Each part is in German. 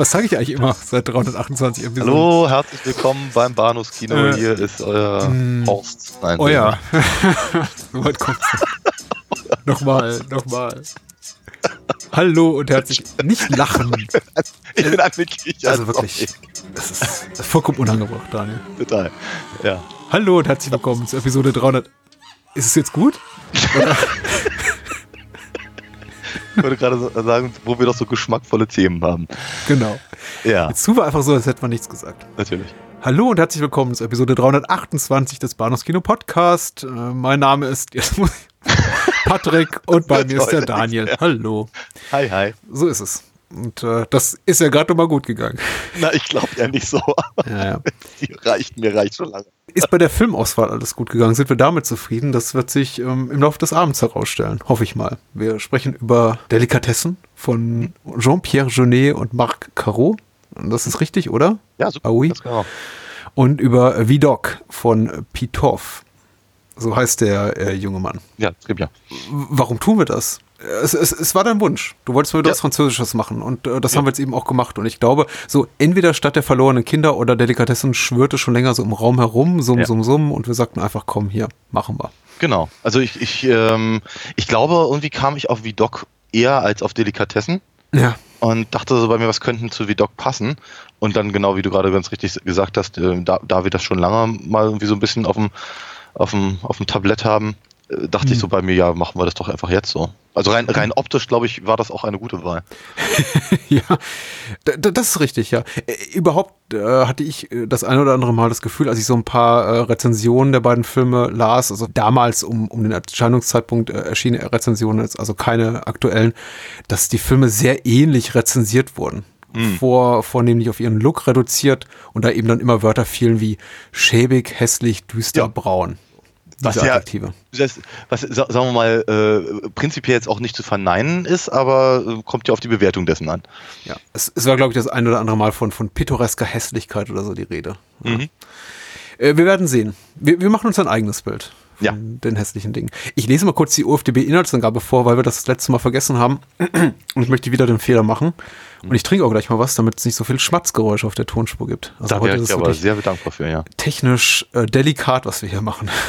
Was sage ich eigentlich immer seit 328 Episoden? Hallo, herzlich willkommen beim Bahnhofskino. Äh, Hier ist euer mh, Horst. Nein, euer. So weit kommt's. nochmal, nochmal. Hallo und herzlich. Nicht lachen. Ich bin ein wirklich. Also wirklich. Das ist, das ist vollkommen unangebracht, Daniel. Total. Ja. Hallo und herzlich willkommen zu Episode 300. Ist es jetzt gut? Ich wollte gerade sagen, wo wir doch so geschmackvolle Themen haben. Genau. Ja. Jetzt tun wir einfach so, als hätte man nichts gesagt. Natürlich. Hallo und herzlich willkommen zu Episode 328 des Bahnhofskino Podcast. Äh, mein Name ist Patrick und bei mir ist der Daniel. Hallo. Hi, hi. So ist es. Und äh, das ist ja gerade nochmal gut gegangen. Na, ich glaube ja nicht so. Ja, ja. Die reicht, mir reicht schon lange. Ist bei der Filmauswahl alles gut gegangen? Sind wir damit zufrieden? Das wird sich ähm, im Laufe des Abends herausstellen, hoffe ich mal. Wir sprechen über Delikatessen von Jean-Pierre Jeunet und Marc Caro. Das ist richtig, oder? Ja, super. Oui. genau. Und über Vidocq von Pitoff. So heißt der äh, junge Mann. Ja, es gibt ja. Warum tun wir das? Es, es, es war dein Wunsch. Du wolltest mir ja. was Französisches machen und äh, das ja. haben wir jetzt eben auch gemacht. Und ich glaube, so entweder Stadt der verlorenen Kinder oder Delikatessen schwirrte schon länger so im Raum herum, summ, ja. summ, summ. Und wir sagten einfach, komm hier, machen wir. Genau. Also ich, ich, ähm, ich glaube, irgendwie kam ich auf Vidocq eher als auf Delikatessen. Ja. Und dachte so bei mir, was könnten zu Vidocq passen? Und dann genau, wie du gerade ganz richtig gesagt hast, äh, da, da wir das schon lange mal irgendwie so ein bisschen auf dem, auf dem, auf dem Tablett haben, dachte hm. ich so bei mir, ja, machen wir das doch einfach jetzt so. Also rein, rein optisch, glaube ich, war das auch eine gute Wahl. ja, das ist richtig, ja. Äh, überhaupt äh, hatte ich äh, das eine oder andere Mal das Gefühl, als ich so ein paar äh, Rezensionen der beiden Filme las, also damals um, um den Erscheinungszeitpunkt äh, erschienene Rezensionen, also keine aktuellen, dass die Filme sehr ähnlich rezensiert wurden. Mhm. Vor, vornehmlich auf ihren Look reduziert und da eben dann immer Wörter fielen wie schäbig, hässlich, düster, ja. braun was ja, Adjektive. Das, was, sagen wir mal, äh, prinzipiell jetzt auch nicht zu verneinen ist, aber äh, kommt ja auf die Bewertung dessen an. Ja, es, es war, glaube ich, das ein oder andere Mal von, von pittoresker Hässlichkeit oder so die Rede. Mhm. Äh, wir werden sehen. Wir, wir machen uns ein eigenes Bild ja. den hässlichen Dingen. Ich lese mal kurz die OFDB-Inhaltsangabe vor, weil wir das, das letzte Mal vergessen haben. Und ich möchte wieder den Fehler machen. Und ich trinke auch gleich mal was, damit es nicht so viel Schmatzgeräusche auf der Tonspur gibt. Also da wäre ich aber sehr dankbar für, ja. Technisch äh, delikat, was wir hier machen.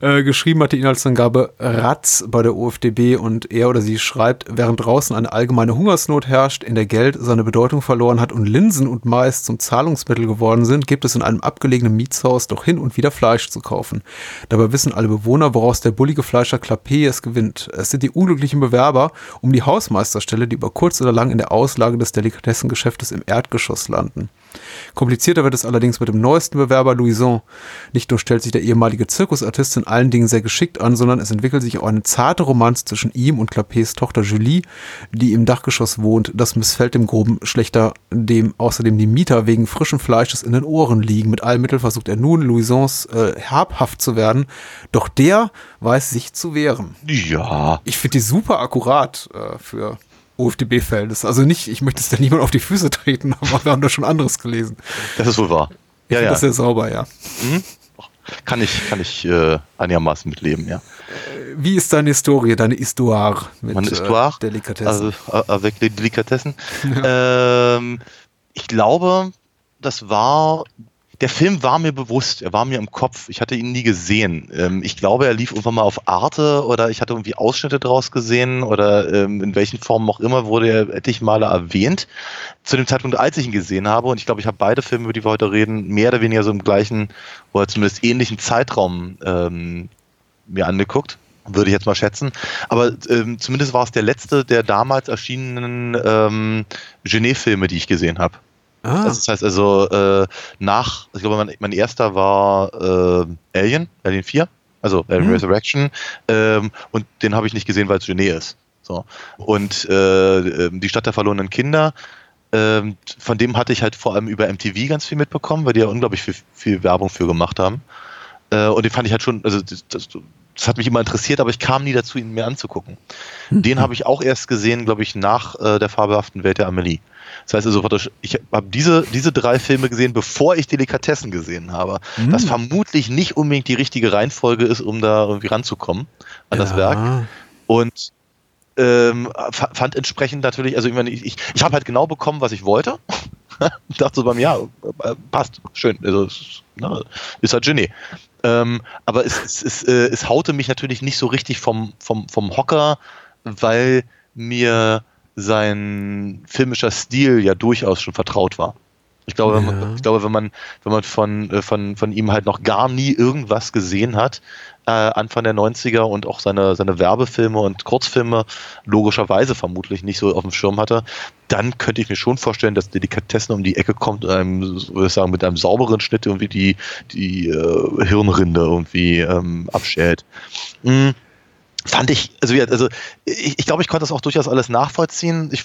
Äh, geschrieben hat die Inhaltsangabe Ratz bei der OFDB und er oder sie schreibt, während draußen eine allgemeine Hungersnot herrscht, in der Geld seine Bedeutung verloren hat und Linsen und Mais zum Zahlungsmittel geworden sind, gibt es in einem abgelegenen Mietshaus doch hin und wieder Fleisch zu kaufen. Dabei wissen alle Bewohner, woraus der bullige Fleischer Clapé es gewinnt. Es sind die unglücklichen Bewerber um die Hausmeisterstelle, die über kurz oder lang in der Auslage des Delikatessengeschäftes im Erdgeschoss landen. Komplizierter wird es allerdings mit dem neuesten Bewerber Louison. Nicht nur stellt sich der ehemalige Zirkusartist in allen Dingen sehr geschickt an, sondern es entwickelt sich auch eine zarte Romanze zwischen ihm und Clapets Tochter Julie, die im Dachgeschoss wohnt. Das missfällt dem Groben schlechter, dem außerdem die Mieter wegen frischen Fleisches in den Ohren liegen. Mit allen Mitteln versucht er nun, Louisons äh, habhaft zu werden, doch der weiß sich zu wehren. Ja. Ich finde die super akkurat äh, für OFDB-Verhältnis. Also nicht, ich möchte es da niemand auf die Füße treten, aber wir haben da schon anderes gelesen. Das ist wohl wahr. Ich ja, ja. Das ist sehr sauber, ja. Mhm. Kann ich, kann ich äh, einigermaßen mitleben, ja. Wie ist deine Historie, deine Histoire mit Meine Histoire, äh, Delikatessen? Also, äh, avec les Delikatessen. Ja. Ähm, ich glaube, das war der Film war mir bewusst, er war mir im Kopf. Ich hatte ihn nie gesehen. Ähm, ich glaube, er lief irgendwann mal auf Arte oder ich hatte irgendwie Ausschnitte draus gesehen oder ähm, in welchen Formen auch immer wurde er etliche Male erwähnt. Zu dem Zeitpunkt, als ich ihn gesehen habe, und ich glaube, ich habe beide Filme, über die wir heute reden, mehr oder weniger so im gleichen oder zumindest ähnlichen Zeitraum ähm, mir angeguckt. würde ich jetzt mal schätzen. Aber ähm, zumindest war es der letzte der damals erschienenen ähm, Genet-Filme, die ich gesehen habe. Ah. Das heißt also, äh, nach, ich glaube, mein, mein erster war äh, Alien, Alien 4, also Alien hm. Resurrection, ähm, und den habe ich nicht gesehen, weil es Genet ist. So. Und äh, ähm, die Stadt der verlorenen Kinder, ähm, von dem hatte ich halt vor allem über MTV ganz viel mitbekommen, weil die ja unglaublich viel, viel Werbung für gemacht haben. Äh, und den fand ich halt schon, also das, das, das, hat mich immer interessiert, aber ich kam nie dazu, ihn mir anzugucken. Mhm. Den habe ich auch erst gesehen, glaube ich, nach äh, der fabelhaften Welt der Amelie. Das heißt also, ich habe diese, diese drei Filme gesehen, bevor ich Delikatessen gesehen habe. Mhm. Was vermutlich nicht unbedingt die richtige Reihenfolge ist, um da irgendwie ranzukommen an ja. das Werk. Und ähm, fand entsprechend natürlich, also ich, meine, ich, ich habe halt genau bekommen, was ich wollte. dachte so beim Ja, äh, passt, schön. Also, ne, ist halt Genie. Ähm, aber es, es, es, äh, es haute mich natürlich nicht so richtig vom, vom, vom Hocker, weil mir sein filmischer Stil ja durchaus schon vertraut war. Ich glaube, ja. wenn man, ich glaube, wenn man, wenn man von, äh, von, von ihm halt noch gar nie irgendwas gesehen hat, äh, Anfang der 90er und auch seine, seine Werbefilme und Kurzfilme logischerweise vermutlich nicht so auf dem Schirm hatte, dann könnte ich mir schon vorstellen, dass Delikatessen um die Ecke kommt, einem, würde ich sagen, mit einem sauberen Schnitt irgendwie die, die äh, Hirnrinde irgendwie ähm, abschält. Mhm fand ich, also, also ich, ich glaube, ich konnte das auch durchaus alles nachvollziehen. Ich,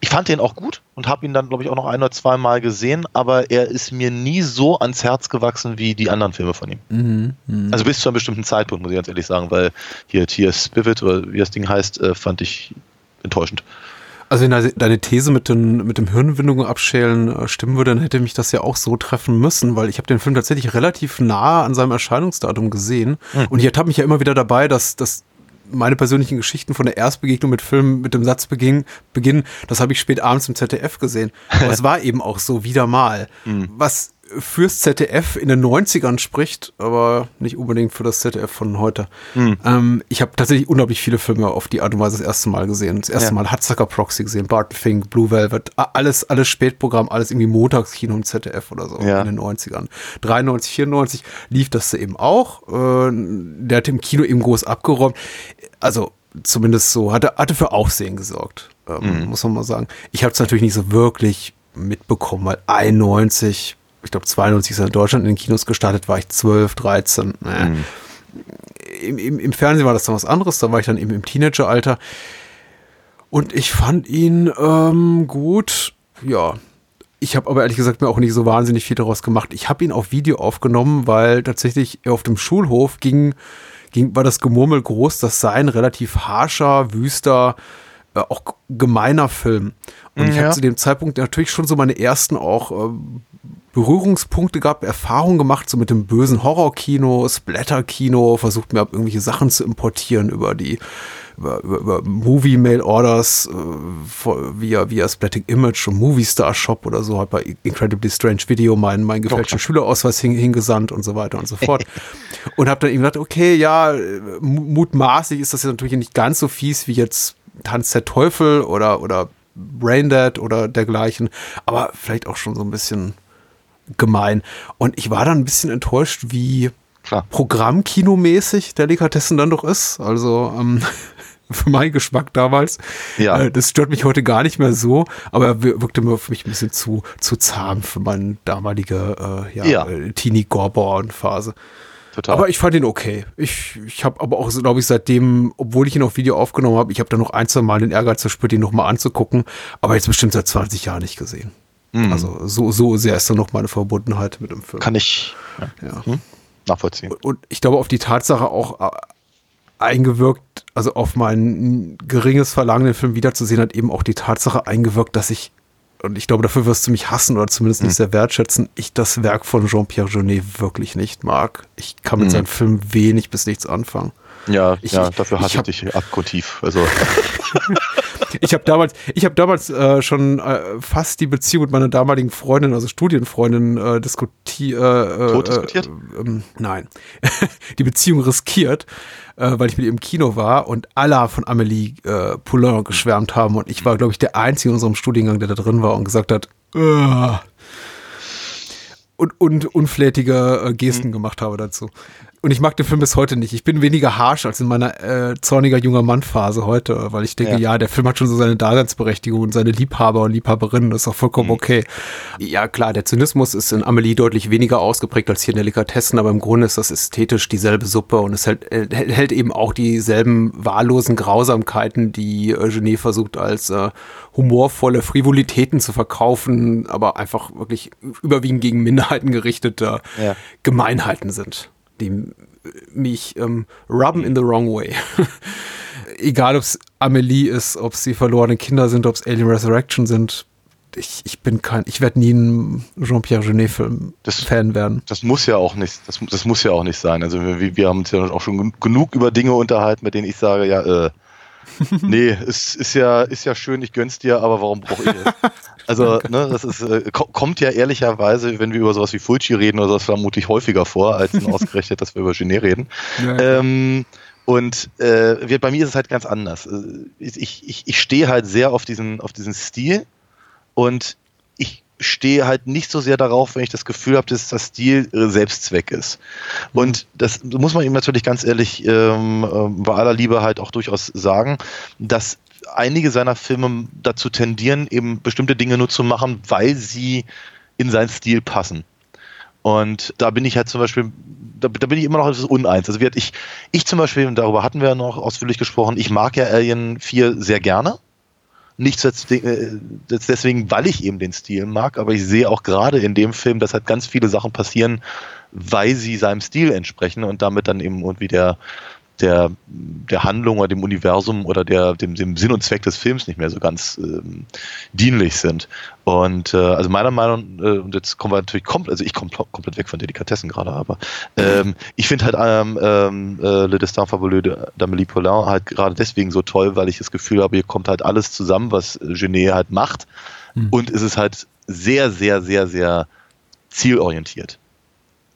ich fand den auch gut und habe ihn dann, glaube ich, auch noch ein oder zwei Mal gesehen, aber er ist mir nie so ans Herz gewachsen wie die anderen Filme von ihm. Mhm, mh. Also bis zu einem bestimmten Zeitpunkt, muss ich ganz ehrlich sagen, weil hier T.S. Spivet oder wie das Ding heißt, äh, fand ich enttäuschend. Also wenn deine These mit, den, mit dem Hirnwindungen abschälen äh, stimmen würde, dann hätte mich das ja auch so treffen müssen, weil ich habe den Film tatsächlich relativ nah an seinem Erscheinungsdatum gesehen. Mhm. Und ich ertappe mich ja immer wieder dabei, dass, dass meine persönlichen Geschichten von der Erstbegegnung mit Filmen mit dem Satz beginn, beginn das habe ich spät abends im ZDF gesehen. Aber es war eben auch so wieder mal. Mhm. Was fürs ZDF in den 90ern spricht, aber nicht unbedingt für das ZDF von heute. Mhm. Ähm, ich habe tatsächlich unglaublich viele Filme auf die Art und Weise das erste Mal gesehen. Das erste ja. Mal Hatzacker Proxy gesehen, Barton Fink, Blue Velvet, alles, alles Spätprogramm, alles irgendwie Montagskino im ZDF oder so ja. in den 90ern. 93, 94 lief das eben auch. Äh, der hat im Kino eben groß abgeräumt. Also zumindest so, hatte, hatte für Aufsehen gesorgt, ähm, mhm. muss man mal sagen. Ich habe es natürlich nicht so wirklich mitbekommen, weil 91 ich glaube 92 ist er in Deutschland in den Kinos gestartet, war ich 12, 13. Naja. Mhm. Im, im, Im Fernsehen war das dann was anderes, da war ich dann eben im Teenageralter. Und ich fand ihn ähm, gut, ja. Ich habe aber ehrlich gesagt mir auch nicht so wahnsinnig viel daraus gemacht. Ich habe ihn auf Video aufgenommen, weil tatsächlich auf dem Schulhof ging, ging war das Gemurmel groß, das sei ein relativ harscher, wüster, äh, auch gemeiner Film. Und ja. ich habe zu dem Zeitpunkt natürlich schon so meine ersten auch äh, Berührungspunkte gehabt, Erfahrungen gemacht, so mit dem bösen Horrorkino, Splatter-Kino, versucht mir irgendwelche Sachen zu importieren über die über, über, über Movie-Mail-Orders äh, via, via Splatting Image und Movie Star Shop oder so, hat bei Incredibly Strange Video meinen, meinen gefälschten okay. Schülerausweis hin, hingesandt und so weiter und so fort. und habe dann eben gedacht, okay, ja, mutmaßlich ist das jetzt natürlich nicht ganz so fies wie jetzt Tanz der Teufel oder, oder Braindead oder dergleichen, aber vielleicht auch schon so ein bisschen gemein. Und ich war dann ein bisschen enttäuscht, wie Klar. Programmkinomäßig Delikatessen dann doch ist. Also ähm, für meinen Geschmack damals. Ja. Äh, das stört mich heute gar nicht mehr so, aber er wirkte mir für mich ein bisschen zu, zu zahm für meine damalige äh, ja, ja. Äh, Teenie-Gorborn-Phase. Total. Aber ich fand ihn okay. Ich, ich habe aber auch, glaube ich, seitdem, obwohl ich ihn auf Video aufgenommen habe, ich habe da noch ein, zwei Mal den Ehrgeiz verspürt, ihn nochmal anzugucken, aber jetzt bestimmt seit 20 Jahren nicht gesehen. Mhm. Also so, so sehr ist dann noch meine Verbundenheit mit dem Film. Kann ich ja. Hm? nachvollziehen. Und ich glaube auf die Tatsache auch äh, eingewirkt, also auf mein geringes Verlangen, den Film wiederzusehen, hat eben auch die Tatsache eingewirkt, dass ich, und ich glaube, dafür wirst du mich hassen oder zumindest nicht mhm. sehr wertschätzen, ich das Werk von Jean-Pierre Jeunet wirklich nicht mag. Ich kann mit mhm. seinen Filmen wenig bis nichts anfangen. Ja, ich, ja, dafür hasse ich, ich dich abgrundtief. Also. ich habe damals, ich habe damals äh, schon äh, fast die Beziehung mit meiner damaligen Freundin, also Studienfreundin, äh, diskuti äh, äh, diskutiert. Ähm, nein, die Beziehung riskiert, äh, weil ich mit ihr im Kino war und alle von Amélie äh, Poulain geschwärmt haben und ich war, glaube ich, der einzige in unserem Studiengang, der da drin war und gesagt hat, und, und unflätige Gesten mhm. gemacht habe dazu. Und ich mag den Film bis heute nicht. Ich bin weniger harsh als in meiner äh, zorniger junger Mann-Phase heute, weil ich denke, ja. ja. der Film hat schon so seine Daseinsberechtigung und seine Liebhaber und Liebhaberinnen, das ist auch vollkommen mhm. okay. Ja, klar, der Zynismus ist in Amelie deutlich weniger ausgeprägt als hier in Delikatessen, aber im Grunde ist das ästhetisch dieselbe Suppe und es hält, äh, hält eben auch dieselben wahllosen Grausamkeiten, die äh, Genet versucht als äh, humorvolle Frivolitäten zu verkaufen, aber einfach wirklich überwiegend gegen Minderheiten gerichtete ja. Gemeinheiten sind die mich ähm, rubben in the wrong way. Egal, ob es Amelie ist, ob es die verlorenen Kinder sind, ob es Alien Resurrection sind. Ich, ich bin kein, ich werde nie ein Jean-Pierre Genet-Film-Fan werden. Das muss ja auch nicht, das, das muss ja auch nicht sein. Also wir, wir haben uns ja auch schon genug über Dinge unterhalten, mit denen ich sage, ja, äh, nee, es ist ja, ist ja schön, ich gönn's dir, aber warum brauche ich es? Also, ne, das ist, äh, kommt ja ehrlicherweise, wenn wir über sowas wie Fulci reden oder sowas, vermutlich häufiger vor, als ausgerechnet, dass wir über Genet reden. Ja, ähm, und äh, bei mir ist es halt ganz anders. Äh, ich, ich, ich stehe halt sehr auf diesen, auf diesen Stil und stehe halt nicht so sehr darauf, wenn ich das Gefühl habe, dass das Stil Selbstzweck ist. Und das muss man ihm natürlich ganz ehrlich ähm, ähm, bei aller Liebe halt auch durchaus sagen, dass einige seiner Filme dazu tendieren, eben bestimmte Dinge nur zu machen, weil sie in seinen Stil passen. Und da bin ich halt zum Beispiel, da, da bin ich immer noch etwas uneins. Also ich, ich zum Beispiel, und darüber hatten wir ja noch ausführlich gesprochen, ich mag ja Alien 4 sehr gerne. Nicht äh, deswegen, weil ich eben den Stil mag, aber ich sehe auch gerade in dem Film, dass halt ganz viele Sachen passieren, weil sie seinem Stil entsprechen und damit dann eben irgendwie der, der, der Handlung oder dem Universum oder der, dem, dem Sinn und Zweck des Films nicht mehr so ganz ähm, dienlich sind. Und äh, also meiner Meinung, äh, und jetzt kommen wir natürlich komplett, also ich komme komplett weg von Delikatessen gerade, aber ähm, ich finde halt ähm, ähm, äh, Le Destin Fabuleux d'Amélie Poulain halt gerade deswegen so toll, weil ich das Gefühl habe, hier kommt halt alles zusammen, was Genet halt macht. Mhm. Und es ist halt sehr, sehr, sehr, sehr zielorientiert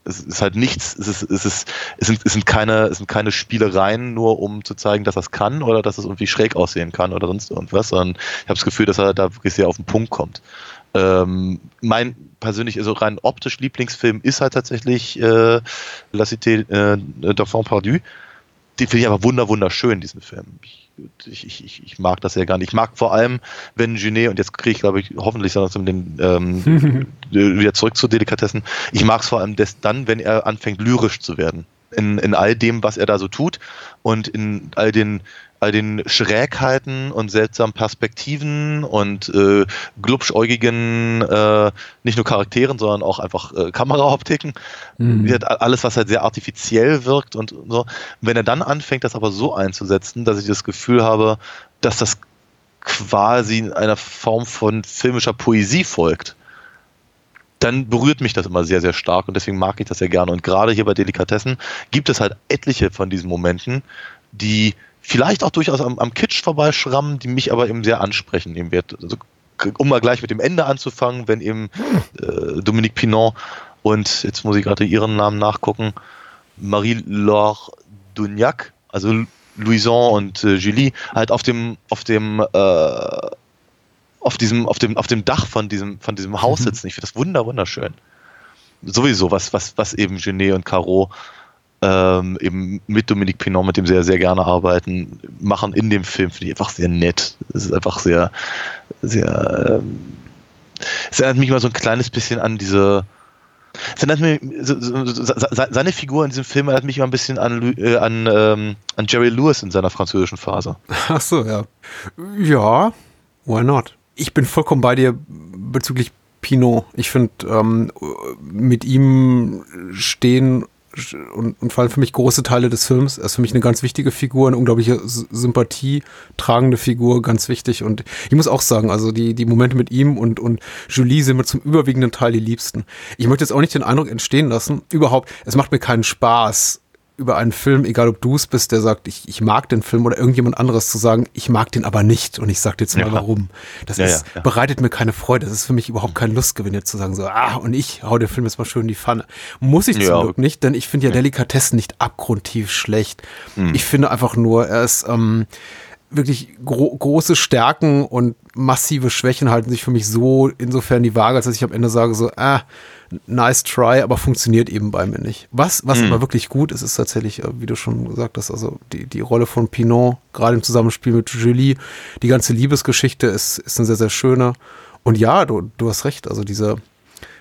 es ist halt nichts, es, ist, es, ist, es, sind, es, sind keine, es sind keine Spielereien nur, um zu zeigen, dass das kann oder dass es irgendwie schräg aussehen kann oder sonst irgendwas, sondern ich habe das Gefühl, dass er da wirklich sehr auf den Punkt kommt. Ähm, mein persönlich, also rein optisch Lieblingsfilm ist halt tatsächlich äh, La Cité äh, d'Enfant Perdu. Den finde ich aber wunder, wunderschön, diesen Film. Ich ich, ich, ich mag das ja gar nicht. Ich mag vor allem, wenn Genet, und jetzt kriege ich, glaube ich, hoffentlich so den, ähm, wieder zurück zu Delikatessen, ich mag es vor allem des, dann, wenn er anfängt, lyrisch zu werden. In, in all dem, was er da so tut und in all den all den Schrägheiten und seltsamen Perspektiven und äh, glubschäugigen, äh, nicht nur Charakteren, sondern auch einfach äh, Kameraoptiken. Mhm. Alles, was halt sehr artifiziell wirkt und so. Wenn er dann anfängt, das aber so einzusetzen, dass ich das Gefühl habe, dass das quasi einer Form von filmischer Poesie folgt, dann berührt mich das immer sehr, sehr stark und deswegen mag ich das sehr gerne. Und gerade hier bei Delikatessen gibt es halt etliche von diesen Momenten, die vielleicht auch durchaus am, am Kitsch vorbeischrammen, die mich aber eben sehr ansprechen eben wird. Also, um mal gleich mit dem Ende anzufangen, wenn eben äh, Dominique Pinon und jetzt muss ich gerade ihren Namen nachgucken, Marie-Laure Dugnac, also Louison und äh, Julie, halt auf dem, auf dem, äh, auf diesem, auf dem, auf dem Dach von diesem, von diesem Haus mhm. sitzen. Ich finde das wunder, wunderschön. Sowieso, was, was, was eben Genet und Caro ähm, eben mit Dominique Pinon, mit dem ja sehr gerne arbeiten, machen in dem Film, finde ich einfach sehr nett. Es ist einfach sehr, sehr, ähm, es erinnert mich mal so ein kleines bisschen an diese, es erinnert mich, seine Figur in diesem Film erinnert mich mal ein bisschen an, äh, an, ähm, an Jerry Lewis in seiner französischen Phase. Ach so, ja. Ja, why not? Ich bin vollkommen bei dir bezüglich Pinot. Ich finde, ähm, mit ihm stehen und, und fallen für mich große Teile des Films. Er ist für mich eine ganz wichtige Figur, eine unglaubliche Sympathie tragende Figur, ganz wichtig. Und ich muss auch sagen, also die, die Momente mit ihm und, und Julie sind mir zum überwiegenden Teil die liebsten. Ich möchte jetzt auch nicht den Eindruck entstehen lassen, überhaupt, es macht mir keinen Spaß, über einen Film, egal ob du es bist, der sagt, ich, ich mag den Film oder irgendjemand anderes zu sagen, ich mag den aber nicht und ich sag dir jetzt mal ja. warum. Das ja, ist, ja, bereitet mir keine Freude. Das ist für mich überhaupt kein Lustgewinn jetzt zu sagen, so, ah, und ich hau den Film jetzt mal schön in die Pfanne. Muss ich zum Glück nicht, denn ich finde ja Delikatessen nicht abgrundtief schlecht. Mhm. Ich finde einfach nur, er ist, ähm, wirklich gro große Stärken und massive Schwächen halten sich für mich so insofern die Waage, als dass ich am Ende sage so, ah, nice try, aber funktioniert eben bei mir nicht. Was, was Mhm. aber wirklich gut ist, ist tatsächlich, äh, wie du schon gesagt hast, also die, die Rolle von Pinot, gerade im Zusammenspiel mit Julie, die ganze Liebesgeschichte ist, ist eine sehr, sehr schöne. Und ja, du, du hast recht, also diese,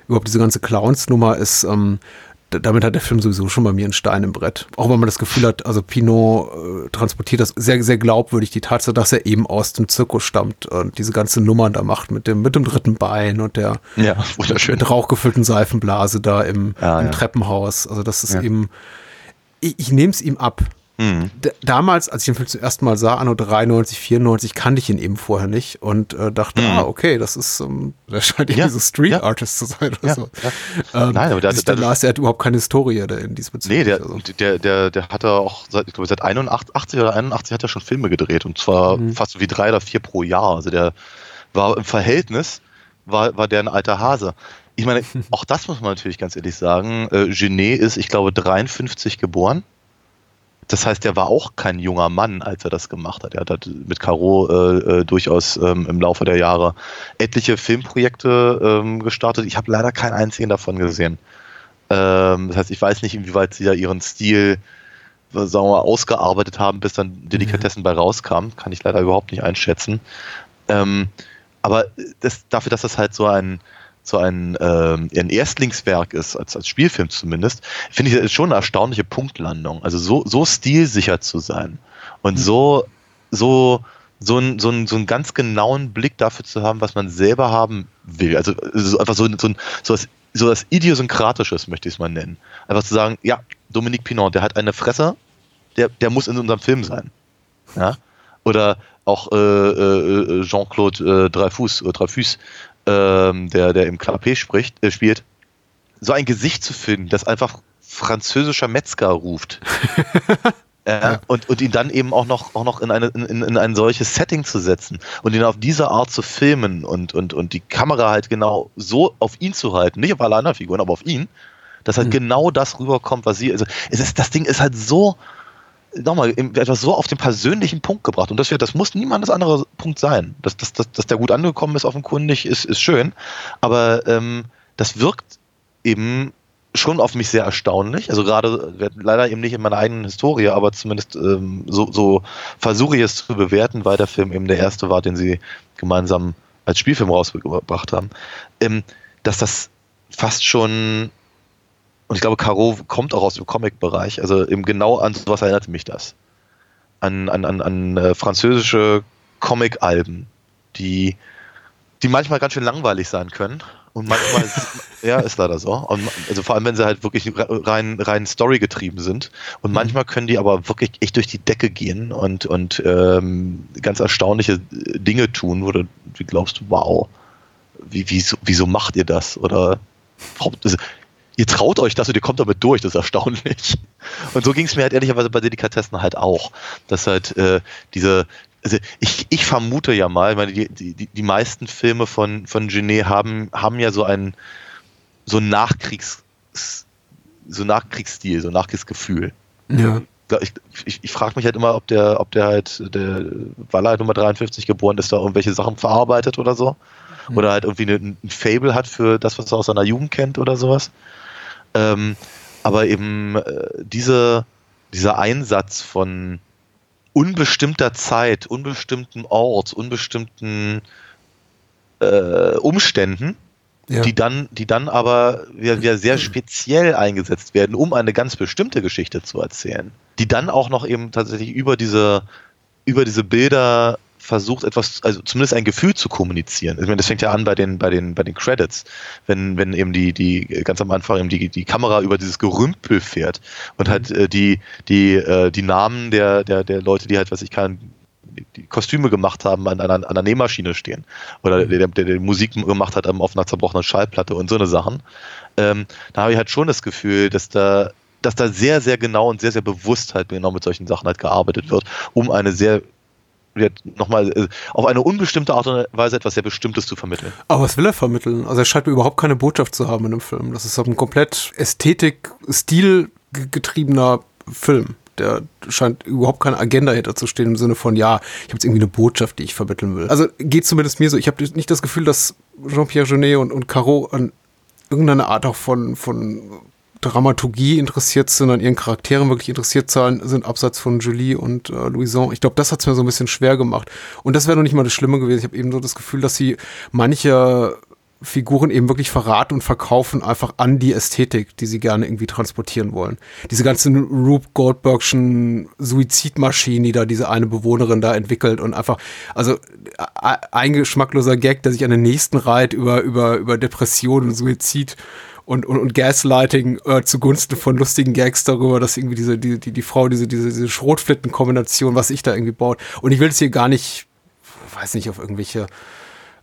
überhaupt diese ganze Clowns-Nummer ist, ähm, damit hat der Film sowieso schon bei mir einen Stein im Brett. Auch wenn man das Gefühl hat, also Pinot äh, transportiert das sehr, sehr glaubwürdig, die Tatsache, dass er eben aus dem Zirkus stammt und diese ganze Nummern da macht mit dem, mit dem dritten Bein und der Ja, mit rauchgefüllten Seifenblase da im, Ja, im ja. Treppenhaus. Also das ist eben, ich, ich nehme es ihm ab. Mhm. Damals, als ich den Film zum ersten Mal sah, anno 93, 94, kannte ich ihn eben vorher nicht und äh, dachte, Mhm. ah, okay, das ist, ähm, der scheint irgendwie Ja, so Street ja. Artist zu sein oder Ja, so. Ähm, Nein, aber der- der- dann las, er hat überhaupt keine Historie da in diesbezüglich. Nee, der, also. der, der, der hat er auch seit, ich glaube, seit 81 oder 81 hat er schon Filme gedreht und zwar Mhm. fast wie drei oder vier pro Jahr. Also der war im Verhältnis, war, war der ein alter Hase. Ich meine, auch das muss man natürlich ganz ehrlich sagen. Äh, Genet ist, ich glaube, 53 geboren. Das heißt, er war auch kein junger Mann, als er das gemacht hat. Er hat halt mit Caro äh, äh, durchaus ähm, im Laufe der Jahre etliche Filmprojekte ähm, gestartet. Ich habe leider keinen einzigen davon gesehen. Ähm, das heißt, ich weiß nicht, inwieweit sie da ihren Stil äh, sagen wir mal, ausgearbeitet haben, bis dann Delikatessen bei rauskam. Kann ich leider überhaupt nicht einschätzen. Ähm, aber das, dafür, dass das halt so ein, so ein, ähm, ein Erstlingswerk ist, als, als Spielfilm zumindest, finde ich, das ist schon eine erstaunliche Punktlandung. Also so, so stilsicher zu sein und so, so, so, ein, so, ein, so einen ganz genauen Blick dafür zu haben, was man selber haben will. Also so einfach so, so, ein, so, was, so was Idiosynkratisches, möchte ich es mal nennen. Einfach zu sagen, ja, Dominique Pinon, der hat eine Fresse, der, der muss in unserem Film sein. Ja? Oder auch äh, äh, Jean-Claude äh, Dreyfus, äh, Dreyfus ähm, der, der im Clapet spricht, äh, spielt, so ein Gesicht zu finden, das einfach französischer Metzger ruft. Ja, und, und ihn dann eben auch noch, auch noch in, eine, in, in ein solches Setting zu setzen und ihn auf diese Art zu filmen und, und, und die Kamera halt genau so auf ihn zu halten, nicht auf alle anderen Figuren, aber auf ihn, dass halt Mhm. genau das rüberkommt, was sie, also es ist, das Ding ist halt so, nochmal, etwas so auf den persönlichen Punkt gebracht und das, das muss niemandes andere Punkt sein. Dass, dass, dass, dass der gut angekommen ist offenkundig, ist, ist schön, aber ähm, das wirkt eben schon auf mich sehr erstaunlich. Also gerade äh, leider eben nicht in meiner eigenen Historie, aber zumindest ähm, so, so versuche ich es zu bewerten, weil der Film eben der erste war, den sie gemeinsam als Spielfilm rausgebracht haben, ähm, dass das fast schon und ich glaube, Caro kommt auch aus dem Comic-Bereich, also eben genau an sowas erinnert mich das. An, an, an, an äh, französische Comic-Alben, die, die manchmal ganz schön langweilig sein können. Und manchmal, ist, ja, ist leider so. Und, also vor allem, wenn sie halt wirklich rein, rein Story getrieben sind. Und manchmal können die aber wirklich echt durch die Decke gehen und, und ähm, ganz erstaunliche Dinge tun, wo du du glaubst, wow, wie, wieso, wieso macht ihr das? Oder also, ihr traut euch das und ihr kommt damit durch, das ist erstaunlich. Und so ging es mir halt ehrlicherweise bei Delikatessen halt auch. Dass halt äh, diese, also ich, ich vermute ja mal, meine, die, die, die meisten Filme von, von Genet haben, haben ja so einen so einen Nachkriegs, so Nachkriegsstil, so Nachkriegsgefühl. Ja. Ich, ich, ich frage mich halt immer, ob der, ob der halt, der, weil er halt Nummer 53 geboren ist, da irgendwelche Sachen verarbeitet oder so. Oder halt irgendwie ein Fable hat für das, was er aus seiner Jugend kennt oder sowas. Ähm, aber eben äh, diese, dieser Einsatz von unbestimmter Zeit, unbestimmten Ort, unbestimmten äh, Umständen, Ja. die dann, die dann aber wieder, wieder sehr speziell eingesetzt werden, um eine ganz bestimmte Geschichte zu erzählen. Die dann auch noch eben tatsächlich über diese, über diese Bilder versucht, etwas, also zumindest ein Gefühl zu kommunizieren. Ich meine, das fängt ja an bei den, bei den, bei den Credits, wenn, wenn eben die, die, ganz am Anfang eben die, die Kamera über dieses Gerümpel fährt und halt äh, die, die, äh, die Namen der, der, der Leute, die halt, was ich kann, die Kostüme gemacht haben, an einer, an einer Nähmaschine stehen. Oder der, der, der Musik gemacht hat auf einer zerbrochenen Schallplatte und so eine Sachen. Ähm, da habe ich halt schon das Gefühl, dass da, dass da sehr, sehr genau und sehr, sehr bewusst halt genau mit solchen Sachen halt gearbeitet wird, um eine sehr nochmal äh, auf eine unbestimmte Art und Weise etwas sehr Bestimmtes zu vermitteln. Aber was will er vermitteln? Also er scheint mir überhaupt keine Botschaft zu haben in dem Film. Das ist ein komplett Ästhetik, Stil getriebener Film. der scheint überhaupt keine Agenda hinter zu stehen im Sinne von, ja, ich habe jetzt irgendwie eine Botschaft, die ich vermitteln will. Also geht zumindest mir so. Ich habe nicht das Gefühl, dass Jean-Pierre Genet und, und Caro an irgendeine Art auch von, von Dramaturgie interessiert sind, an ihren Charakteren wirklich interessiert sind, abseits von Julie und äh, Louison. Ich glaube, das hat es mir so ein bisschen schwer gemacht. Und das wäre noch nicht mal das Schlimme gewesen. Ich habe eben so das Gefühl, dass sie manche Figuren eben wirklich verraten und verkaufen einfach an die Ästhetik, die sie gerne irgendwie transportieren wollen. Diese ganzen Rube Goldbergschen Suizidmaschinen, die da diese eine Bewohnerin da entwickelt und einfach, also ein geschmackloser Gag, der sich an den nächsten reiht über, über, über Depression und Suizid und, und, und Gaslighting äh, zugunsten von lustigen Gags darüber, dass irgendwie diese, die, die, die Frau diese, diese, diese Schrotflitten-Kombination, was ich da irgendwie baut. Und ich will es hier gar nicht, weiß nicht, auf irgendwelche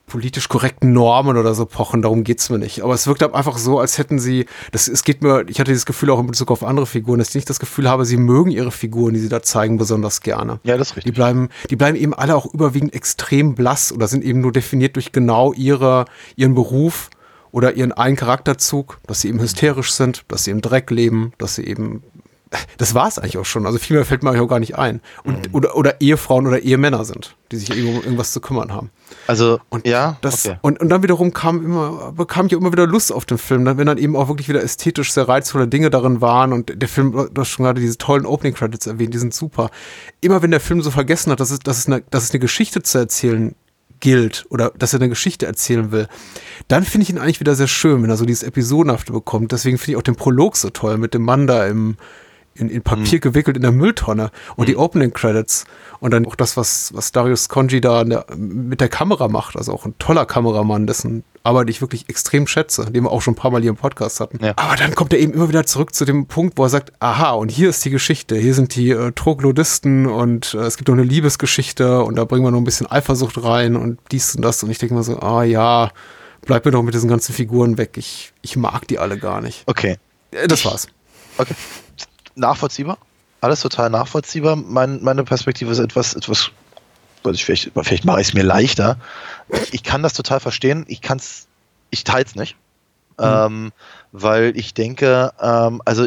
politisch korrekten Normen oder so pochen, darum geht's mir nicht. Aber es wirkt einfach so, als hätten sie, das, es geht mir, ich hatte dieses Gefühl auch in Bezug auf andere Figuren, dass ich nicht das Gefühl habe, sie mögen ihre Figuren, die sie da zeigen, besonders gerne. Ja, das ist richtig. Die bleiben, die bleiben eben alle auch überwiegend extrem blass oder sind eben nur definiert durch genau ihre, ihren Beruf oder ihren einen Charakterzug, dass sie eben hysterisch sind, dass sie im Dreck leben, dass sie eben das war es eigentlich auch schon. Also viel mehr fällt mir auch gar nicht ein. Und, mhm. oder, oder Ehefrauen oder Ehemänner sind, die sich um irgendwas zu kümmern haben. Also, und ja. Das, okay. und, und dann wiederum kam immer, bekam ich auch immer wieder Lust auf den Film, wenn dann eben auch wirklich wieder ästhetisch sehr reizvolle Dinge darin waren. Und der Film, du hast schon gerade diese tollen Opening Credits erwähnt, die sind super. Immer wenn der Film so vergessen hat, dass es, dass es, eine, dass es eine Geschichte zu erzählen gilt oder dass er eine Geschichte erzählen will, dann finde ich ihn eigentlich wieder sehr schön, wenn er so dieses Episodenhafte bekommt. Deswegen finde ich auch den Prolog so toll mit dem Mann da im, in, in Papier mhm. gewickelt in der Mülltonne und mhm. die Opening Credits und dann auch das, was, was Darius Conji da der, mit der Kamera macht, also auch ein toller Kameramann, dessen Arbeit ich wirklich extrem schätze, den wir auch schon ein paar Mal hier im Podcast hatten. Ja. Aber dann kommt er eben immer wieder zurück zu dem Punkt, wo er sagt, aha, und hier ist die Geschichte, hier sind die äh, Troglodisten und äh, es gibt noch eine Liebesgeschichte und da bringen wir noch ein bisschen Eifersucht rein und dies und das und ich denke mir so, ah ja, bleib mir doch mit diesen ganzen Figuren weg, ich, ich mag die alle gar nicht. Okay. Äh, das war's. Okay nachvollziehbar. Alles total nachvollziehbar. Mein, meine Perspektive ist etwas, etwas, ich vielleicht, vielleicht mache ich es mir leichter. Ich kann das total verstehen. Ich kann es, ich teile es nicht. Mhm. Ähm, weil ich denke, ähm, also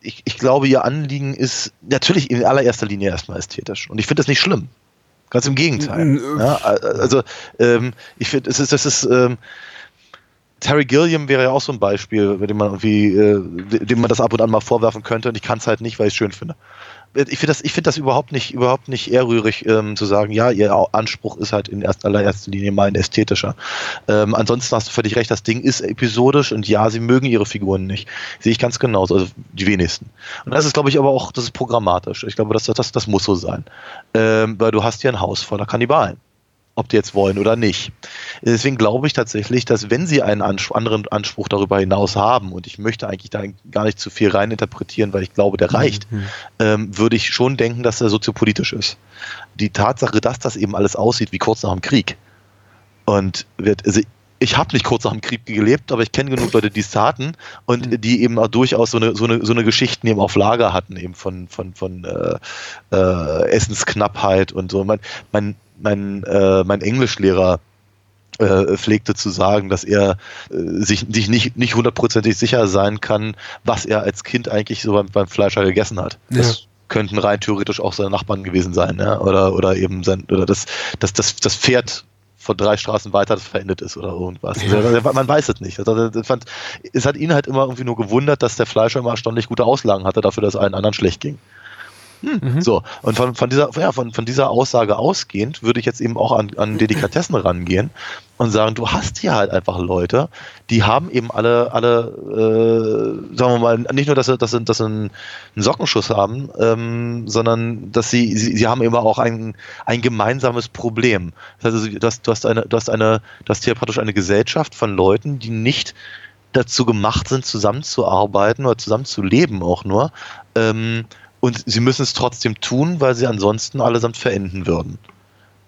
ich, ich glaube, ihr Anliegen ist natürlich in allererster Linie erstmal ästhetisch. Und ich finde das nicht schlimm. Ganz im Gegenteil. Ja, also ähm, ich finde, es ist, das ist, ähm, Terry Gilliam wäre ja auch so ein Beispiel, bei dem man irgendwie, äh, dem man das ab und an mal vorwerfen könnte und ich kann es halt nicht, weil ich es schön finde. Ich finde das, ich finde das überhaupt nicht, überhaupt nicht ehrrührig ähm, zu sagen, ja, ihr Anspruch ist halt in erster, allererster Linie mal ein ästhetischer. Ähm, ansonsten hast du völlig recht, das Ding ist episodisch und ja, sie mögen ihre Figuren nicht. Sehe ich ganz genauso, also die wenigsten. Und das ist, glaube ich, aber auch, das ist programmatisch. Ich glaube, das, das, das muss so sein. Ähm, weil du hast ja ein Haus voller Kannibalen ob die jetzt wollen oder nicht. Deswegen glaube ich tatsächlich, dass wenn sie einen Anspruch, anderen Anspruch darüber hinaus haben, und ich möchte eigentlich da gar nicht zu viel reininterpretieren, weil ich glaube, der reicht, mhm. ähm, würde ich schon denken, dass er soziopolitisch ist. Die Tatsache, dass das eben alles aussieht wie kurz nach dem Krieg und wird, also ich habe nicht kurz nach dem Krieg gelebt, aber ich kenne genug Leute, die es taten und mhm. die eben auch durchaus so eine, so eine, so eine Geschichten eben auf Lager hatten, eben von, von, von äh, äh, Essensknappheit und so. Mein, mein, mein, äh, mein Englischlehrer äh, pflegte zu sagen, dass er äh, sich, sich nicht, nicht hundertprozentig sicher sein kann, was er als Kind eigentlich so beim, beim Fleischer gegessen hat. Ja. Das könnten rein theoretisch auch seine Nachbarn gewesen sein, ja? oder, oder eben sein, oder das, das, das, das Pferd von drei Straßen weiter das verendet ist oder irgendwas. Also, man weiß es nicht. Also, fand, es hat ihn halt immer irgendwie nur gewundert, dass der Fleischer immer erstaunlich gute Auslagen hatte dafür, dass es allen anderen schlecht ging. Mhm. So, und von, von, dieser, ja, von, von dieser Aussage ausgehend würde ich jetzt eben auch an, an Delikatessen rangehen und sagen, du hast hier halt einfach Leute, die haben eben alle, alle, äh, sagen wir mal, nicht nur, dass sie, dass sie, dass sie einen, Sockenschuss haben, ähm, sondern dass sie, sie, sie haben immer auch ein, ein gemeinsames Problem. Das heißt, also, du, hast, du hast eine, du hast eine, du hast hier praktisch eine Gesellschaft von Leuten, die nicht dazu gemacht sind, zusammenzuarbeiten oder zusammenzuleben auch nur, ähm, und sie müssen es trotzdem tun, weil sie ansonsten allesamt verenden würden.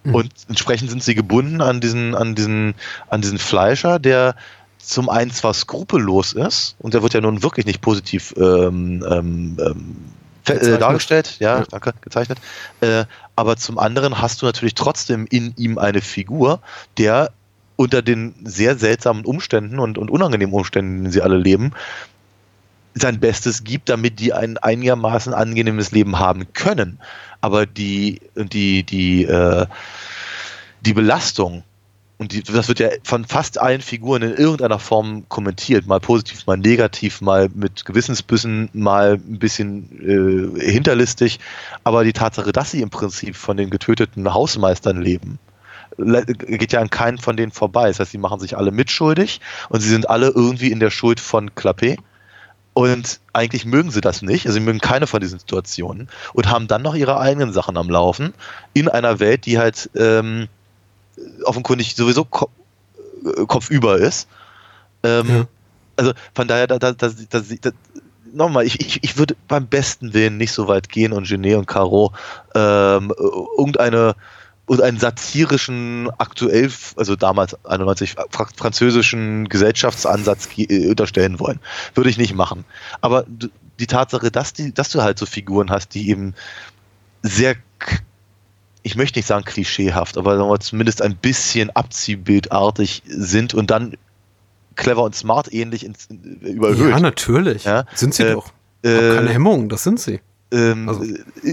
Mhm. Und entsprechend sind sie gebunden an diesen, an diesen, an diesen Fleischer, der zum einen zwar skrupellos ist, und der wird ja nun wirklich nicht positiv ähm, ähm, ähm äh, dargestellt, ja, ja, danke, gezeichnet. Äh, aber zum anderen hast du natürlich trotzdem in ihm eine Figur, der unter den sehr seltsamen Umständen und, und unangenehmen Umständen, in denen sie alle leben, sein Bestes gibt, damit die ein einigermaßen angenehmes Leben haben können. Aber die, die, die, äh, die Belastung, und die, das wird ja von fast allen Figuren in irgendeiner Form kommentiert, mal positiv, mal negativ, mal mit Gewissensbüssen, mal ein bisschen äh, hinterlistig, aber die Tatsache, dass sie im Prinzip von den getöteten Hausmeistern leben, geht ja an keinen von denen vorbei. Das heißt, sie machen sich alle mitschuldig und sie sind alle irgendwie in der Schuld von Clapet. Und eigentlich mögen sie das nicht, also sie mögen keine von diesen Situationen und haben dann noch ihre eigenen Sachen am Laufen in einer Welt, die halt ähm, offenkundig sowieso ko äh, kopfüber ist. Ähm, ja. Also von daher, da, da, da, da, da nochmal, ich, ich, ich würde beim besten Willen nicht so weit gehen und Genet und Caro ähm, irgendeine und einen satirischen, aktuell, also damals 91, französischen Gesellschaftsansatz äh, unterstellen wollen. Würde ich nicht machen. Aber die Tatsache, dass, die, dass du halt so Figuren hast, die eben sehr, ich möchte nicht sagen klischeehaft, aber zumindest ein bisschen abziehbildartig sind und dann clever und smart ähnlich ins, überhöht. Ja, natürlich. Ja? Sind sie äh, doch. Äh, keine Hemmung, das sind sie. Ähm, also.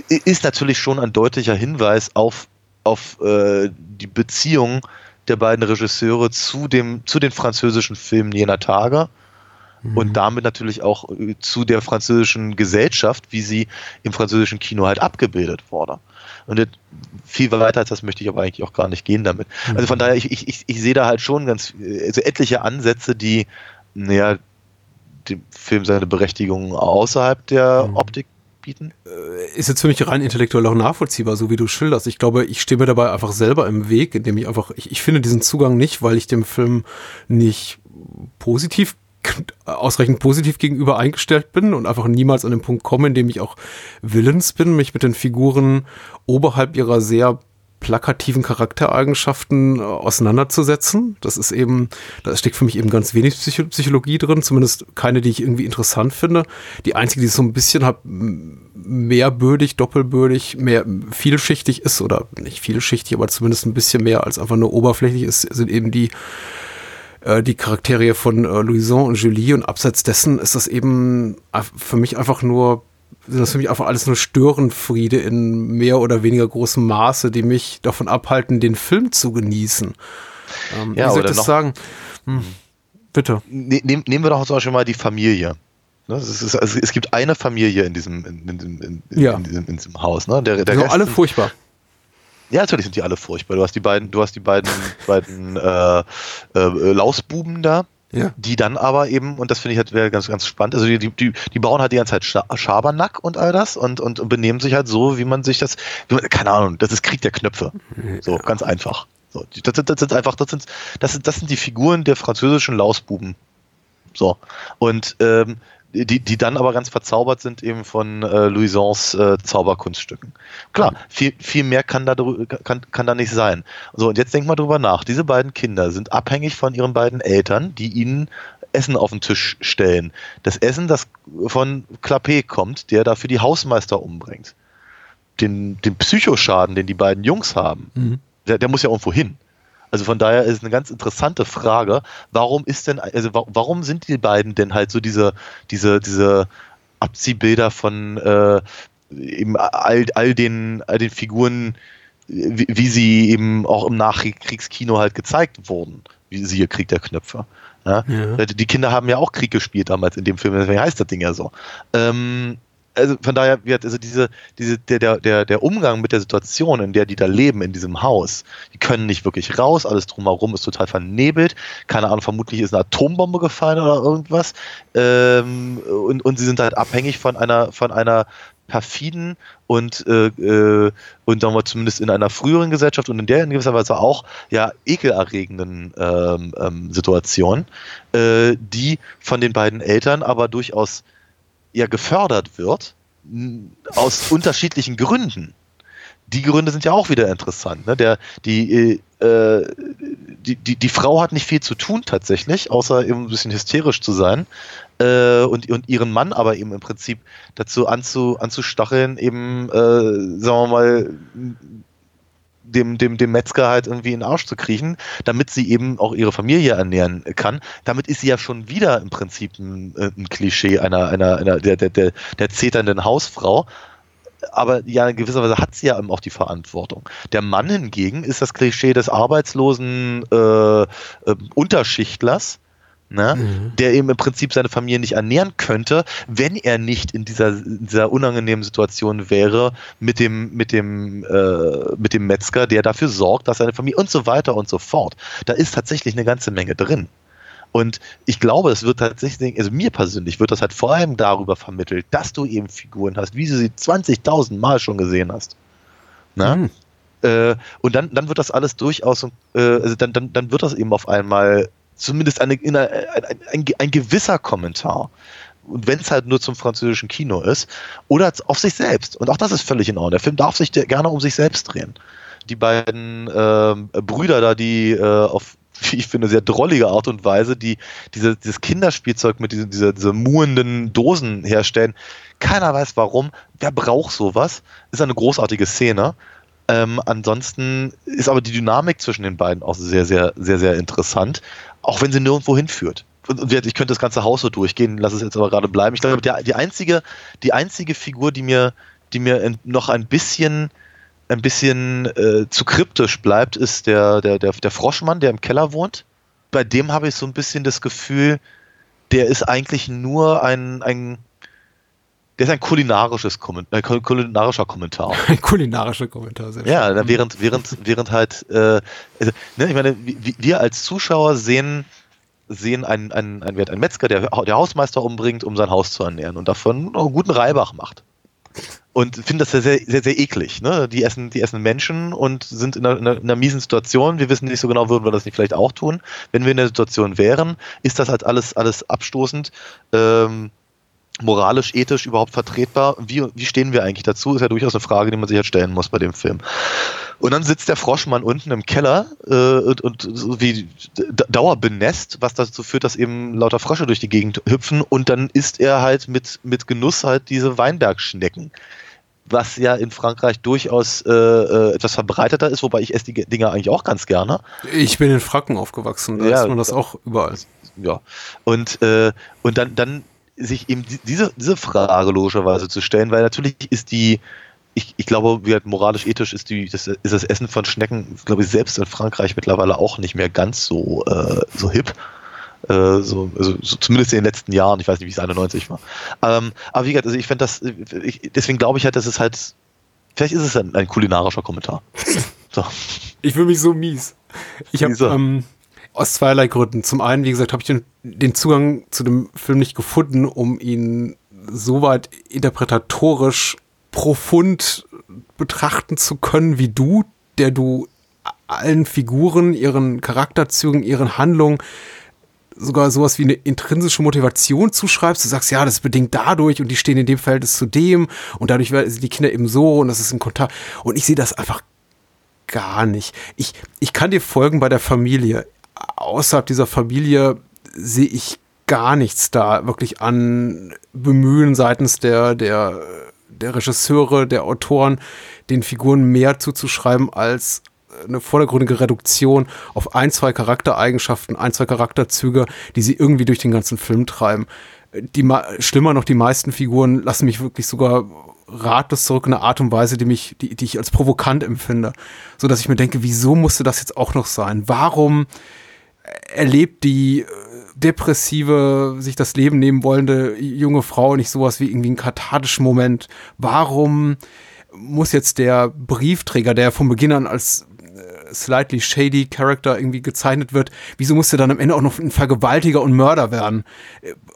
Ist natürlich schon ein deutlicher Hinweis auf auf äh, die Beziehung der beiden Regisseure zu dem zu den französischen Filmen jener Tage mhm. und damit natürlich auch äh, zu der französischen Gesellschaft, wie sie im französischen Kino halt abgebildet wurde. Und viel weiter als das möchte ich aber eigentlich auch gar nicht gehen damit. Mhm. Also von daher, ich, ich, ich sehe da halt schon ganz also etliche Ansätze, die naja, dem Film seine Berechtigung außerhalb der mhm. Optik bieten? Äh, ist jetzt für mich rein intellektuell auch nachvollziehbar, so wie du schilderst. Ich glaube, ich stehe mir dabei einfach selber im Weg, indem ich einfach, ich, ich finde diesen Zugang nicht, weil ich dem Film nicht positiv ausreichend positiv gegenüber eingestellt bin und einfach niemals an den Punkt komme, in dem ich auch willens bin, mich mit den Figuren oberhalb ihrer sehr plakativen Charaktereigenschaften äh, auseinanderzusetzen. Das ist eben, da steckt für mich eben ganz wenig Psychologie drin, zumindest keine, die ich irgendwie interessant finde. Die einzige, die so ein bisschen halt mehrbödig, doppelbödig, mehr vielschichtig ist oder nicht vielschichtig, aber zumindest ein bisschen mehr als einfach nur oberflächlich ist, sind eben die äh, die Charaktere von äh, Louison und Julie und abseits dessen ist das eben für mich einfach nur sind das für mich einfach alles nur Störenfriede in mehr oder weniger großem Maße, die mich davon abhalten, den Film zu genießen. Ähm, ja, wie soll ich das sagen? Hm, bitte. Ne, nehm, nehmen wir doch zum Beispiel mal die Familie. Ne, es, ist, also es, gibt eine Familie in diesem, in, in, in, ja. diesem, in diesem Haus. Ne? Der, der die sind alle furchtbar. Ja, natürlich sind die alle furchtbar. Du hast die beiden, du hast die beiden, beiden äh, äh, Lausbuben da, ja. Die dann aber eben, und das finde ich halt wäre ganz, ganz spannend, also die, die, die bauen halt die ganze Zeit Schabernack und all das und, und, und benehmen sich halt so, wie man sich das, man, keine Ahnung, das ist Krieg der Knöpfe. So, ganz einfach. So, das, das, sind einfach, das sind, das sind, das sind die Figuren der französischen Lausbuben. So. Und ähm, die, die dann aber ganz verzaubert sind eben von äh, Louisons äh, Zauberkunststücken. Klar, viel, viel mehr kann da, kann, kann da nicht sein. So, und jetzt denk mal drüber nach. Diese beiden Kinder sind abhängig von ihren beiden Eltern, die ihnen Essen auf den Tisch stellen. Das Essen, das von Clapet kommt, der dafür die Hausmeister umbringt. Den, den Psychoschaden, den die beiden Jungs haben, mhm. der, der muss ja irgendwo hin. Also von daher ist es eine ganz interessante Frage, warum ist denn, also warum sind die beiden denn halt so diese, diese, diese Abziehbilder von äh, eben all, all, den, all den Figuren, wie, wie, sie eben auch im Nachkriegskino halt gezeigt wurden, wie siehe Krieg der Knöpfe. Ja? Ja. Die Kinder haben ja auch Krieg gespielt damals in dem Film, deswegen heißt das Ding ja so. Ähm, also von daher also diese, diese, der, der, der Umgang mit der Situation, in der die da leben, in diesem Haus, die können nicht wirklich raus, alles drumherum ist total vernebelt, keine Ahnung, vermutlich ist eine Atombombe gefallen oder irgendwas. Ähm, und, und sie sind halt abhängig von einer, von einer perfiden und, äh, äh, und sagen wir zumindest in einer früheren Gesellschaft und in der in gewisser Weise auch ja ekelerregenden ähm, ähm, Situation, äh, die von den beiden Eltern aber durchaus ja gefördert wird, aus unterschiedlichen Gründen. Die Gründe sind ja auch wieder interessant. Ne? Der, die, äh, die, die, die Frau hat nicht viel zu tun tatsächlich, außer eben ein bisschen hysterisch zu sein. Äh, und, und ihren Mann aber eben im Prinzip dazu anzu, anzustacheln, eben, äh, sagen wir mal, dem, dem, dem Metzger halt irgendwie in den Arsch zu kriechen, damit sie eben auch ihre Familie ernähren kann. Damit ist sie ja schon wieder im Prinzip ein, äh, ein Klischee einer, einer, einer der, der, der, der zeternden Hausfrau. Aber ja, in gewisser Weise hat sie ja eben auch die Verantwortung. Der Mann hingegen ist das Klischee des arbeitslosen äh, äh, Unterschichtlers, ne? Mhm. der eben im Prinzip seine Familie nicht ernähren könnte, wenn er nicht in dieser, in dieser unangenehmen Situation wäre mit dem, mit, dem, äh, mit dem Metzger, der dafür sorgt, dass seine Familie und so weiter und so fort. Da ist tatsächlich eine ganze Menge drin. Und ich glaube, es wird tatsächlich, also mir persönlich wird das halt vor allem darüber vermittelt, dass du eben Figuren hast, wie du sie 20.000 Mal schon gesehen hast. Ne? Mhm. Äh, und dann, dann wird das alles durchaus, äh, also dann, dann, dann wird das eben auf einmal zumindest eine, in eine, ein, ein, ein gewisser Kommentar. Wenn es halt nur zum französischen Kino ist, oder auf sich selbst. Und auch das ist völlig in Ordnung. Der Film darf sich gerne um sich selbst drehen. Die beiden ähm, Brüder da, die äh, auf, wie ich finde, sehr drollige Art und Weise, die diese, dieses Kinderspielzeug mit diesen, dieser, dieser muhenden Dosen herstellen. Keiner weiß warum. Wer braucht sowas? Ist eine großartige Szene. Ähm, ansonsten ist aber die Dynamik zwischen den beiden auch sehr, sehr, sehr, sehr interessant, auch wenn sie nirgendwo hinführt. Ich könnte das ganze Haus so durchgehen, lass es jetzt aber gerade bleiben. Ich glaube, der, die einzige, die einzige Figur, die mir, die mir noch ein bisschen, ein bisschen äh, zu kryptisch bleibt, ist der, der, der, der Froschmann, der im Keller wohnt. Bei dem habe ich so ein bisschen das Gefühl, der ist eigentlich nur ein, ein der ist ein kulinarisches Komment äh, kul- kulinarischer Kommentar. Ein kulinarischer Kommentar. Sehr Ja, schön. na, während, während, während halt, äh, also, ne, ich meine, wir, als Zuschauer sehen, sehen einen, einen, einen, einen Metzger, der, der Hausmeister umbringt, um sein Haus zu ernähren und davon einen guten Reibach macht. Und finden das sehr, sehr, sehr, sehr eklig. Ne? Die, essen, die essen Menschen und sind in einer, in einer, in einer miesen Situation. Wir wissen nicht so genau, würden wir das nicht vielleicht auch tun. Wenn wir in der Situation wären, ist das halt alles, alles abstoßend. Ähm, moralisch, ethisch überhaupt vertretbar? Wie, wie stehen wir eigentlich dazu? Ist ja durchaus eine Frage, die man sich halt stellen muss bei dem Film. Und dann sitzt der Froschmann unten im Keller äh, und, und so wie dauerbenässt, was dazu führt, dass eben lauter Frösche durch die Gegend hüpfen und dann isst er halt mit, mit Genuss halt diese Weinbergschnecken. Was ja in Frankreich durchaus äh, äh, etwas verbreiteter ist, wobei ich esse die Dinger eigentlich auch ganz gerne. Ich bin in Franken aufgewachsen, da Ja, ist man das auch überall. ja. Und, äh, und dann, dann sich eben die- diese, diese Frage logischerweise zu stellen, weil natürlich ist die, ich, ich glaube, wie halt moralisch, ethisch ist, die, das, ist das Essen von Schnecken, glaube ich, selbst in Frankreich mittlerweile auch nicht mehr ganz so, äh, so hip. Äh, so, also, so zumindest in den letzten Jahren, ich weiß nicht, wie es 91 war. Ähm, aber wie gesagt, also ich fände das, ich, deswegen glaube ich halt, dass es halt, vielleicht ist es ein, ein kulinarischer Kommentar. So. Ich fühle mich so mies. Ich habe ähm, aus zweierlei Gründen. Zum einen, wie gesagt, habe ich den, den Zugang zu dem Film nicht gefunden, um ihn soweit interpretatorisch profund betrachten zu können wie du, der du allen Figuren, ihren Charakterzügen, ihren Handlungen sogar sowas wie eine intrinsische Motivation zuschreibst. Du sagst, ja, das ist bedingt dadurch und die stehen in dem Verhältnis zu dem und dadurch sind die Kinder eben so und das ist ein Kontakt. Und ich sehe das einfach gar nicht. Ich, ich kann dir folgen bei der Familie. Außerhalb dieser Familie sehe ich gar nichts da wirklich an Bemühen seitens der, der, der Regisseure, der Autoren, den Figuren mehr zuzuschreiben als eine vordergründige Reduktion auf ein, zwei Charaktereigenschaften, ein, zwei Charakterzüge, die sie irgendwie durch den ganzen Film treiben. Die, schlimmer noch, die meisten Figuren lassen mich wirklich sogar ratlos zurück in eine Art und Weise, die mich, die, die ich als provokant empfinde. So dass ich mir denke, wieso musste das jetzt auch noch sein? Warum erlebt die äh, depressive, sich das Leben nehmen wollende junge Frau nicht sowas wie irgendwie einen kathartischen Moment? Warum muss jetzt der Briefträger, der von Beginn an als slightly shady Character irgendwie gezeichnet wird, wieso muss der dann am Ende auch noch ein Vergewaltiger und Mörder werden?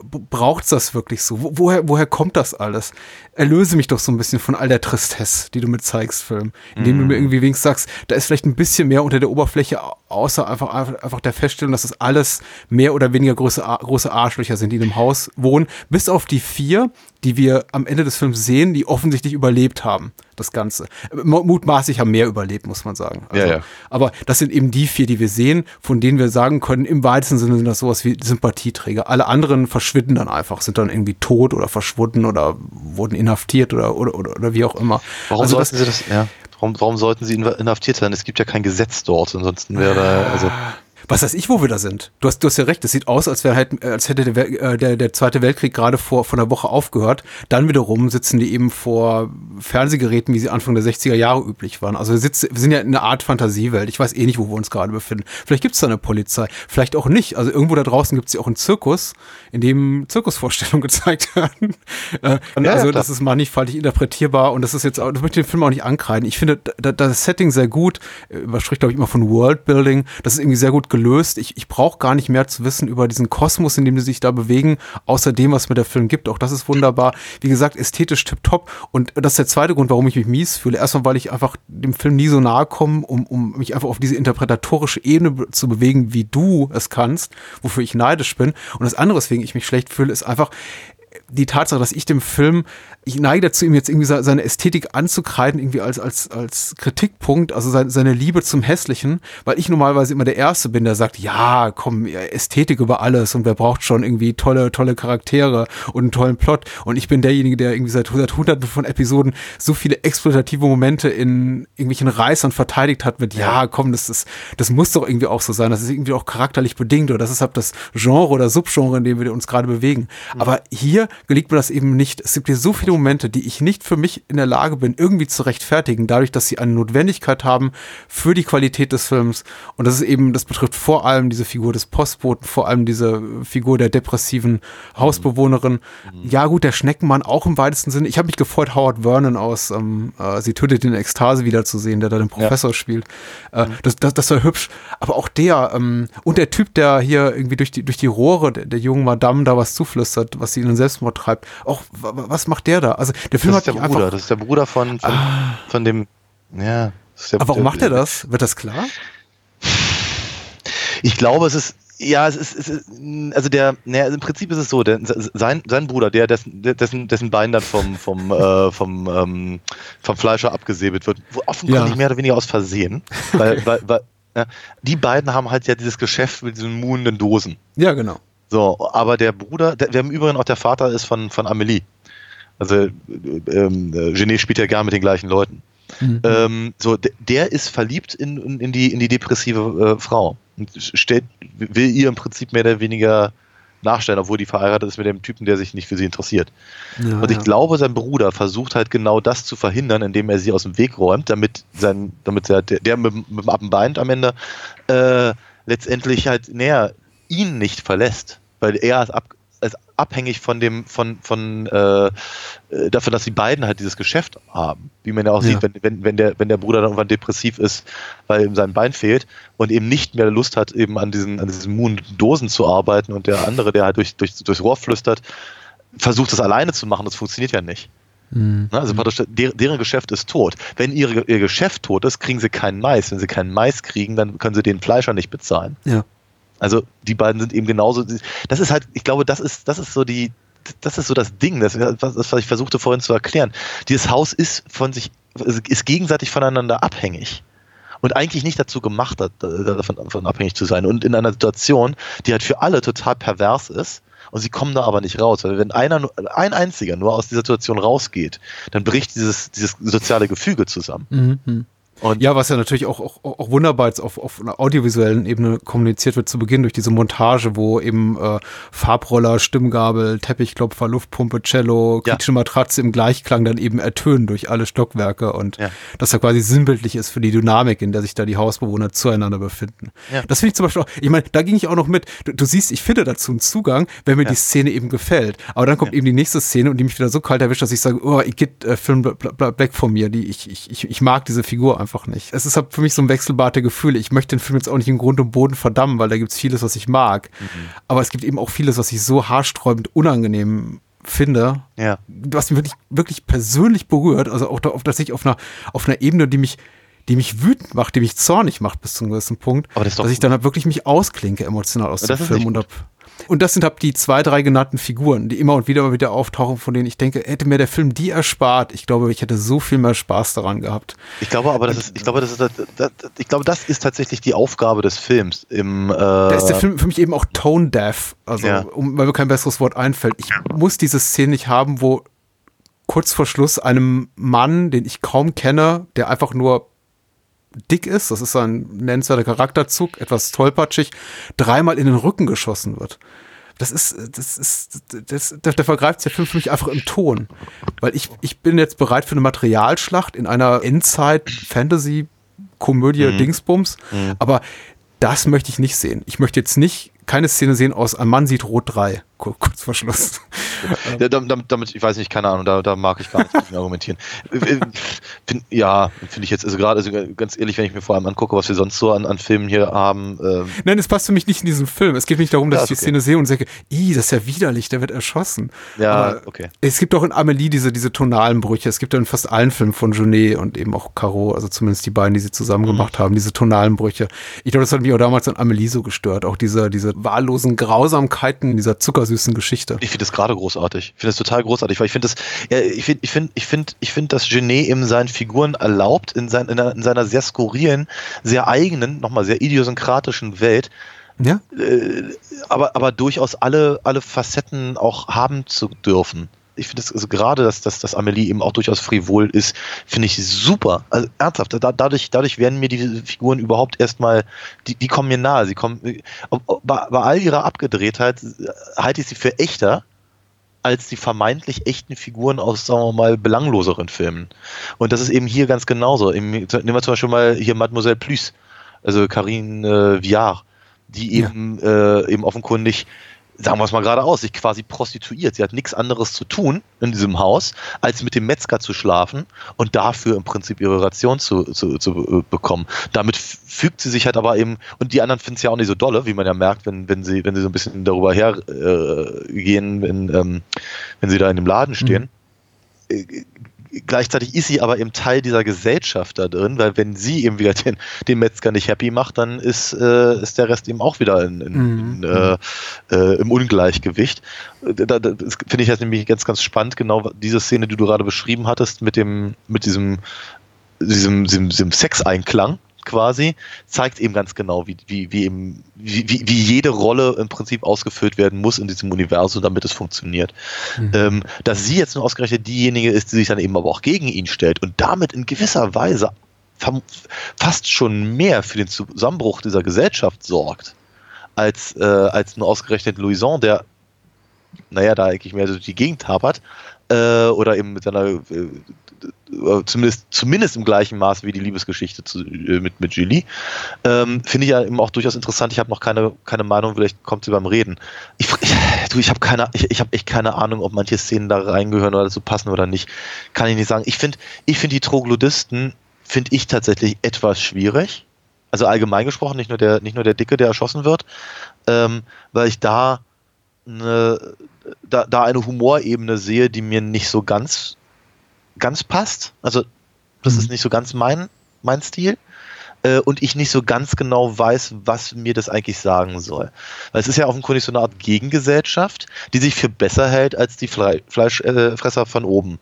Braucht's das wirklich so? Wo, woher, woher kommt das alles? Erlöse mich doch so ein bisschen von all der Tristesse, die du mir zeigst, Film. Indem du mir irgendwie wenigstens sagst, da ist vielleicht ein bisschen mehr unter der Oberfläche, au- außer einfach, einfach der Feststellung, dass das alles mehr oder weniger große, große Arschlöcher sind, die in dem Haus wohnen. Bis auf die vier, die wir am Ende des Films sehen, die offensichtlich überlebt haben, das Ganze. Mu- Mutmaßlich haben mehr überlebt, muss man sagen. Also, Ja, ja. Aber das sind eben die vier, die wir sehen, von denen wir sagen können, im weitesten Sinne sind das sowas wie Sympathieträger. Alle anderen verschwinden dann einfach, sind dann irgendwie tot oder verschwunden oder wurden inhaftiert oder, oder, oder, oder wie auch immer. Warum also sollten das, sie das, ja, warum, warum sollten sie inhaftiert sein? Es gibt ja kein Gesetz dort, ansonsten wäre, also. Was weiß ich, wo wir da sind. Du hast, du hast ja recht. Es sieht aus, als, wäre halt, als hätte der, äh, der, der Zweite Weltkrieg gerade vor, vor einer Woche aufgehört. Dann wiederum sitzen die eben vor Fernsehgeräten, wie sie Anfang der 60er Jahre üblich waren. Also wir, sitzen, wir sind ja in einer Art Fantasiewelt. Ich weiß eh nicht, wo wir uns gerade befinden. Vielleicht gibt es da eine Polizei, vielleicht auch nicht. Also irgendwo da draußen gibt es ja auch einen Zirkus, in dem Zirkusvorstellungen gezeigt werden. Äh, Ja, also klar. das ist mannigfaltig interpretierbar und das ist jetzt, auch- das möchte ich den Film auch nicht ankreiden. Ich finde da, da das Setting sehr gut, äh, man spricht glaube ich immer von Worldbuilding, das ist irgendwie sehr gut gelöst. Ich, ich brauche gar nicht mehr zu wissen über diesen Kosmos, in dem die sich da bewegen, außer dem, was mir der Film gibt. Auch das ist wunderbar. Wie gesagt, ästhetisch tipptopp und das ist der zweite Grund, warum ich mich mies fühle. Erstmal, weil ich einfach dem Film nie so nahe komme, um, um mich einfach auf diese interpretatorische Ebene be- zu bewegen, wie du es kannst, wofür ich neidisch bin. Und das andere, weswegen ich mich schlecht fühle, ist einfach, die Tatsache, dass ich dem Film, ich neige dazu, ihm jetzt irgendwie se- seine Ästhetik anzukreiden, irgendwie als, als, als Kritikpunkt, also seine, Liebe zum Hässlichen, weil ich normalerweise immer der Erste bin, der sagt, ja, komm, Ästhetik über alles und wer braucht schon irgendwie tolle, tolle Charaktere und einen tollen Plot und ich bin derjenige, der irgendwie seit, seit hunderten von Episoden so viele exploitative Momente in irgendwelchen Reißern verteidigt hat mit, ja, komm, das ist, das muss doch irgendwie auch so sein, das ist irgendwie auch charakterlich bedingt oder das ist halt das Genre oder Subgenre, in dem wir uns gerade bewegen. Aber hier gelingt mir das eben nicht. Es gibt hier so viele Momente, die ich nicht für mich in der Lage bin, irgendwie zu rechtfertigen, dadurch, dass sie eine Notwendigkeit haben für die Qualität des Films. Und das ist eben, das betrifft vor allem diese Figur des Postboten, vor allem diese Figur der depressiven Hausbewohnerin. Ja, gut, der Schneckenmann auch im weitesten Sinne. Ich habe mich gefreut, Howard Vernon aus ähm, äh, Sie tötet in Ekstase wiederzusehen, der da den Professor spielt. Äh, das, das, das war hübsch. Aber auch der, ähm, und der Typ, der hier irgendwie durch die, durch die Rohre der, der jungen Madame da was zuflüstert, was sie in den Selbstmord treibt. Auch, wa- wa- was macht der da? Also, der Film Das ist hat der mich Bruder, einfach. das ist der Bruder von, von, von dem, ja. Ist der, Aber warum der- macht er das? Wird das klar? Ich glaube, es ist, ja, es ist, es ist also der, naja, im Prinzip ist es so, der, sein, sein Bruder, der, dessen, dessen, dessen Bein dann vom, vom, äh, vom, ähm, vom Fleischer abgesäbelt wird, offenkundig Ja. mehr oder weniger aus Versehen, weil, weil, weil ja, die beiden haben halt ja dieses Geschäft mit diesen muhenden Dosen. Ja, genau. So, aber der Bruder, der, der im Übrigen auch der Vater ist von, von Amelie. Also äh, ähm, äh, Genet spielt ja gar mit den gleichen Leuten. Mhm. Ähm, so, de- der ist verliebt in, in, in, die, in die depressive äh, Frau und stellt, will ihr im Prinzip mehr oder weniger nachstellen, obwohl die verheiratet ist mit dem Typen, der sich nicht für sie interessiert. Ja, Und ich ja. glaube, sein Bruder versucht halt genau das zu verhindern, indem er sie aus dem Weg räumt, damit sein, damit der, der, mit, dem- mit dem Appenbein am Ende äh, letztendlich halt näher ihn nicht verlässt, weil er ist, ab, ist abhängig von dem, von, von äh, äh, davon, dass die beiden halt dieses Geschäft haben. Wie man ja auch Ja. sieht, wenn, wenn, wenn, der, wenn der Bruder dann irgendwann depressiv ist, weil ihm sein Bein fehlt und eben nicht mehr Lust hat, eben an diesen, an diesen muhenden Dosen zu arbeiten und der andere, der halt durch, durch, durchs Rohr flüstert, versucht das alleine zu machen, das funktioniert ja nicht. Mhm. Ne? Also praktisch, der, deren Geschäft ist tot. Wenn ihre, ihr Geschäft tot ist, kriegen sie keinen Mais. Wenn sie keinen Mais kriegen, dann können sie den Fleischer nicht bezahlen. Ja. Also die beiden sind eben genauso. Das ist halt, ich glaube, das ist, das ist so die, das ist so das Ding, das, was, ich versuchte vorhin zu erklären. Dieses Haus ist von sich, ist gegenseitig voneinander abhängig. Und eigentlich nicht dazu gemacht, davon, abhängig zu sein. Und in einer Situation, die halt für alle total pervers ist, und sie kommen da aber nicht raus. Weil wenn einer, ein einziger nur aus dieser Situation rausgeht, dann bricht dieses, dieses soziale Gefüge zusammen. Mhm. Und Ja, was ja natürlich auch, auch, auch wunderbar jetzt auf, auf einer audiovisuellen Ebene kommuniziert wird zu Beginn durch diese Montage, wo eben äh, Farbroller, Stimmgabel, Teppichklopfer, Luftpumpe, Cello, Ja. kritische Matratze im Gleichklang dann eben ertönen durch alle Stockwerke und Ja. das ja quasi sinnbildlich ist für die Dynamik, in der sich da die Hausbewohner zueinander befinden. Ja. Das finde ich zum Beispiel auch, ich meine, da ging ich auch noch mit, du, du siehst, ich finde dazu einen Zugang, wenn mir Ja. die Szene eben gefällt. Aber dann kommt eben die nächste Szene und die mich wieder so kalt erwischt, dass ich sage, oh, ich geht äh, Film weg von mir. Die, ich, ich, ich, ich mag diese Figur einfach nicht. Es ist halt für mich so ein Wechselbad der Gefühle. Ich möchte den Film jetzt auch nicht in Grund und Boden verdammen, weil da gibt es vieles, was ich mag. Aber es gibt eben auch vieles, was ich so haarsträubend unangenehm finde, ja. was mich wirklich, wirklich persönlich berührt, also auch da, auf, tatsächlich auf einer, auf einer Ebene, die mich, die mich wütend macht, die mich zornig macht bis zu einem gewissen Punkt, Aber das dass ich dann halt wirklich mich ausklinke emotional aus dem Film und hab, und das sind halt die zwei, drei genannten Figuren, die immer und wieder mal wieder auftauchen, von denen ich denke, hätte mir der Film die erspart, ich glaube, ich hätte so viel mehr Spaß daran gehabt. Ich glaube aber, das ist, ich glaube, das ist, das, ich glaube, das ist tatsächlich die Aufgabe des Films. Im, äh, Da ist der Film für mich eben auch tone deaf, also Ja. um, weil mir kein besseres Wort einfällt. Ich muss diese Szene nicht haben, wo kurz vor Schluss einem Mann, den ich kaum kenne, der einfach nur dick ist, das ist ein nennenswerter Charakterzug, etwas tollpatschig, dreimal in den Rücken geschossen wird. Das ist, das ist, das, da, da vergreift der Film für mich einfach im Ton. Weil ich, ich bin jetzt bereit für eine Materialschlacht in einer Endzeit-Fantasy-Komödie Mhm. Dingsbums, Mhm. aber das möchte ich nicht sehen. Ich möchte jetzt nicht keine Szene sehen aus Ein Mann sieht Rot 3, kur- kurz vor Schluss. Ja, damit, damit, ich weiß nicht, keine Ahnung, da, da mag ich gar nicht mit argumentieren. Äh, äh, Find, ja, finde ich jetzt, also gerade, also ganz ehrlich, wenn ich mir vor allem angucke, was wir sonst so an, an Filmen hier haben, ähm, Nein, es passt für mich nicht in diesen Film. Es geht nicht darum, dass Ja, ich die okay. Szene sehe und denke, ih, das ist ja widerlich, der wird erschossen. ja, Aber okay. Es gibt auch in Amelie diese, diese tonalen Brüche. Es gibt ja in fast allen Filmen von Jeunet und eben auch Caro, also zumindest die beiden, die sie zusammen Mhm. gemacht haben, diese tonalen Brüche. Ich glaube, das hat mich auch damals an Amelie so gestört. Auch diese, diese wahllosen Grausamkeiten dieser zuckersüßen Geschichte. Ich finde das gerade großartig. Ich finde das total großartig, weil ich finde das, ja, ich finde, ich finde, ich finde, ich finde, dass Genet eben seinen Figuren erlaubt, in, sein, in, einer- in seiner sehr skurrilen, sehr eigenen, nochmal sehr idiosynkratischen Welt, Ja? äh, aber, aber durchaus alle, alle Facetten auch haben zu dürfen. Ich finde es also gerade, dass, dass, dass Amelie eben auch durchaus frivol ist, finde ich super. Also ernsthaft, da, dadurch, dadurch werden mir diese Figuren überhaupt erstmal, die, die kommen mir nahe. Sie kommen, äh, bei, bei all ihrer Abgedrehtheit äh, halte ich sie für echter als die vermeintlich echten Figuren aus, sagen wir mal, belangloseren Filmen. Und das ist eben hier ganz genauso. Im, nehmen wir zum Beispiel mal hier Mademoiselle Plus, also Karine äh, Viard, die Ja. eben, äh, eben offenkundig, sagen wir es mal geradeaus, sich quasi prostituiert. Sie hat nichts anderes zu tun in diesem Haus, als mit dem Metzger zu schlafen und dafür im Prinzip ihre Ration zu, zu, zu äh, bekommen. Damit fügt sie sich halt aber eben, und die anderen finden es ja auch nicht so dolle, wie man ja merkt, wenn, wenn sie, wenn sie so ein bisschen darüber hergehen, äh, wenn, ähm, wenn sie da in dem Laden stehen. Äh, Gleichzeitig ist sie aber eben Teil dieser Gesellschaft da drin, weil wenn sie eben wieder den, den Metzger nicht happy macht, dann ist, äh, ist der Rest eben auch wieder in, in, Mhm. in, äh, äh, im Ungleichgewicht. Da, da, das finde ich jetzt nämlich ganz, ganz spannend, genau diese Szene, die du gerade beschrieben hattest, mit dem, mit diesem, diesem, diesem, diesem Sexeinklang quasi, zeigt eben ganz genau, wie, wie, wie, eben, wie, wie, jede Rolle im Prinzip ausgefüllt werden muss in diesem Universum, damit es funktioniert. Mhm. Ähm, dass sie jetzt nur ausgerechnet diejenige ist, die sich dann eben aber auch gegen ihn stellt und damit in gewisser Weise fast schon mehr für den Zusammenbruch dieser Gesellschaft sorgt, als, äh, als nur ausgerechnet Louison, der, naja, da eigentlich mehr durch die Gegend hapert, äh, oder eben mit seiner, äh, zumindest, zumindest im gleichen Maß wie die Liebesgeschichte zu, äh, mit, mit Julie, ähm, finde ich ja eben auch durchaus interessant. Ich habe noch keine, keine Meinung, vielleicht kommt sie beim Reden. Ich, ich, du, ich habe keine, ich, ich habe echt keine Ahnung, ob manche Szenen da reingehören oder dazu passen oder nicht. Kann ich nicht sagen. Ich finde, ich finde die Troglodisten finde ich tatsächlich etwas schwierig. Also allgemein gesprochen, nicht nur der, nicht nur der Dicke, der erschossen wird, ähm, weil ich da eine, da, da eine Humorebene sehe, die mir nicht so ganz, ganz passt. Also das Mhm. ist nicht so ganz mein, mein Stil. Äh, und ich nicht so ganz genau weiß, was mir das eigentlich sagen soll. Weil es ist ja offenkundig so eine Art Gegengesellschaft, die sich für besser hält als die Fle Fleischfresser von oben.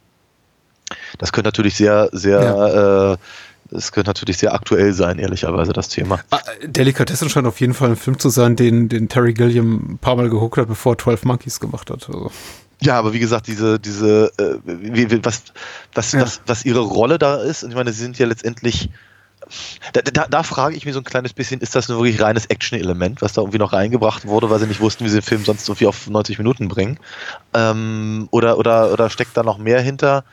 Das könnte natürlich sehr, sehr, äh, das könnte natürlich sehr aktuell sein, ehrlicherweise, das Thema. Ah, Delikatessen scheint auf jeden Fall ein Film zu sein, den, den Terry Gilliam ein paar Mal geguckt hat, bevor er 12 Monkeys gemacht hat. Also. Ja, aber wie gesagt, diese, diese, äh, wie, wie, was, was, Ja. was, was ihre Rolle da ist, und ich meine, sie sind ja letztendlich, da, da, da frage ich mich so ein kleines bisschen, ist das nur wirklich reines Action-Element, was da irgendwie noch reingebracht wurde, weil sie nicht wussten, wie sie den Film sonst irgendwie auf 90 Minuten bringen? Ähm, oder, oder, oder steckt da noch mehr hinter?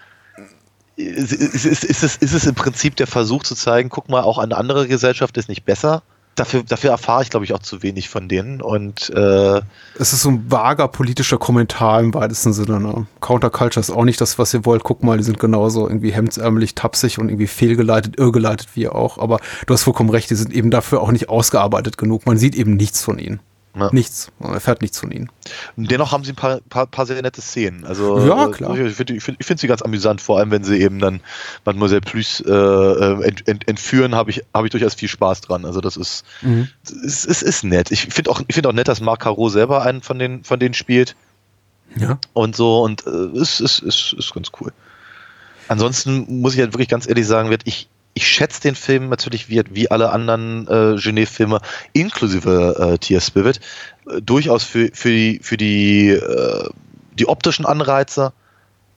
Ist, ist, ist, ist, es, ist es im Prinzip der Versuch zu zeigen, guck mal, auch eine andere Gesellschaft ist nicht besser? Dafür, dafür erfahre ich, glaube ich, auch zu wenig von denen. Und äh, Es ist so ein vager politischer Kommentar im weitesten Sinne. Ne? Counterculture ist auch nicht das, was ihr wollt. Guck mal, die sind genauso irgendwie hemdsärmelig, tapsig und irgendwie fehlgeleitet, irrgeleitet wie ihr auch. Aber du hast vollkommen recht, die sind eben dafür auch nicht ausgearbeitet genug. Man sieht eben nichts von ihnen. Ja. Nichts. Man erfährt nichts von ihnen. Dennoch haben sie ein paar, paar, paar sehr nette Szenen. Also, Ja, äh, klar. Ich finde find, find sie ganz amüsant, vor allem wenn sie eben dann Mademoiselle Plus äh, äh, ent, ent, entführen, habe ich, hab ich durchaus viel Spaß dran. Also das ist, Mhm. es, es ist nett. Ich finde auch, ich find auch nett, dass Marc Caro selber einen von, den, von denen spielt Ja. und so und äh, es ist, ist, ist ganz cool. Ansonsten muss ich halt wirklich ganz ehrlich sagen, wird ich, ich schätze den Film natürlich wie, wie alle anderen äh, Genet-Filme, inklusive äh, Tia Spirit, äh, durchaus für, für die, für die, äh, die optischen Anreize,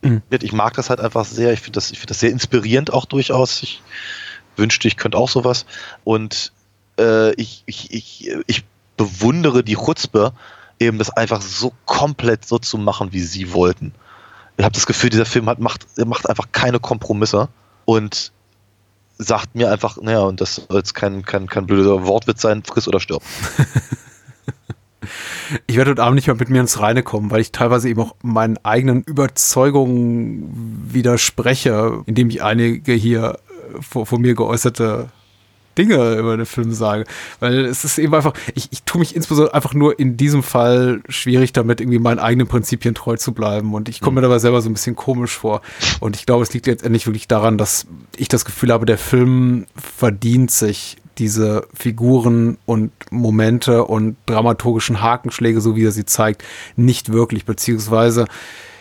Mhm. Ich mag das halt einfach sehr. Ich finde das, ich finde das sehr inspirierend auch durchaus. Ich wünschte, ich könnte auch sowas. Und äh, ich, ich, ich, ich bewundere die Chutzpe, eben das einfach so komplett so zu machen, wie sie wollten. Ich habe das Gefühl, dieser Film hat, macht, macht einfach keine Kompromisse und sagt mir einfach, naja, und das soll jetzt kein, kein, kein blöder Wortwitz sein, friss oder stirb. ich werde heute Abend nicht mehr mit mir ins Reine kommen, weil ich teilweise eben auch meinen eigenen Überzeugungen widerspreche, indem ich einige hier vor, vor mir geäußerte Dinge über den Film sage. Weil es ist eben einfach, ich, ich tue mich insbesondere einfach nur in diesem Fall schwierig damit, irgendwie meinen eigenen Prinzipien treu zu bleiben. Und ich komme mir dabei selber so ein bisschen komisch vor. Und ich glaube, es liegt letztendlich wirklich daran, dass ich das Gefühl habe, der Film verdient sich diese Figuren und Momente und dramaturgischen Hakenschläge, so wie er sie zeigt, nicht wirklich, beziehungsweise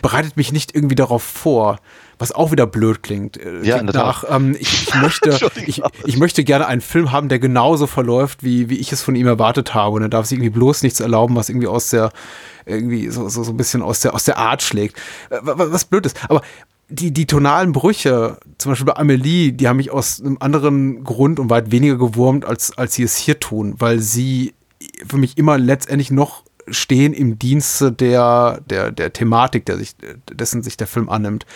bereitet mich nicht irgendwie darauf vor was auch wieder blöd klingt. Äh, ja, klingt nach, ähm, ich, ich, möchte, ich, ich möchte gerne einen Film haben, der genauso verläuft, wie, wie ich es von ihm erwartet habe. Und er darf sich irgendwie bloß nichts erlauben, was irgendwie aus der, irgendwie so, so, so ein bisschen aus der, aus der Art schlägt. Äh, was, was blöd ist. Aber die, die tonalen Brüche, zum Beispiel bei Amelie, die haben mich aus einem anderen Grund und weit weniger gewurmt, als, als sie es hier tun, weil sie für mich immer letztendlich noch stehen im Dienste der, der, der Thematik, der sich, dessen sich der Film annimmt.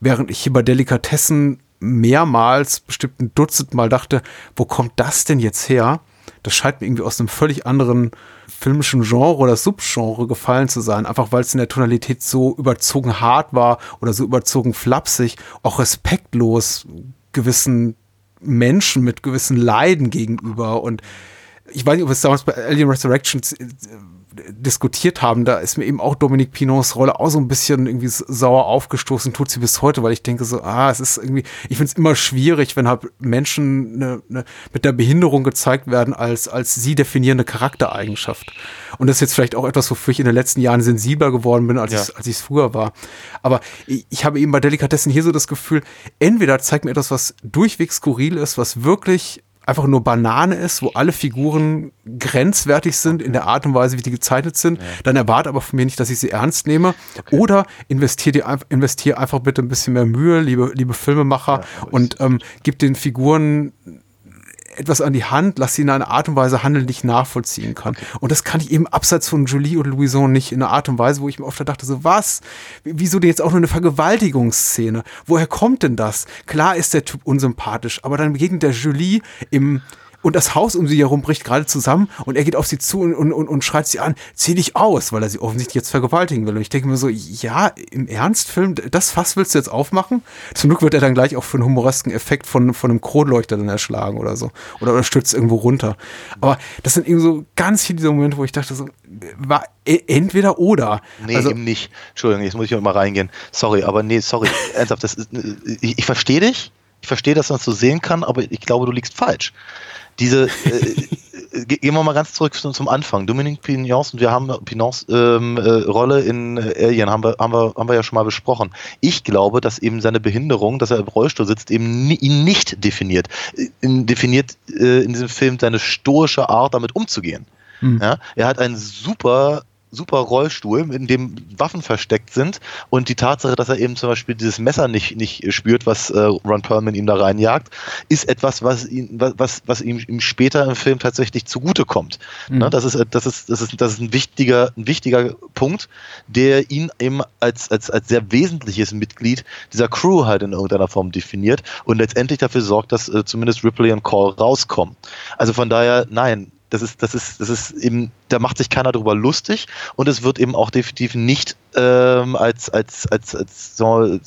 Während ich hier bei Delikatessen mehrmals, bestimmt ein Dutzend Mal dachte, wo kommt das denn jetzt her? Das scheint mir irgendwie aus einem völlig anderen filmischen Genre oder Subgenre gefallen zu sein, einfach weil es in der Tonalität so überzogen hart war oder so überzogen flapsig, auch respektlos gewissen Menschen mit gewissen Leiden gegenüber. Und ich weiß nicht, ob es damals bei Alien Resurrections diskutiert haben, da ist mir eben auch Dominique Pinots Rolle auch so ein bisschen irgendwie sauer aufgestoßen, tut sie bis heute, weil ich denke so, ah, es ist irgendwie, ich finde es immer schwierig, wenn halt Menschen ne, ne, mit der Behinderung gezeigt werden als, als sie definierende Charaktereigenschaft. Und das ist jetzt vielleicht auch etwas, wofür ich in den letzten Jahren sensibler geworden bin, als ja. ich es früher war. Aber ich, ich habe eben bei Delikatessen hier so das Gefühl, entweder zeigt mir etwas, was durchweg skurril ist, was wirklich einfach nur Banane ist, wo alle Figuren grenzwertig sind in der Art und Weise, wie die gezeichnet sind, ja. dann erwarte aber von mir nicht, dass ich sie ernst nehme. Okay. Oder investiere investier einfach bitte ein bisschen mehr Mühe, liebe, liebe Filmemacher, ja, und ähm, gib den Figuren etwas an die Hand, lass sie in einer Art und Weise handeln, die ich nachvollziehen kann. Okay. Und das kann ich eben abseits von Julie und Louison nicht in einer Art und Weise, wo ich mir oft dachte, so was? Wieso denn jetzt auch nur eine Vergewaltigungsszene? Woher kommt denn das? Klar ist der Typ unsympathisch, aber dann begegnet der Julie im und das Haus um sie herum bricht gerade zusammen und er geht auf sie zu und, und, und, schreit sie an, zieh dich aus, weil er sie offensichtlich jetzt vergewaltigen will. Und ich denke mir so, ja, im Ernstfilm, das Fass willst du jetzt aufmachen? Zum Glück wird er dann gleich auch für einen humoresken Effekt von, von einem Kronleuchter dann erschlagen oder so. Oder, oder stürzt irgendwo runter. Aber das sind eben so ganz viele dieser Momente, wo ich dachte so, war e, entweder oder. Nee, also, eben nicht. Entschuldigung, jetzt muss ich mal reingehen. Sorry, aber nee, sorry. Ernsthaft, das ist, ich, ich verstehe dich. Ich verstehe, dass man es so sehen kann, aber ich glaube, du liegst falsch diese, äh, gehen wir mal ganz zurück zum Anfang. Dominique Pignons und wir haben Pignons ähm, äh, Rolle in äh, Alien haben wir, haben, wir, haben wir ja schon mal besprochen. Ich glaube, dass eben seine Behinderung, dass er im Rollstuhl sitzt, eben ihn nicht definiert. In, definiert äh, in diesem Film seine stoische Art, damit umzugehen. Mhm. Ja? Er hat einen super super Rollstuhl, in dem Waffen versteckt sind und die Tatsache, dass er eben zum Beispiel dieses Messer nicht, nicht spürt, was äh, Ron Perlman ihm da reinjagt, ist etwas, was, ihn, was, was ihm, ihm später im Film tatsächlich zugutekommt. Mhm. Ne, das, ist, das, ist, das, ist, das ist ein wichtiger, ein wichtiger Punkt, der ihn eben als, als, als sehr wesentliches Mitglied dieser Crew halt in irgendeiner Form definiert und letztendlich dafür sorgt, dass äh, zumindest Ripley und Call rauskommen. Also von daher, nein, das ist, das ist, das ist eben, da macht sich keiner drüber lustig und es wird eben auch definitiv nicht ähm, als, als, als, als, so,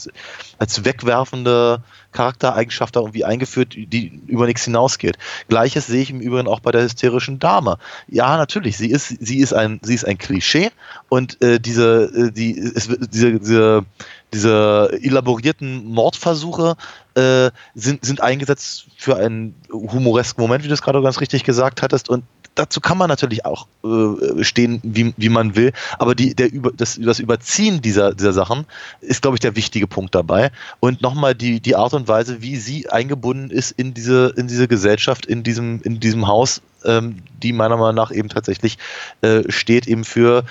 als, wegwerfende Charaktereigenschaft da irgendwie eingeführt, die über nichts hinausgeht. Gleiches sehe ich im Übrigen auch bei der hysterischen Dame. Ja, natürlich, sie ist, sie ist ein, sie ist ein Klischee und äh, diese, äh, die, es, diese, diese, diese elaborierten Mordversuche äh, sind, sind eingesetzt für einen humoresken Moment, wie du es gerade ganz richtig gesagt hattest. Und dazu kann man natürlich auch äh, stehen, wie, wie man will. Aber die, der über, das, das Überziehen dieser, dieser Sachen ist, glaube ich, der wichtige Punkt dabei. Und nochmal die, die Art und Weise, wie sie eingebunden ist in diese, in diese Gesellschaft, in diesem, in diesem Haus, ähm, die meiner Meinung nach eben tatsächlich äh, steht eben für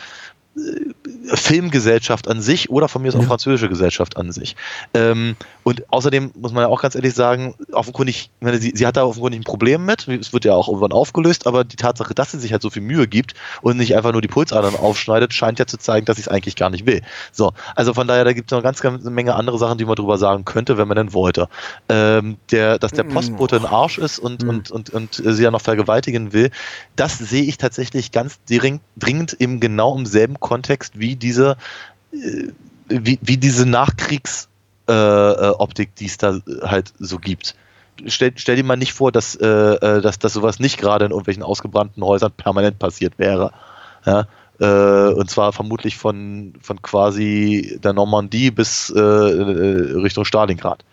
Filmgesellschaft an sich oder von mir aus auch Ja. französische Gesellschaft an sich. Ähm, und außerdem muss man ja auch ganz ehrlich sagen, offenkundig, ich meine, sie, sie hat da offenkundig ein Problem mit, es wird ja auch irgendwann aufgelöst, aber die Tatsache, dass sie sich halt so viel Mühe gibt und nicht einfach nur die Pulsadern aufschneidet, scheint ja zu zeigen, dass sie es eigentlich gar nicht will. So, also von daher, da gibt es noch ganz, ganz eine Menge andere Sachen, die man drüber sagen könnte, wenn man denn wollte. Ähm, der, dass der Postbote ein Arsch ist und, Hm. und, und, und äh, sie ja noch vergewaltigen will, das sehe ich tatsächlich ganz dring- dringend im genau im selben Kontext wie diese, äh, wie, wie diese Nachkriegs- äh, äh, die es da halt so gibt. Stell, stell dir mal nicht vor, dass, äh, dass, dass sowas nicht gerade in irgendwelchen ausgebrannten Häusern permanent passiert wäre. Ja? Äh, und zwar vermutlich von, von quasi der Normandie bis äh, Richtung Stalingrad.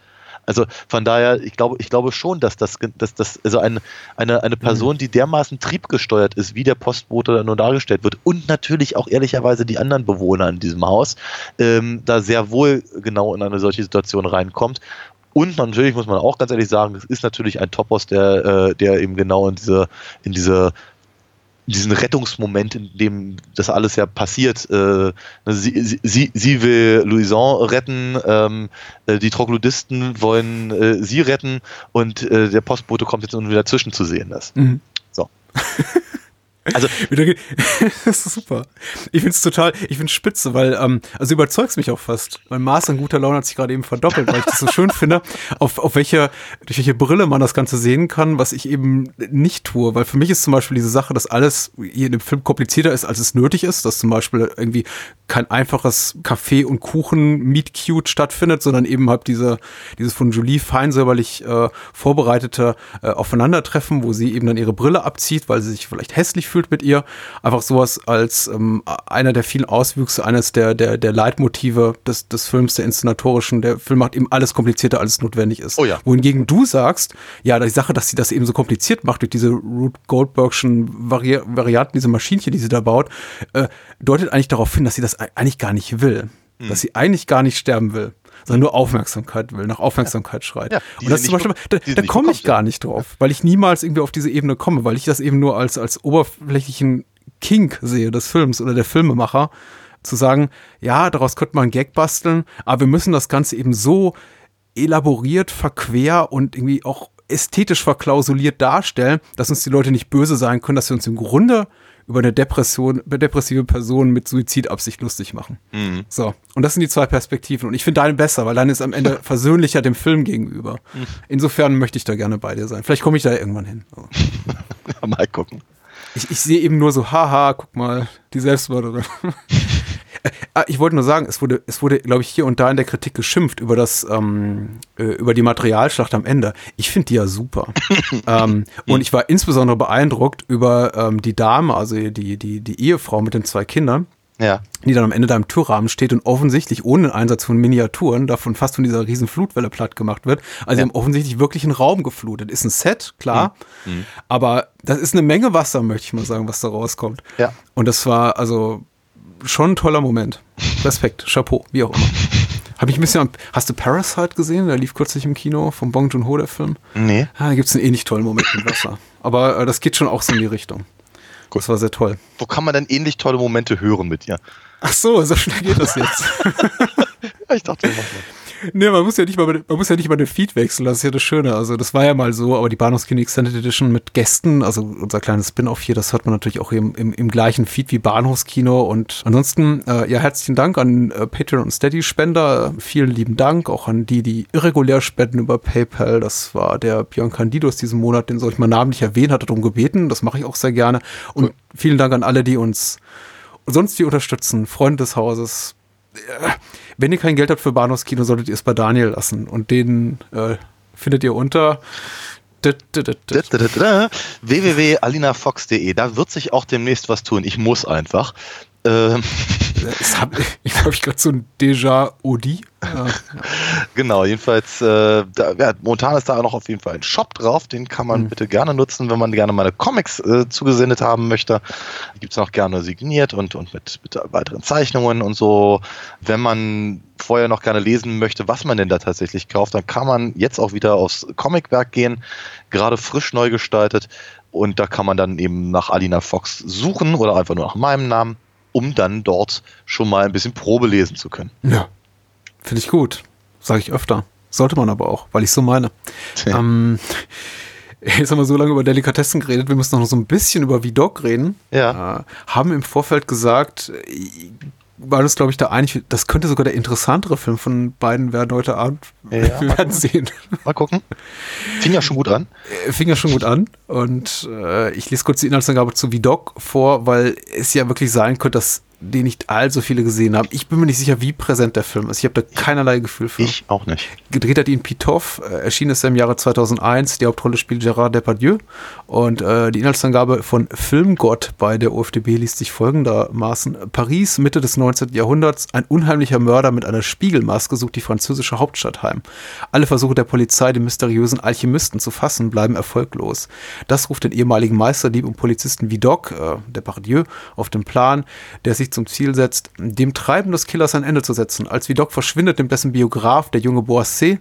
Also von daher, ich glaube, ich glaube schon, dass das, dass das also eine, eine, eine Person, die dermaßen triebgesteuert ist, wie der Postbote nur dargestellt wird, und natürlich auch ehrlicherweise die anderen Bewohner in diesem Haus, ähm, da sehr wohl genau in eine solche Situation reinkommt. Und natürlich muss man auch ganz ehrlich sagen, es ist natürlich ein Topos, der, äh, der eben genau in diese, in diese diesen Rettungsmoment, in dem das alles ja passiert. Äh, sie, sie- sie, sie will Louison retten, ähm, äh, die Troglodyten wollen äh, sie retten und äh, der Postbote kommt jetzt nun wieder zwischen zu sehen. Mhm. So. Also, das ist super. Ich find's total, ich find's spitze, weil, ähm, also überzeugst mich auch fast. Mein Maß an guter Laune hat sich gerade eben verdoppelt, weil ich das so schön finde, auf, auf welche, durch welche Brille man das Ganze sehen kann, was ich eben nicht tue. Weil für mich ist zum Beispiel diese Sache, dass alles hier in dem Film komplizierter ist, als es nötig ist, dass zum Beispiel irgendwie kein einfaches Kaffee und Kuchen Meet Cute stattfindet, sondern eben halt diese, dieses von Julie fein säuberlich äh, vorbereitete äh, Aufeinandertreffen, wo sie eben dann ihre Brille abzieht, weil sie sich vielleicht hässlich fühlt mit ihr. Einfach sowas als ähm, einer der vielen Auswüchse, eines der, der, der Leitmotive des, des Films, der inszenatorischen. Der Film macht eben alles komplizierter, als es notwendig ist. Oh ja. Wohingegen du sagst, ja, die Sache, dass sie das eben so kompliziert macht durch diese Ruth Goldbergschen Vari Varianten, diese Maschinchen, die sie da baut, äh, deutet eigentlich darauf hin, dass sie das ei- eigentlich gar nicht will. Hm. Dass sie eigentlich gar nicht sterben will, sondern nur Aufmerksamkeit will, nach Aufmerksamkeit schreit. Ja, Und das ist zum Beispiel, be- da, da komme ich gar ja. nicht drauf, weil ich niemals irgendwie auf diese Ebene komme, weil ich das eben nur als, als oberflächlichen Kink sehe des Films oder der Filmemacher, zu sagen, ja, daraus könnte man einen Gag basteln, aber wir müssen das Ganze eben so elaboriert, verquer und irgendwie auch ästhetisch verklausuliert darstellen, dass uns die Leute nicht böse sein können, dass wir uns im Grunde über eine Depression, über depressive Person mit Suizidabsicht lustig machen. Mhm. So. Und das sind die zwei Perspektiven. Und ich finde deine besser, weil deine ist am Ende versöhnlicher dem Film gegenüber. Insofern möchte ich da gerne bei dir sein. Vielleicht komme ich da irgendwann hin. Aber mal gucken. Ich, ich sehe eben nur so, haha, guck mal, die Selbstmörderin. Äh, Ich wollte nur sagen, es wurde, es wurde, glaube ich, hier und da in der Kritik geschimpft über das, ähm, äh, über die Materialschlacht am Ende. Ich finde die ja super. ähm, und ich war insbesondere beeindruckt über ähm, die Dame, also die, die, die Ehefrau mit den zwei Kindern, Ja. die dann am Ende da im Türrahmen steht und offensichtlich ohne den Einsatz von Miniaturen davon fast von dieser riesen Flutwelle platt gemacht wird. Also sie haben offensichtlich wirklich einen Raum geflutet. Ist ein Set, klar. Aber das ist eine Menge Wasser, möchte ich mal sagen, was da rauskommt. Ja. Und das war also schon ein toller Moment. Respekt, Chapeau, wie auch immer. Hab ich ein bisschen, hast du Parasite gesehen? Der lief kürzlich im Kino vom Bong Joon-ho, der Film. Nee. Ah, da gibt es einen ähnlich tollen Moment mit Wasser. Aber äh, das geht schon auch so in die Richtung. Gut. Das war sehr toll. Wo kann man denn ähnlich tolle Momente hören mit dir? Ach so, so schnell geht das jetzt. Ich dachte, wir machen Nee, man muss ja nicht mal, man muss ja nicht mal den Feed wechseln, das ist ja das Schöne. Also das war ja mal so, aber die Bahnhofskino Extended Edition mit Gästen, also unser kleines Spin-off hier, das hört man natürlich auch im, im, im gleichen Feed wie Bahnhofskino. Und ansonsten, äh, ja, herzlichen Dank an äh, Patreon und Steady-Spender. Vielen lieben Dank auch an die, die irregulär spenden über PayPal. Das war der Björn Candidos diesen Monat, den soll ich mal namentlich erwähnen, hat darum gebeten. Das mache ich auch sehr gerne. Und vielen Dank an alle, die uns sonst die unterstützen, Freunde des Hauses. Äh, Wenn ihr kein Geld habt für Bahnhofskino, solltet ihr es bei Daniel lassen. Und den äh, findet ihr unter www.alinafox.de. Da wird sich auch demnächst was tun. Ich muss einfach. Ähm, hab, ich glaube, ich gerade so ein Déjà-Odi. Ja. genau, jedenfalls, äh, da, ja, momentan ist da noch auf jeden Fall ein Shop drauf. Den kann man Mhm. bitte gerne nutzen, wenn man gerne meine Comics äh, zugesendet haben möchte. Die gibt es auch gerne signiert und, und mit, mit weiteren Zeichnungen und so. Wenn man vorher noch gerne lesen möchte, was man denn da tatsächlich kauft, dann kann man jetzt auch wieder aufs Comicwerk gehen, gerade frisch neu gestaltet. Und da kann man dann eben nach Alina Fox suchen oder einfach nur nach meinem Namen. Um dann dort schon mal ein bisschen Probe lesen zu können. Ja, finde ich gut. Sage ich öfter. Sollte man aber auch, weil ich so meine. Ja. Ähm, jetzt haben wir so lange über Delikatessen geredet, wir müssen noch so ein bisschen über Vidoc reden. Ja. Äh, haben im Vorfeld gesagt, äh, war das, glaube ich, da einig, das könnte sogar der interessantere Film von beiden werden heute Abend. Ja. Wir werden sehen. Mal gucken. Fing ja schon gut an. Äh, Fing ja schon gut an. Und äh, ich lese kurz die Inhaltsangabe zu Vidoc vor, weil es ja wirklich sein könnte, dass den nicht allzu viele gesehen haben. Ich bin mir nicht sicher, wie präsent der Film ist. Ich habe da keinerlei Gefühl für. Ich auch nicht. Gedreht hat ihn Pitoff, äh, erschien ist er im Jahre 2001. Die Hauptrolle spielt Gérard Depardieu. Und äh, die Inhaltsangabe von Filmgott bei der OFDB liest sich folgendermaßen. Paris, Mitte des 19. Jahrhunderts. Ein unheimlicher Mörder mit einer Spiegelmaske sucht die französische Hauptstadt heim. Alle Versuche der Polizei, den mysteriösen Alchemisten zu fassen, bleiben erfolglos. Das ruft den ehemaligen Meisterdieb und Polizisten Vidocq, äh, Depardieu, auf den Plan, der sich zum Ziel setzt, dem Treiben des Killers ein Ende zu setzen. Als Vidocq verschwindet, nimmt dessen Biograf, der junge Boissé,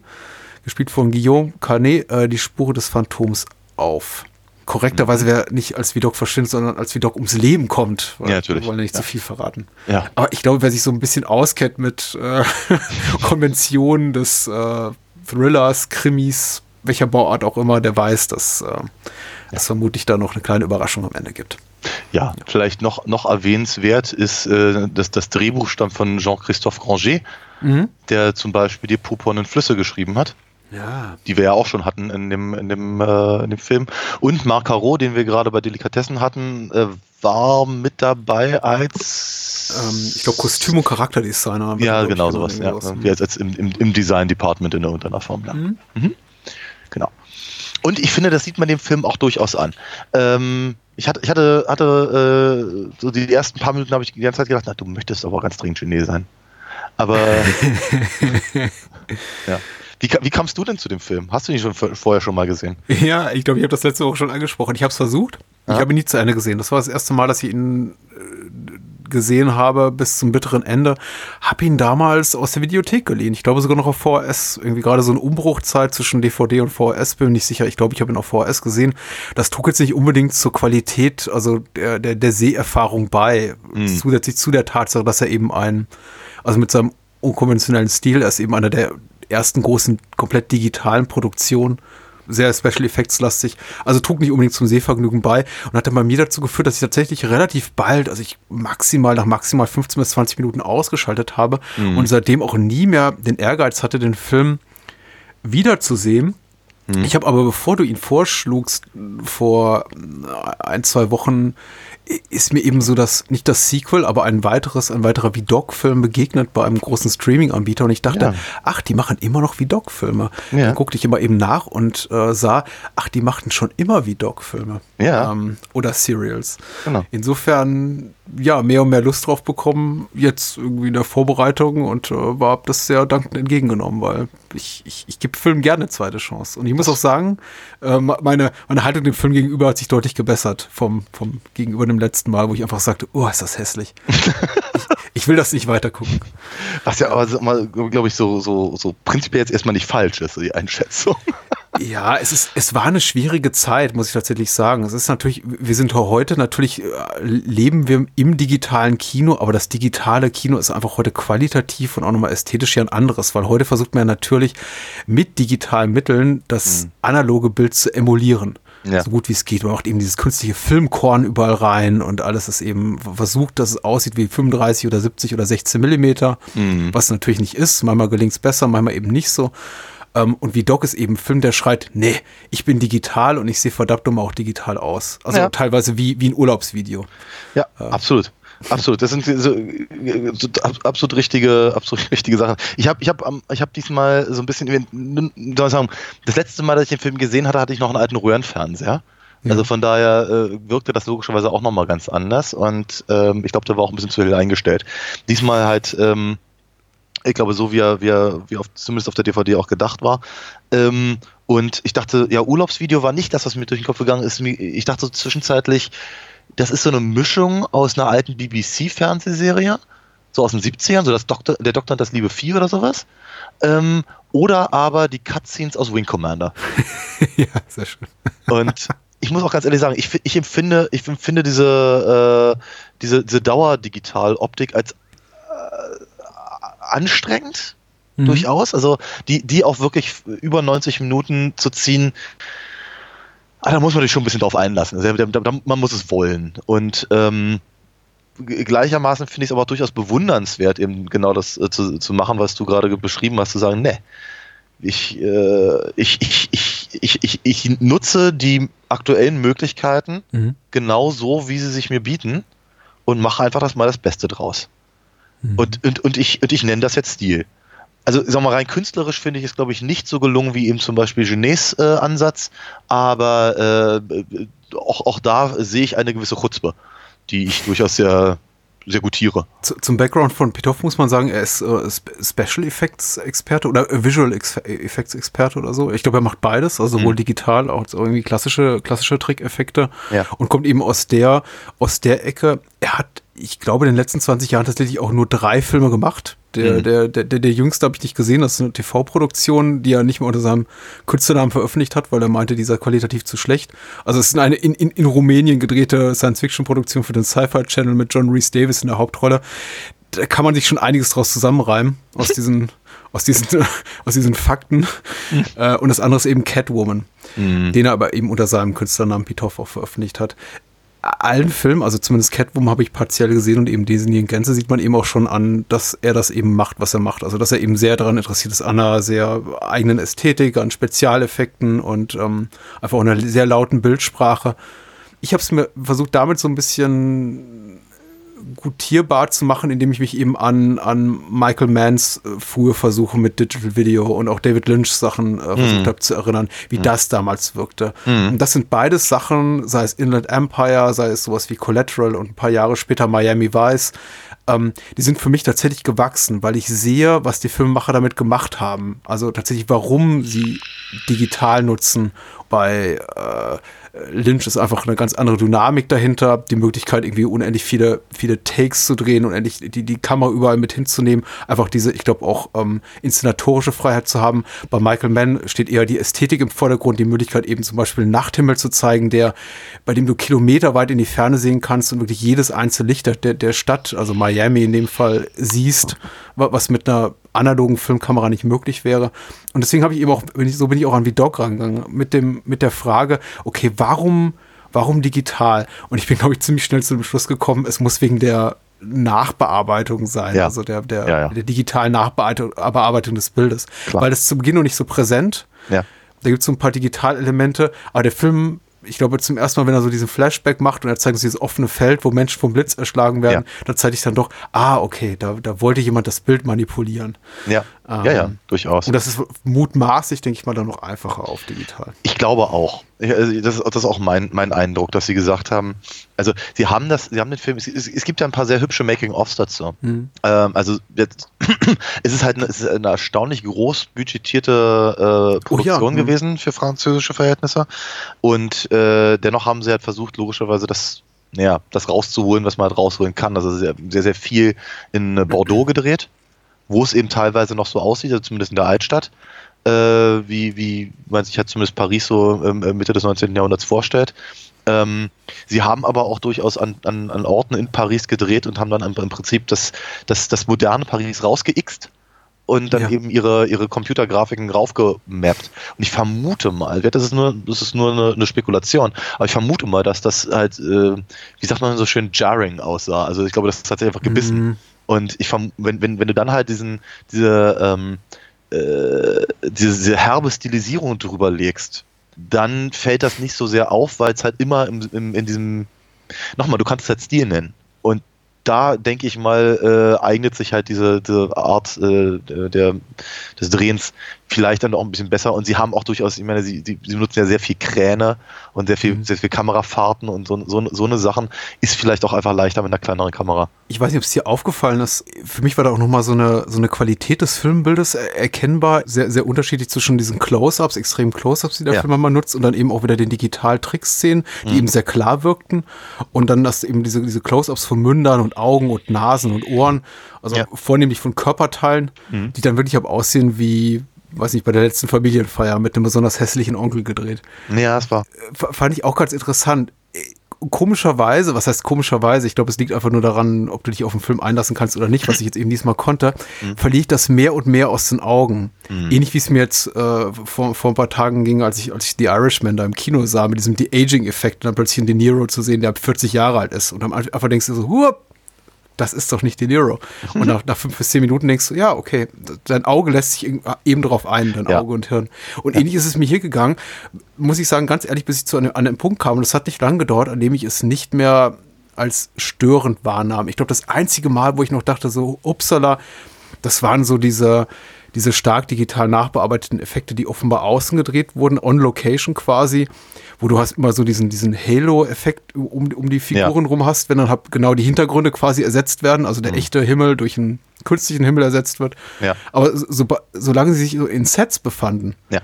gespielt von Guillaume Carnet, äh, die Spur des Phantoms auf. Korrekterweise wäre nicht als Vidocq verschwindet, sondern als Vidocq ums Leben kommt. Weil Ja, natürlich. Wir wollen ja nicht Ja. zu viel verraten. Ja. Aber ich glaube, wer sich so ein bisschen auskennt mit äh, Konventionen des äh, Thrillers, Krimis, welcher Bauart auch immer, der weiß, dass äh, es vermutlich da noch eine kleine Überraschung am Ende gibt. Ja, vielleicht noch, noch erwähnenswert ist, äh, dass das Drehbuch stammt von Jean-Christophe Granger, der zum Beispiel die purpurnen Flüsse geschrieben hat, Ja. die wir ja auch schon hatten in dem, in dem, äh, in dem Film. Und Marc Caro, den wir gerade bei Delikatessen hatten, äh, war mit dabei als Ähm, ich glaube, Kostüm- und Charakterdesigner. Ja, genau sowas. Ja. jetzt als im, im, im Design Department in irgendeiner Form. Ja. Mhm. Genau. Und ich finde, das sieht man dem Film auch durchaus an. Ähm, ich hatte, ich hatte, hatte äh, so die ersten paar Minuten habe ich die ganze Zeit gedacht, na, du möchtest aber ganz dringend Genie sein. Aber ja. Wie, wie kamst du denn zu dem Film? Hast du ihn schon vor- vorher schon mal gesehen? Ja, ich glaube, ich habe das letzte Woche schon angesprochen. Ich habe es versucht. Ich Ja. habe ihn nie zu Ende gesehen. Das war das erste Mal, dass ich ihn gesehen habe bis zum bitteren Ende. Habe ihn damals aus der Videothek geliehen. Ich glaube sogar noch auf VHS. Irgendwie gerade so eine Umbruchzeit zwischen DVD und VHS. Bin mir nicht sicher. Ich glaube, ich habe ihn auf VHS gesehen. Das trug jetzt nicht unbedingt zur Qualität, also der, der, der Seherfahrung bei. Zusätzlich zu der Tatsache, dass er eben ein, also mit seinem unkonventionellen Stil, er ist eben einer der ersten großen komplett digitalen Produktionen sehr Special Effects lastig. Also trug nicht unbedingt zum Sehvergnügen bei und hat dann bei mir dazu geführt, dass ich tatsächlich relativ bald, also ich maximal nach maximal 15 bis 20 Minuten ausgeschaltet habe und seitdem auch nie mehr den Ehrgeiz hatte, den Film wiederzusehen. Ich habe aber, bevor du ihn vorschlugst, vor ein, zwei Wochen, ist mir eben so das, nicht das Sequel, aber ein weiteres, ein weiterer Vidocq-Film begegnet bei einem großen Streaming-Anbieter und ich dachte, Ja. ach, die machen immer noch Vidocq-Filme. Ja. Dann guckte ich immer eben nach und äh, sah, ach, die machten schon immer Vidocq-Filme. Ja. Ähm, oder Serials. Genau. Insofern, ja, mehr und mehr Lust drauf bekommen, jetzt irgendwie in der Vorbereitung und äh, war das sehr dankend entgegengenommen, weil ich, ich, ich gebe Filmen gerne eine zweite Chance. Und ich muss auch sagen, äh, meine, meine Haltung dem Film gegenüber hat sich deutlich gebessert vom, vom gegenüber dem letzten Mal, wo ich einfach sagte, oh, ist das hässlich. ich, ich will das nicht weiter gucken. Was ja aber, glaube ich, so, so, so prinzipiell jetzt erstmal nicht falsch ist, die Einschätzung. Ja, es ist, es war eine schwierige Zeit, muss ich tatsächlich sagen. Es ist natürlich, wir sind heute natürlich, äh, leben wir im digitalen Kino, aber das digitale Kino ist einfach heute qualitativ und auch nochmal ästhetisch ja ein anderes, weil heute versucht man ja natürlich mit digitalen Mitteln das analoge Bild zu emulieren. Ja. So gut wie es geht. Man macht eben dieses künstliche Filmkorn überall rein und alles ist eben versucht, dass es aussieht wie 35 oder 70 oder 16 Millimeter, was natürlich nicht ist. Manchmal gelingt es besser, manchmal eben nicht so. Ähm, und wie Doc ist eben ein Film, der schreit, nee, ich bin digital und ich sehe verdammt dumm auch digital aus. Also Ja. teilweise wie, wie ein Urlaubsvideo. Ja, absolut. Absolut, das sind so, so ab- absolut richtige, absolut richtige Sachen. Ich habe, ich habe, ich habe diesmal so ein bisschen, soll ich sagen, das letzte Mal, dass ich den Film gesehen hatte, hatte ich noch einen alten Röhrenfernseher. Also von daher äh, wirkte das logischerweise auch nochmal ganz anders und ähm, ich glaube, der war auch ein bisschen zu hell eingestellt. Diesmal halt, ähm, ich glaube, so wie er, wie er, wie auf, zumindest auf der DVD auch gedacht war. Ähm, und ich dachte, ja, Urlaubsvideo war nicht das, was mir durch den Kopf gegangen ist. Ich dachte so zwischenzeitlich, das ist so eine Mischung aus einer alten BBC-Fernsehserie, so aus den 70ern, so das Doktor, der Doktor und das liebe Vieh oder sowas. Ähm, oder aber die Cutscenes aus Wing Commander. ja, sehr schön. Und ich muss auch ganz ehrlich sagen, ich, ich empfinde, ich empfinde diese, äh, diese, diese Dauerdigital-Optik als äh, anstrengend Mhm. durchaus. Also die, die auch wirklich über 90 Minuten zu ziehen, ah, da muss man sich schon ein bisschen drauf einlassen. Also, da, da, man muss es wollen. Und ähm, gleichermaßen finde ich es aber auch durchaus bewundernswert, eben genau das äh, zu, zu machen, was du gerade ge- beschrieben hast, zu sagen, ne, ich, äh, ich, ich, ich, ich, ich, ich nutze die aktuellen Möglichkeiten Mhm. genau so, wie sie sich mir bieten und mache einfach das mal das Beste draus. Mhm. Und, und, und, ich, und ich nenne das jetzt Stil. Also, sagen wir mal, rein künstlerisch finde ich es, glaube ich, nicht so gelungen wie eben zum Beispiel Genets äh, Ansatz, aber äh, auch, auch da sehe ich eine gewisse Chutzpe, die ich durchaus sehr, sehr gutiere. Zu, zum Background von Pitoff muss man sagen, er ist äh, Spe- Special Effects Experte oder äh, Visual Effects Experte oder so. Ich glaube, er macht beides, also sowohl Mhm. digital als auch irgendwie klassische, klassische Trickeffekte Ja. und kommt eben aus der, aus der Ecke. Er hat, ich glaube, in den letzten 20 Jahren tatsächlich auch nur drei Filme gemacht. Der, Mhm. der, der, der, der jüngste habe ich nicht gesehen. Das ist eine TV-Produktion, die er nicht mehr unter seinem Künstlernamen veröffentlicht hat, weil er meinte, dieser qualitativ zu schlecht. Also es ist eine in, in, in Rumänien gedrehte Science-Fiction-Produktion für den Sci-Fi-Channel mit John Reese Davis in der Hauptrolle. Da kann man sich schon einiges draus zusammenreimen aus diesen, aus diesen, aus diesen Fakten. Äh, und das andere ist eben Catwoman, den er aber eben unter seinem Künstlernamen Pitoff auch veröffentlicht hat allen Filmen, also zumindest Catwoman habe ich partiell gesehen und eben diesen in Gänze sieht man eben auch schon an, dass er das eben macht, was er macht. Also dass er eben sehr daran interessiert ist, an einer sehr eigenen Ästhetik, an Spezialeffekten und ähm, einfach auch einer sehr lauten Bildsprache. Ich habe es mir versucht, damit so ein bisschen gutierbar zu machen, indem ich mich eben an, an Michael Manns äh, frühe Versuche mit Digital Video und auch David Lynch Sachen äh, versucht habe zu erinnern, wie das damals wirkte. Und das sind beides Sachen, sei es Inland Empire, sei es sowas wie Collateral und ein paar Jahre später Miami Vice, ähm, die sind für mich tatsächlich gewachsen, weil ich sehe, was die Filmemacher damit gemacht haben. Also tatsächlich, warum sie digital nutzen. Bei äh, Lynch ist einfach eine ganz andere Dynamik dahinter, die Möglichkeit, irgendwie unendlich viele, viele Takes zu drehen, unendlich die, die Kamera überall mit hinzunehmen, einfach diese, ich glaube, auch ähm, inszenatorische Freiheit zu haben. Bei Michael Mann steht eher die Ästhetik im Vordergrund, die Möglichkeit, eben zum Beispiel Nachthimmel zu zeigen, der, bei dem du kilometerweit in die Ferne sehen kannst und wirklich jedes einzelne Licht der, der Stadt, also Miami in dem Fall, siehst, wa- was mit einer analogen Filmkamera nicht möglich wäre. Und deswegen habe ich eben auch, so bin ich auch an Vidog rangegangen, mit dem, mit der Frage, okay, warum, warum digital? Und ich bin, glaube ich, ziemlich schnell zu dem Schluss gekommen, es muss wegen der Nachbearbeitung sein, Ja. also der, der, Ja, ja. der digitalen Nachbearbeitung Bearbeitung des Bildes. Klar. Weil das zu Beginn noch nicht so präsent. Ja. Da gibt es so ein paar Digitalelemente, aber der Film, ich glaube, zum ersten Mal, wenn er so diesen Flashback macht und er zeigt uns dieses offene Feld, wo Menschen vom Blitz erschlagen werden, da zeige ich dann doch, ah, okay, da, da wollte jemand das Bild manipulieren. Ja, ja, ja, durchaus. Und das ist mutmaßlich, denke ich mal, dann noch einfacher auf digital. Ich glaube auch. Ich, also das, ist- das ist auch mein, mein Eindruck, dass sie gesagt haben. Also sie haben das, sie haben den Film. Es, es, gibt ja ein paar sehr hübsche Making-ofs dazu. Mhm. Ähm, also jetzt, es ist halt eine, es ist eine erstaunlich groß budgetierte äh, Produktion mhm. gewesen für französische Verhältnisse. Und äh, dennoch haben sie halt versucht, logischerweise das, naja, das rauszuholen, was man halt rausholen kann. Also sehr, sehr, sehr viel in äh, Bordeaux gedreht, wo es eben teilweise noch so aussieht, also zumindest in der Altstadt äh, wie, wie man sich halt zumindest Paris so ähm, äh, Mitte des 19. Jahrhunderts vorstellt. Ähm, sie haben aber auch durchaus an, an, an Orten in Paris gedreht und haben dann im, Prinzip das, das, das moderne Paris rausgeixt und dann Ja. eben ihre, ihre Computergrafiken raufgemappt. Und ich vermute mal, das ist nur, das ist nur eine, eine Spekulation, aber ich vermute mal, dass das halt, äh, wie sagt man so schön, jarring aussah. Also ich glaube, das ist tatsächlich einfach gebissen. Mhm. Und ich wenn, wenn, wenn du dann halt diesen, diese, ähm, äh, diese, diese herbe Stilisierung drüber legst, dann fällt das nicht so sehr auf, weil es halt immer im, im, in diesem, nochmal, du kannst es halt Stil nennen. Und da denke ich mal, äh, eignet sich halt diese, diese Art äh, der, des Drehens vielleicht dann auch ein bisschen besser. Und sie haben auch durchaus, ich meine, sie, sie, sie benutzen ja sehr viel Kräne und sehr viel, sehr viel Kamerafahrten und so, so, so eine Sachen. Ist vielleicht auch einfach leichter mit einer kleineren Kamera. Ich weiß nicht, ob es dir aufgefallen ist. Für mich war da auch nochmal so eine, so eine Qualität des Filmbildes er- erkennbar. Sehr, sehr unterschiedlich zwischen diesen Close-Ups, extremen Close-Ups, die der Ja. Film mal nutzt, und dann eben auch wieder den Digital-Trick-Szenen, die eben sehr klar wirkten. Und dann das eben diese, diese Close-Ups von Mündern und Augen und Nasen und Ohren, also Ja. vornehmlich von Körperteilen, die dann wirklich aber aussehen wie weiß nicht, bei der letzten Familienfeier mit einem besonders hässlichen Onkel gedreht. Ja, das war. Fand ich auch ganz interessant. Komischerweise, was heißt komischerweise? Ich glaube, es liegt einfach nur daran, ob du dich auf den Film einlassen kannst oder nicht, was ich jetzt eben diesmal konnte, mhm. verliere ich das mehr und mehr aus den Augen. Mhm. Ähnlich wie es mir jetzt äh, vor, vor ein paar Tagen ging, als ich, als ich The Irishman da im Kino sah, mit diesem De-Aging-Effekt und dann plötzlich einen De Niro zu sehen, der 40 Jahre alt ist. Und dann einfach denkst du so, hup, das ist doch nicht De Niro. Und nach, nach fünf bis zehn Minuten denkst du, ja, okay, dein Auge lässt sich eben drauf ein, dein ja. Auge und Hirn. Und ja. ähnlich ist es mir hier gegangen, muss ich sagen, ganz ehrlich, bis ich zu einem, an einem Punkt kam, und es hat nicht lange gedauert, an dem ich es nicht mehr als störend wahrnahm. Ich glaube, das einzige Mal, wo ich noch dachte, so, upsala, das waren so diese, diese stark digital nachbearbeiteten Effekte, die offenbar außen gedreht wurden, on location quasi wo du hast immer so diesen, diesen Halo-Effekt um, um die Figuren ja. rum hast, wenn dann halt genau die Hintergründe quasi ersetzt werden, also der mhm. echte Himmel durch einen künstlichen Himmel ersetzt wird. Ja. Aber so, solange sie sich so in Sets befanden, ja.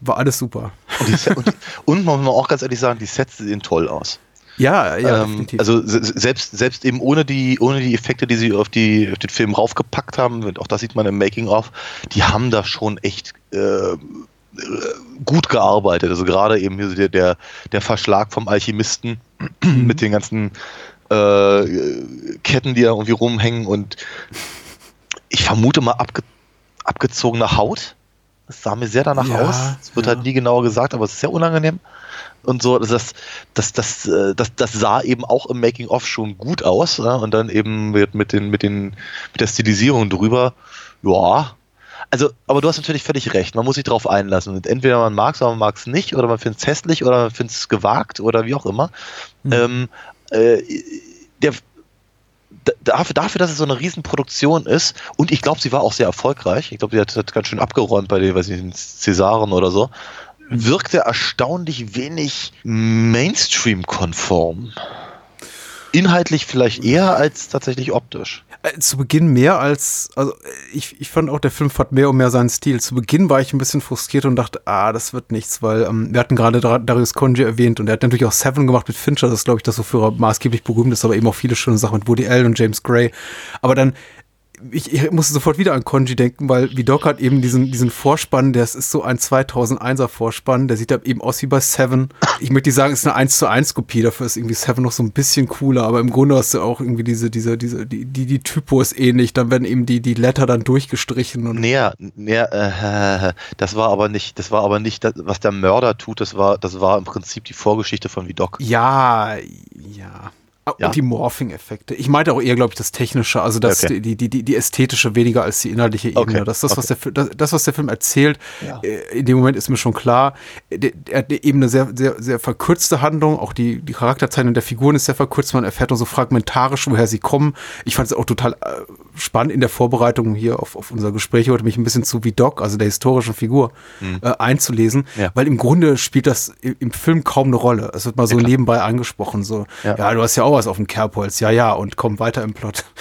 war alles super. Und, und, und man muss auch ganz ehrlich sagen, die Sets sehen toll aus. Ja, ja, ähm, Also selbst, selbst eben ohne die, ohne die Effekte, die sie auf, die, auf den Film raufgepackt haben, auch das sieht man im Making-of, die haben da schon echt äh, gut gearbeitet. Also gerade eben hier der, der, der Verschlag vom Alchemisten mhm. mit den ganzen äh, Ketten, die da irgendwie rumhängen und ich vermute mal abge abgezogene Haut. Das sah mir sehr danach ja, aus. Es wird ja. halt nie genauer gesagt, aber es ist sehr unangenehm. Und so, das, das, das, äh, das, das sah eben auch im Making-of schon gut aus. Ja? Und dann eben mit, mit, den, mit, den, mit der Stilisierung drüber, ja, also, aber du hast natürlich völlig recht. Man muss sich darauf einlassen. Und entweder man mag es oder man mag es nicht, oder man findet es hässlich, oder man findet es gewagt, oder wie auch immer. Mhm. Ähm, äh, der, dafür, dafür, dass es so eine Riesenproduktion ist, und ich glaube, sie war auch sehr erfolgreich. Ich glaube, sie hat, hat, ganz schön abgeräumt bei den, weiß ich, den Cäsaren oder so. Wirkte erstaunlich wenig Mainstream-konform. Inhaltlich vielleicht eher als tatsächlich optisch. Äh, zu Beginn mehr als, also ich, ich fand auch, der Film hat mehr und mehr seinen Stil. Zu Beginn war ich ein bisschen frustriert und dachte, ah, das wird nichts, weil ähm, wir hatten gerade Darius Conji erwähnt und er hat natürlich auch Seven gemacht mit Fincher, das ist, glaube ich, das, wofür er maßgeblich berühmt ist, aber eben auch viele schöne Sachen mit Woody Allen und James Gray. Aber dann ich, ich musste sofort wieder an Konji denken, weil Vidok hat eben diesen, diesen Vorspann, das ist so ein 2001er Vorspann, der sieht eben aus wie bei Seven. Ich möchte nicht sagen, es ist eine 1 zu 1 Kopie, dafür ist irgendwie Seven noch so ein bisschen cooler, aber im Grunde hast du auch irgendwie diese, diese, diese, die, die, die Typo ist ähnlich, dann werden eben die, die Letter dann durchgestrichen. Und näher, näher, äh, das war aber nicht, das war aber nicht, das, was der Mörder tut, das war, das war im Prinzip die Vorgeschichte von Vidok. Ja, ja. Ja. Und die Morphing-Effekte. Ich meinte auch eher, glaube ich, das Technische, also das, okay. die, die, die, die ästhetische weniger als die inhaltliche Ebene. Okay. Das, das, okay. was der, das, das, was der Film erzählt, ja. Äh, in dem Moment ist mir schon klar, er hat eben eine sehr, sehr, sehr verkürzte Handlung, auch die, die Charakterzeichnung der Figuren ist sehr verkürzt, man erfährt nur so fragmentarisch, woher sie kommen. Ich fand es auch total äh, spannend in der Vorbereitung hier auf, auf unser Gespräch heute, mich ein bisschen zu wie Doc, also der historischen Figur, mhm. äh, einzulesen, ja. weil im Grunde spielt das im Film kaum eine Rolle. Es wird mal so nebenbei angesprochen, so, ja, du hast ja auch was auf dem Kerbholz, ja, ja, und komm weiter im Plot.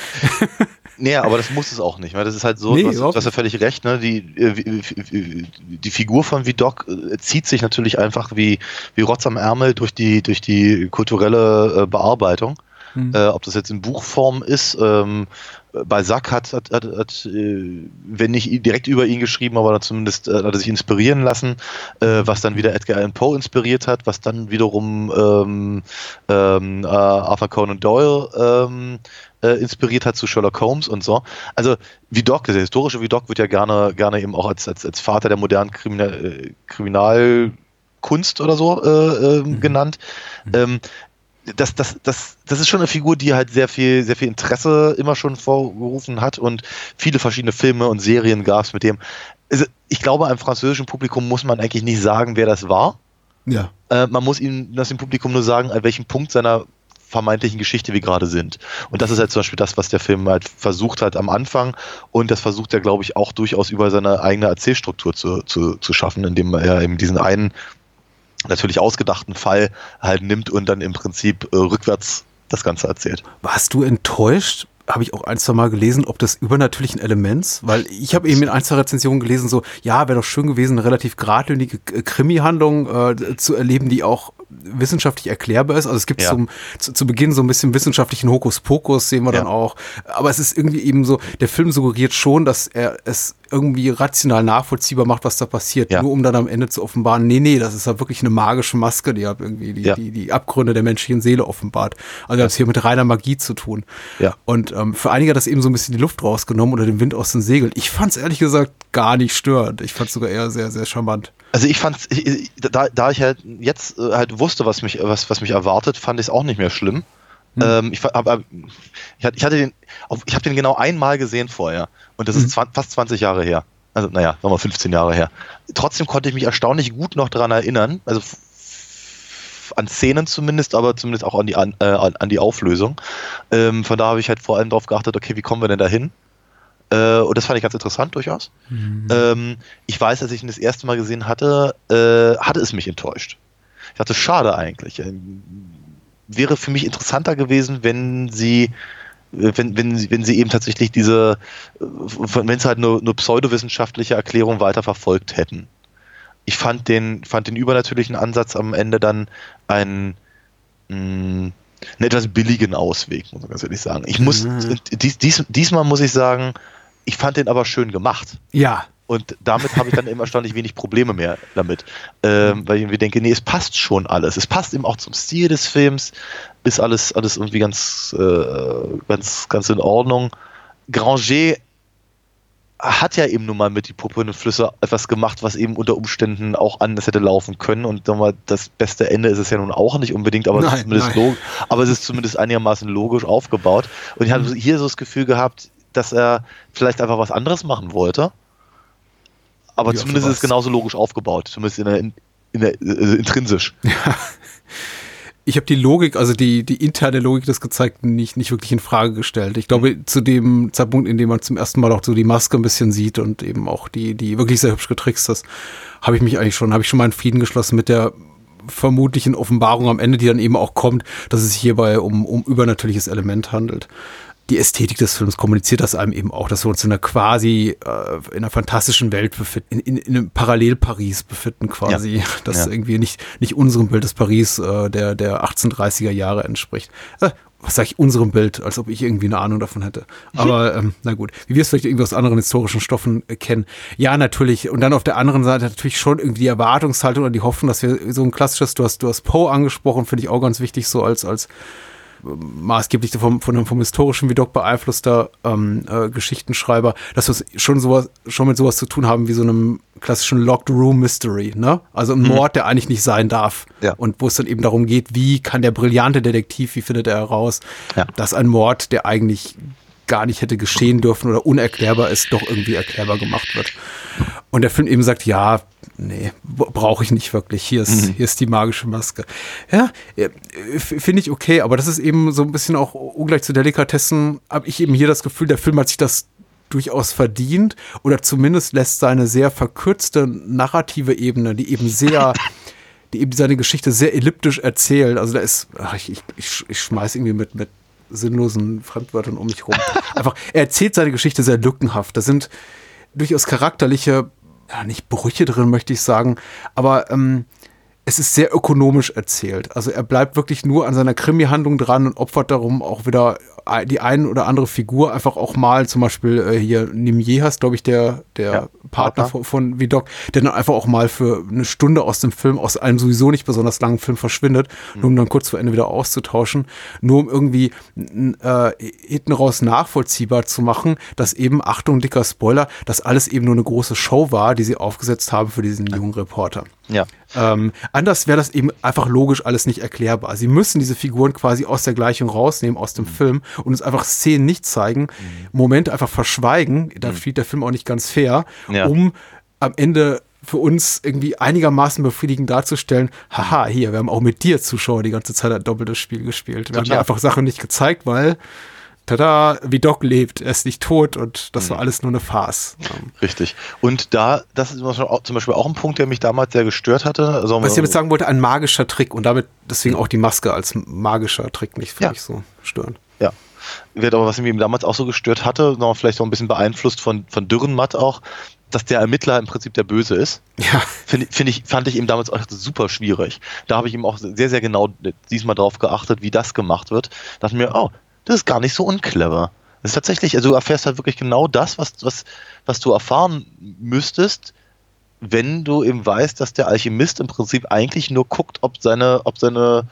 Nee, aber das muss es auch nicht, weil das ist halt so, nee, du hast ja völlig recht, ne? Die, äh, die Figur von Vidocq äh, zieht sich natürlich einfach wie, wie Rotz am Ärmel durch die, durch die kulturelle äh, Bearbeitung. Mhm. Äh, ob das jetzt in Buchform ist, ähm, Balzac hat, hat, hat, hat äh, wenn nicht direkt über ihn geschrieben, aber zumindest äh, hat er sich inspirieren lassen, äh, was dann wieder Edgar Allan Poe inspiriert hat, was dann wiederum ähm, ähm, Arthur Conan Doyle ähm, äh, inspiriert hat zu Sherlock Holmes und so. Also Vidocq, der historische Vidocq wird ja gerne, gerne eben auch als, als, als Vater der modernen Kriminal, Kriminalkunst oder so äh, mhm. genannt. Mhm. Ähm, das, das, das, das ist schon eine Figur, die halt sehr viel, sehr viel Interesse immer schon vorgerufen hat und viele verschiedene Filme und Serien gab es mit dem. Also ich glaube, einem französischen Publikum muss man eigentlich nicht sagen, wer das war. Ja. Äh, man muss ihm das dem Publikum nur sagen, an welchem Punkt seiner vermeintlichen Geschichte wir gerade sind. Und das ist halt zum Beispiel das, was der Film halt versucht hat am Anfang. Und das versucht er, glaube ich, auch durchaus über seine eigene Erzählstruktur zu, zu, zu schaffen, indem er eben diesen einen natürlich ausgedachten Fall halt nimmt und dann im Prinzip äh, rückwärts das Ganze erzählt. Warst du enttäuscht? Habe ich auch ein, zwei Mal gelesen, ob des übernatürlichen Elements, weil ich habe eben in ein, zwei Rezensionen gelesen, so, ja, wäre doch schön gewesen, eine relativ geradlinige Krimi-Handlung äh, zu erleben, die auch wissenschaftlich erklärbar ist. Also es gibt Ja. zum, zu, zu Beginn so ein bisschen wissenschaftlichen Hokuspokus, sehen wir Ja. dann auch. Aber es ist irgendwie eben so, der Film suggeriert schon, dass er es irgendwie rational nachvollziehbar macht, was da passiert. Ja. Nur um dann am Ende zu offenbaren, nee, nee, das ist ja wirklich eine magische Maske, die hat irgendwie die, die, die Abgründe der menschlichen Seele offenbart. Also wir haben es hier mit reiner Magie zu tun. Ja. Und ähm, für einige hat das eben so ein bisschen die Luft rausgenommen oder den Wind aus den Segeln. Ich fand es ehrlich gesagt gar nicht störend. Ich fand es sogar eher sehr, sehr charmant. Also ich fand, ich, ich- da, da ich halt jetzt äh, halt wusste, was mich, was, was mich erwartet, fand ich es auch nicht mehr schlimm. Ähm, ich, aber ich, hatte- den, ich habe den genau einmal gesehen vorher und das ist zwan- fast 20 Jahre her. Also naja, sagen wir 15 Jahre her. Trotzdem konnte ich mich erstaunlich gut noch daran erinnern, also an Szenen zumindest, aber zumindest auch an die, an, äh, an, an die Auflösung. Ähm, von da habe ich halt vor allem darauf geachtet, okay, wie kommen wir denn da hin? Äh, und das fand ich ganz interessant durchaus. Ähm, ich weiß, als ich ihn das erste Mal gesehen hatte, äh, hatte es mich enttäuscht. Ich dachte, schade eigentlich. Ähm, wäre für mich interessanter gewesen, wenn sie, äh, wenn, wenn, sie- wenn sie eben tatsächlich diese, äh, wenn es halt nur, nur pseudowissenschaftliche Erklärung weiter verfolgt hätten. Ich fand den, fand den übernatürlichen Ansatz am Ende dann einen, mh, einen etwas billigen Ausweg, muss man ganz ehrlich sagen. Ich muss, dies, dies, diesmal muss ich sagen, ich fand den aber schön gemacht. Ja, Und damit habe ich dann eben erstaunlich wenig Probleme mehr damit. Ähm, weil ich irgendwie denke, nee, es passt schon alles. Es passt eben auch zum Stil des Films, ist alles, alles irgendwie ganz, äh, ganz, ganz in Ordnung. Granger hat ja eben nun mal mit die Puppe und Flüsse etwas gemacht, was eben unter Umständen auch anders hätte laufen können. Und wir, das beste Ende ist es ja nun auch nicht unbedingt, aber, es, Nein, ist zumindest nein. aber es ist zumindest einigermaßen logisch aufgebaut. Und ich hatte hier so das Gefühl gehabt, dass er vielleicht einfach was anderes machen wollte. Aber Ja, zumindest ist es genauso logisch aufgebaut, zumindest in der, in, in der äh, intrinsisch. ich habe die Logik, also die, die interne Logik des Gezeigten nicht, nicht wirklich in Frage gestellt. Ich glaube, zu dem Zeitpunkt, in dem man zum ersten Mal auch so die Maske ein bisschen sieht und eben auch die, die wirklich sehr hübsch getrickst ist, habe ich mich eigentlich schon, habe ich schon meinen Frieden geschlossen mit der vermutlichen Offenbarung am Ende, die dann eben auch kommt, dass es sich hierbei um, um übernatürliches Element handelt. Die Ästhetik des Films kommuniziert das einem eben auch, dass wir uns in einer quasi, äh, in einer fantastischen Welt befinden, in, in, in einem Parallel-Paris befinden quasi, das Ja. irgendwie nicht, nicht unserem Bild des Paris äh, der, der 1830er Jahre entspricht. Äh, was sage ich, unserem Bild, als ob ich irgendwie eine Ahnung davon hätte. Aber ähm, na gut, wie wir es vielleicht irgendwie aus anderen historischen Stoffen äh, kennen. Ja, natürlich. Und dann auf der anderen Seite natürlich schon irgendwie die Erwartungshaltung oder die Hoffnung, dass wir so ein klassisches, du hast, du hast Poe angesprochen, finde ich auch ganz wichtig, so als, als maßgeblich vom, von einem vom historischen wie Doc beeinflusster ähm, äh, Geschichtenschreiber, dass wir es schon sowas, schon mit sowas zu tun haben wie so einem klassischen Locked Room Mystery, ne? Also ein Mord, der eigentlich nicht sein darf. Ja. Und wo es dann eben darum geht, wie kann der brillante Detektiv, wie findet er heraus, Ja. dass ein Mord, der eigentlich gar nicht hätte geschehen dürfen oder unerklärbar ist, doch irgendwie erklärbar gemacht wird. Und der Film eben sagt, ja, nee, brauche ich nicht wirklich. Hier ist, hier ist die magische Maske. Ja, äh, finde ich okay, aber das ist eben so ein bisschen auch ungleich zu Delikatessen, habe ich eben hier das Gefühl, der Film hat sich das durchaus verdient oder zumindest lässt seine sehr verkürzte narrative Ebene, die eben sehr, die eben seine Geschichte sehr elliptisch erzählt. Also da ist, ach, ich, ich, ich, ich schmeiß irgendwie mit, mit sinnlosen Fremdwörtern um mich rum. Einfach, er erzählt seine Geschichte sehr lückenhaft. Da sind durchaus charakterliche, ja, nicht Brüche drin, möchte ich sagen, aber ähm, es ist sehr ökonomisch erzählt. Also er bleibt wirklich nur an seiner Krimi-Handlung dran und opfert darum auch wieder die ein oder andere Figur einfach auch mal, zum Beispiel äh, hier Nimier hast, glaube ich, der, der Ja, Partner Partner. von, von Vidocq, der dann einfach auch mal für eine Stunde aus dem Film, aus einem sowieso nicht besonders langen Film verschwindet, nur um dann kurz vor Ende wieder auszutauschen, nur um irgendwie äh, hinten raus nachvollziehbar zu machen, dass eben, Achtung, dicker Spoiler, dass alles eben nur eine große Show war, die sie aufgesetzt haben für diesen jungen Reporter. Ja. Ähm, anders wäre das eben einfach logisch alles nicht erklärbar. Sie müssen diese Figuren quasi aus der Gleichung rausnehmen, aus dem Film und uns einfach Szenen nicht zeigen, Momente einfach verschweigen, da spielt der Film auch nicht ganz fair, Ja. um am Ende für uns irgendwie einigermaßen befriedigend darzustellen, haha, hier, wir haben auch mit dir Zuschauer die ganze Zeit ein doppeltes Spiel gespielt. Wir haben dir Total. einfach Sachen nicht gezeigt, weil tada, wie Doc lebt, er ist nicht tot und das war alles nur eine Farce. Ähm, Richtig. Und da, das ist zum Beispiel auch- zum Beispiel auch ein Punkt, der mich damals sehr gestört hatte. Also, Was ich damit sagen wollte, ein magischer Trick und damit deswegen auch die Maske als magischer Trick nicht für Ja. mich so stören. Ja. Wird aber, was mich eben damals auch so gestört hatte, noch vielleicht auch ein bisschen beeinflusst von, von Dürrenmatt auch, dass der Ermittler im Prinzip der Böse ist. Ja. Finde find ich, fand ich eben damals auch super schwierig. Da habe ich ihm auch sehr, sehr genau diesmal drauf geachtet, wie das gemacht wird. Da dachte mir, oh, das ist gar nicht so unclever. Das ist tatsächlich, also du erfährst halt wirklich genau das, was, was, was du erfahren müsstest, wenn du eben weißt, dass der Alchemist im Prinzip eigentlich nur guckt, ob seine, ob seine,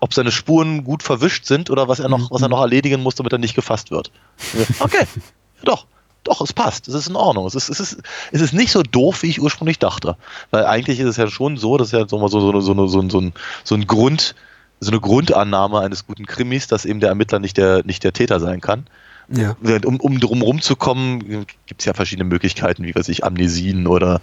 ob seine Spuren gut verwischt sind oder was er noch, was er noch erledigen muss, damit er nicht gefasst wird. Okay, doch, doch, es passt, es ist in Ordnung. Es ist, es ist, es ist nicht so doof, wie ich ursprünglich dachte. Weil eigentlich ist es ja schon so, das ist ja so, so, so, so, so, so, ein, so ein Grund, so eine Grundannahme eines guten Krimis, dass eben der Ermittler nicht der, nicht der Täter sein kann. Ja. Um, um drum rumzukommen, gibt es ja verschiedene Möglichkeiten, wie weiß ich, Amnesien oder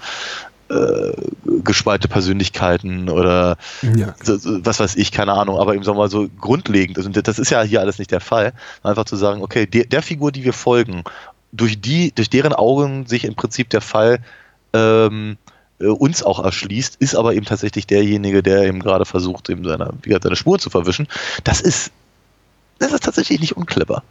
gespaltene Persönlichkeiten oder Ja. was weiß ich, keine Ahnung, aber eben sagen wir mal so grundlegend. Also das ist ja hier alles nicht der Fall. Einfach zu sagen, okay, der, der Figur, die wir folgen, durch die, durch deren Augen sich im Prinzip der Fall ähm, äh, uns auch erschließt, ist aber eben tatsächlich derjenige, der eben gerade versucht, eben seine, wie gesagt, seine Spuren zu verwischen. Das ist, das ist tatsächlich nicht unclever.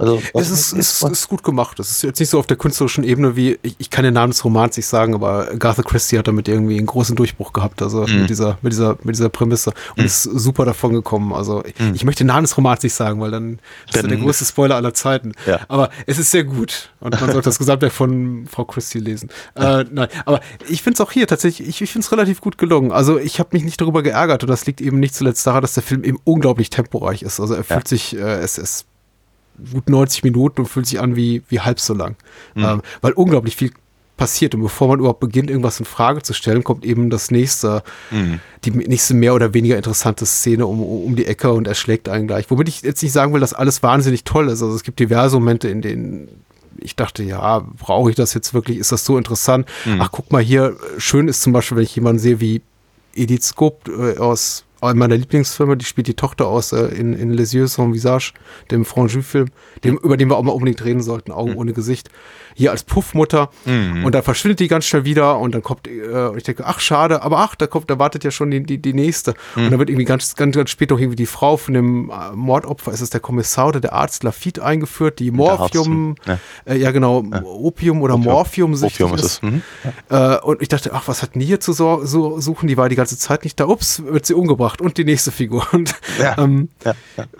Also, Es ist, ist, ist gut gemacht. Es ist jetzt nicht so auf der künstlerischen Ebene wie, ich, ich kann den Namen des Romans nicht sagen, aber Garth Christie hat damit irgendwie einen großen Durchbruch gehabt, also Mhm. mit dieser, mit dieser, mit dieser Prämisse und ist super davon gekommen. Also ich, Mhm. ich möchte den Namen des Romans nicht sagen, weil dann ist Dann- er der größte Spoiler aller Zeiten. Ja. Aber es ist sehr gut und man sollte das Gesamtwerk von Frau Christie lesen. Äh, nein, aber ich finde es auch hier tatsächlich, ich, ich finde es relativ gut gelungen. Also ich habe mich nicht darüber geärgert und das liegt eben nicht zuletzt daran, dass der Film eben unglaublich temporeich ist. Also er fühlt sich, äh, es ist gut 90 Minuten und fühlt sich an wie, wie halb so lang. Ähm, weil unglaublich viel passiert und bevor man überhaupt beginnt, irgendwas in Frage zu stellen, kommt eben das nächste, die nächste mehr oder weniger interessante Szene um, um die Ecke und erschlägt einen gleich. Womit ich jetzt nicht sagen will, dass alles wahnsinnig toll ist. Also es gibt diverse Momente, in denen ich dachte, ja, brauche ich das jetzt wirklich? Ist das so interessant? Ach, guck mal hier, schön ist zum Beispiel, wenn ich jemanden sehe wie Edith Scope äh, aus einer meiner Lieblingsfilme, die spielt die Tochter aus äh, in, in Les Yeux sans Visage, dem Franju-Film, dem, über den wir auch mal unbedingt reden sollten, Augen ohne Gesicht. Hier als Puffmutter und dann verschwindet die ganz schnell wieder und dann kommt, äh, und ich denke, ach schade, aber ach, da kommt, da wartet ja schon die, die, die nächste. Und dann wird irgendwie ganz, ganz, ganz spät noch irgendwie die Frau von dem äh, Mordopfer, ist es der Kommissar oder der Arzt Lafitte eingeführt, die Morphium, Arzt, äh, ja genau, Opium oder Morphium, Opium ist es. Mhm. äh, und ich dachte, ach, was hat die hier zu so, so suchen? Die war die ganze Zeit nicht da. Ups, wird sie umgebracht. Und die nächste Figur. Und Ja. ähm, Ja,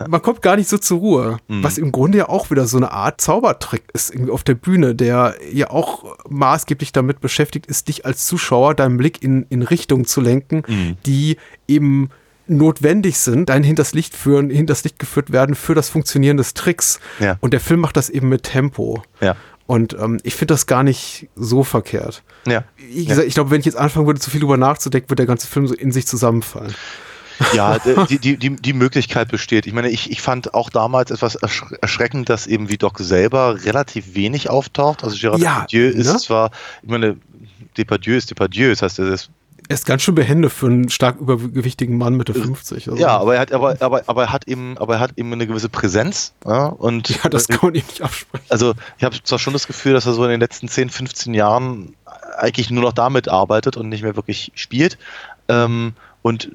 man kommt gar nicht so zur Ruhe. Mhm. Was im Grunde ja auch wieder so eine Art Zaubertrick ist irgendwie auf der Bühne, der ja auch maßgeblich damit beschäftigt ist, dich als Zuschauer deinen Blick in, in Richtungen zu lenken, Mhm. die eben notwendig sind, dein hinters Licht führen, hinters Licht geführt werden für das Funktionieren des Tricks. Ja. Und der Film macht das eben mit Tempo. Ja. Und ähm, ich finde das gar nicht so verkehrt. Ja. Wie gesagt, ich glaube, wenn ich jetzt anfangen würde, zu viel drüber nachzudenken, wird der ganze Film so in sich zusammenfallen. Ja, die, die, die, die Möglichkeit besteht. Ich meine, ich, ich fand auch damals etwas ersch erschreckend, dass eben wie Doc selber relativ wenig auftaucht. Also Gerard Ja, Depardieu ist ne? zwar, ich meine, Depardieu ist Depardieu, das heißt, er ist Er ist ganz schön behende für einen stark übergewichtigen Mann Mitte 50. Also, Ja, aber er hat, aber, aber, aber er hat eben, aber er hat eben eine gewisse Präsenz. Ja, und ja, das kann man ihm nicht absprechen. also ich habe zwar schon das Gefühl, dass er so in den letzten 10, 15 Jahren eigentlich nur noch damit arbeitet und nicht mehr wirklich spielt. Ähm, und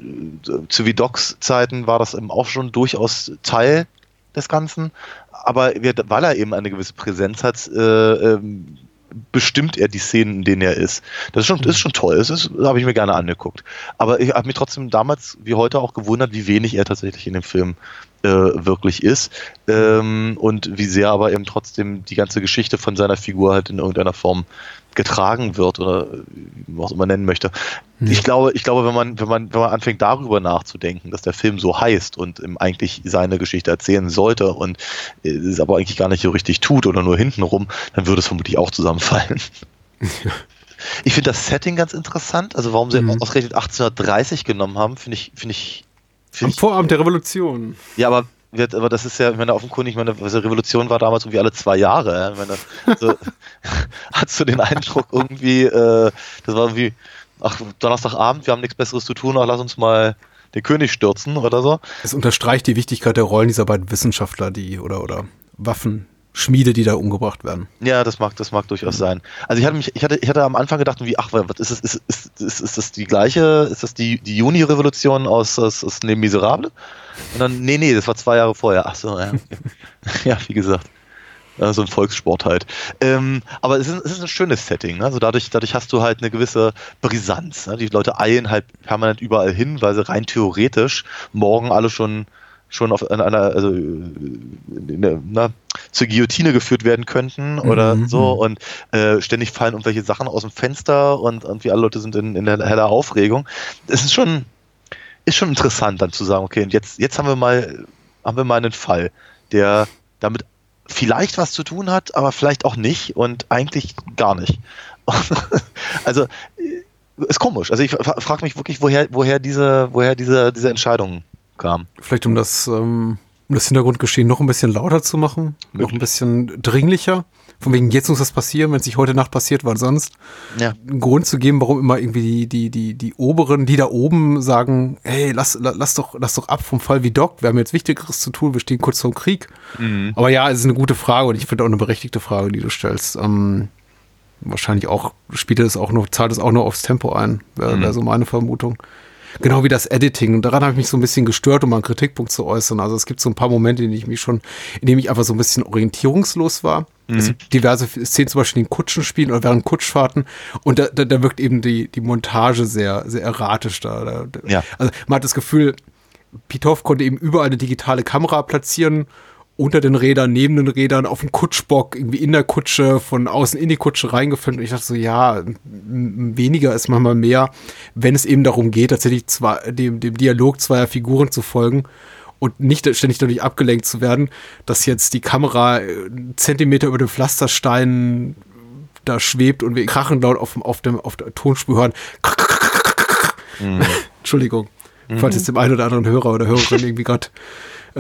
äh, zu Vidocs Zeiten war das eben auch schon durchaus Teil des Ganzen. Aber weil er eben eine gewisse Präsenz hat, äh, ähm, bestimmt er die Szenen, in denen er ist. Das ist schon, ist schon toll. Das, ist- das habe ich mir gerne angeguckt. Aber ich habe mich trotzdem damals wie heute auch gewundert, wie wenig er tatsächlich in dem Film äh, wirklich ist. Ähm, und wie sehr aber eben trotzdem die ganze Geschichte von seiner Figur halt in irgendeiner Form getragen wird oder wie man es immer nennen möchte. Ich glaube, ich glaube, wenn man, wenn man, wenn man anfängt darüber nachzudenken, dass der Film so heißt und eigentlich seine Geschichte erzählen sollte und äh, es aber eigentlich gar nicht so richtig tut oder nur hintenrum, dann würde es vermutlich auch zusammenfallen. Ich finde das Setting ganz interessant. Also warum sie Mhm. ausgerechnet 1830 genommen haben, finde ich, finde ich, Am finde ich. Vorabend der Revolution. Ja, aber wird, aber das ist ja, ich meine, offenkundig, ich meine, also Revolution war damals irgendwie alle zwei Jahre. Ja? Ich meine, so, hast du den Eindruck irgendwie, äh, das war irgendwie, ach, Donnerstagabend, wir haben nichts Besseres zu tun, ach, lass uns mal den König stürzen oder so. Es unterstreicht die Wichtigkeit der Rollen dieser beiden Wissenschaftler, die oder oder Waffenschmiede, die da umgebracht werden. Ja, das mag, das mag durchaus sein. Also ich hatte mich, ich hatte, ich hatte am Anfang gedacht, wie, ach, was ist das, ist, ist, ist, ist das die gleiche, ist das die, die Juni-Revolution aus, aus, aus Les Miserables? Und dann, nee, nee, das war zwei Jahre vorher. Ach so, ja. ja, wie gesagt. Ja, so ein Volkssport halt. Ähm, aber es ist, es ist ein schönes Setting. Ne? Also dadurch, dadurch hast du halt eine gewisse Brisanz. Ne? Die Leute eilen halt permanent überall hin, weil sie rein theoretisch morgen alle schon schon auf einer, also eine, na, zur Guillotine geführt werden könnten oder mhm. so und äh, ständig fallen irgendwelche Sachen aus dem Fenster und irgendwie alle Leute sind in, in heller Aufregung. Es ist schon, ist schon interessant dann zu sagen, okay, und jetzt, jetzt haben wir mal, haben wir mal einen Fall, der damit vielleicht was zu tun hat, aber vielleicht auch nicht und eigentlich gar nicht. also äh, ist komisch. Also ich frage mich wirklich, woher, woher diese, woher diese, diese Entscheidung kam. Vielleicht um das, ähm, um das Hintergrundgeschehen noch ein bisschen lauter zu machen, Möglich. noch ein bisschen dringlicher. Von wegen, jetzt muss das passieren, wenn es nicht heute Nacht passiert, wann sonst. Ja. Einen Grund zu geben, warum immer irgendwie die, die, die, die Oberen, die da oben sagen, hey, lass, lass, doch, lass doch ab vom Fall wie Doc, wir haben jetzt Wichtigeres zu tun, wir stehen kurz vor dem Krieg. Mhm. Aber ja, es ist eine gute Frage und ich finde auch eine berechtigte Frage, die du stellst. Ähm, wahrscheinlich auch, spielt es auch noch, zahlt es auch noch aufs Tempo ein, wäre mhm. wär so meine Vermutung. Genau wie das Editing. Und daran habe ich mich so ein bisschen gestört, um einen Kritikpunkt zu äußern. Also es gibt so ein paar Momente, in denen ich mich schon, in denen ich einfach so ein bisschen orientierungslos war. Mhm. Es gibt diverse Szenen zum Beispiel in Kutschen spielen oder während Kutschfahrten. Und da, da, da wirkt eben die, die Montage sehr, sehr erratisch da. da ja. Also man hat das Gefühl, Pitoff konnte eben überall eine digitale Kamera platzieren unter den Rädern, neben den Rädern, auf dem Kutschbock, irgendwie in der Kutsche, von außen in die Kutsche reingefilmt. Und ich dachte so, ja, weniger ist manchmal mehr, wenn es eben darum geht, tatsächlich zwei, dem, dem Dialog zweier Figuren zu folgen und nicht ständig dadurch abgelenkt zu werden, dass jetzt die Kamera einen Zentimeter über dem Pflasterstein da schwebt und wir krachen laut auf, auf, dem, auf der Tonspur hören. Mhm. Entschuldigung, mhm. falls jetzt dem einen oder anderen Hörer oder Hörerin irgendwie gerade äh,